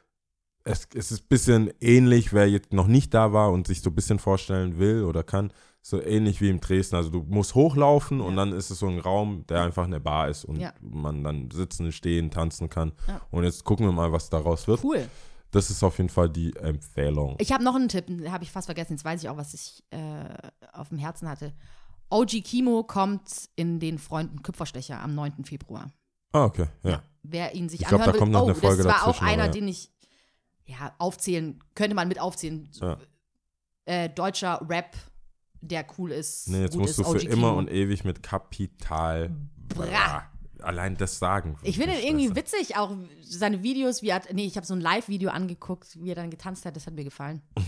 es ist ein bisschen ähnlich, wer jetzt noch nicht da war und sich so ein bisschen vorstellen will oder kann. So ähnlich wie im Dresden. Also du musst hochlaufen und
Ja.
dann ist es so ein Raum, der einfach eine Bar ist und
Ja.
man dann sitzen, stehen, tanzen kann.
Ja.
Und jetzt gucken wir mal, was daraus wird.
Cool.
Das ist auf jeden Fall die Empfehlung.
Ich habe noch einen Tipp, den habe ich fast vergessen. Jetzt weiß ich auch, was ich äh, auf dem Herzen hatte. OG Kimo kommt in den Freunden Kupferstecher am 9. Februar.
ah, okay. Ja.
Wer ihn sich
Ich glaub,
anhören
da kommt
will,
noch
oh,
eine Folge
das war auch einer, den ich ja aufzählen, könnte man mit aufzählen.
Ja.
Äh, deutscher Rap, der cool ist.
Nee, jetzt musst du
ist,
für
OG
immer
Kimo.
und ewig mit Kapital.
Bra.
Allein das sagen.
Ich finde ihn irgendwie witzig, auch seine Videos, wie er, nee, ich habe so ein Live-Video angeguckt, wie er dann getanzt hat, das hat mir gefallen.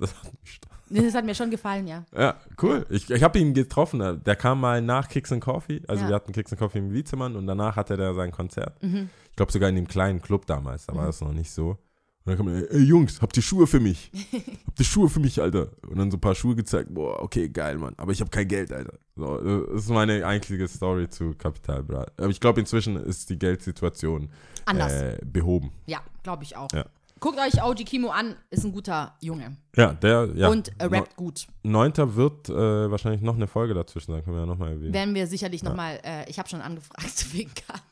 Das hat mich
Das hat mir schon gefallen, ja.
Ja, cool. Ich, ich habe ihn getroffen. Der kam mal nach Kicks and Coffee. Also
Ja.
wir hatten Kicks and Coffee im Wiezemann und danach hatte der sein Konzert.
Mhm.
Ich glaube sogar in dem kleinen Club damals. Da war das noch nicht so. Und dann kam er, ey Jungs, habt ihr Schuhe für mich? habt ihr Schuhe für mich, Alter? Und dann so ein paar Schuhe gezeigt. Boah, okay, geil, Mann. Aber ich habe kein Geld, Alter. So, äh, das ist meine einzige Story zu Kapital Bra. Aber ich glaube, inzwischen ist die Geldsituation
Anders.
äh, behoben.
Ja, glaube ich auch.
Ja.
Guckt euch OG Kimo an, ist ein guter Junge.
Ja, der, ja.
Und er rappt gut.
Neunter wird äh, wahrscheinlich noch eine Folge dazwischen sein, können wir ja nochmal erwähnen.
Werden wir sicherlich nochmal, äh, ich habe schon angefragt wegen Karten.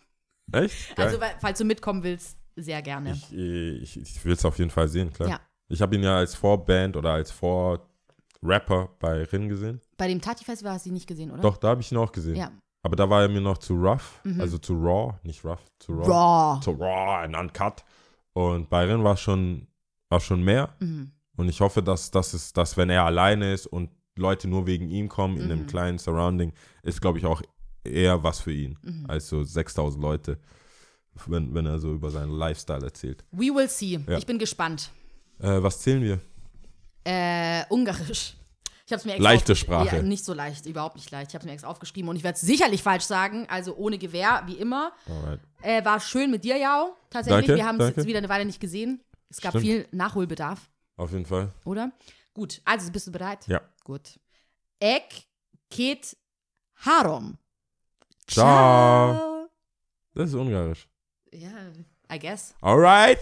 Echt? Geil.
Also, falls du mitkommen willst, sehr gerne.
ich ich, ich will es auf jeden Fall sehen, klar.
Ja.
Ich habe ihn ja als Vorband oder als Vorrapper bei Rin gesehen.
Bei dem Tati-Festival hast du ihn nicht gesehen, oder?
Doch, da habe ich ihn auch gesehen.
Ja.
Aber da war er mir noch zu rough, also zu raw, nicht rough, zu raw.
Raw.
Zu raw and uncut. Und bei Rin war schon, war schon mehr.
Mhm.
Und ich hoffe, dass das ist, dass wenn er alleine ist und Leute nur wegen ihm kommen in
Mhm.
einem kleinen Surrounding, ist, glaube ich, auch eher was für ihn,
Mhm.
als so 6000 Leute, wenn, wenn er so über seinen Lifestyle erzählt.
We will see.
Ja.
Ich bin gespannt.
Äh, was zählen wir?
Äh, Ungarisch. Ich habe es mir extra
Leichte Sprache.
Ja, nicht so leicht, überhaupt nicht leicht. Ich habe es mir extra aufgeschrieben und ich werde es sicherlich falsch sagen. Also ohne Gewehr, wie immer. Äh, war schön mit dir, Jao. Tatsächlich.
Danke,
Wir haben es jetzt wieder eine Weile nicht gesehen. Es gab
Stimmt.
viel Nachholbedarf,
Auf jeden Fall.
oder? Gut, also bist du bereit?
Ja.
Gut. Ek ket harom.
Ciao. Das ist ungarisch.
Ja, I guess.
Alright.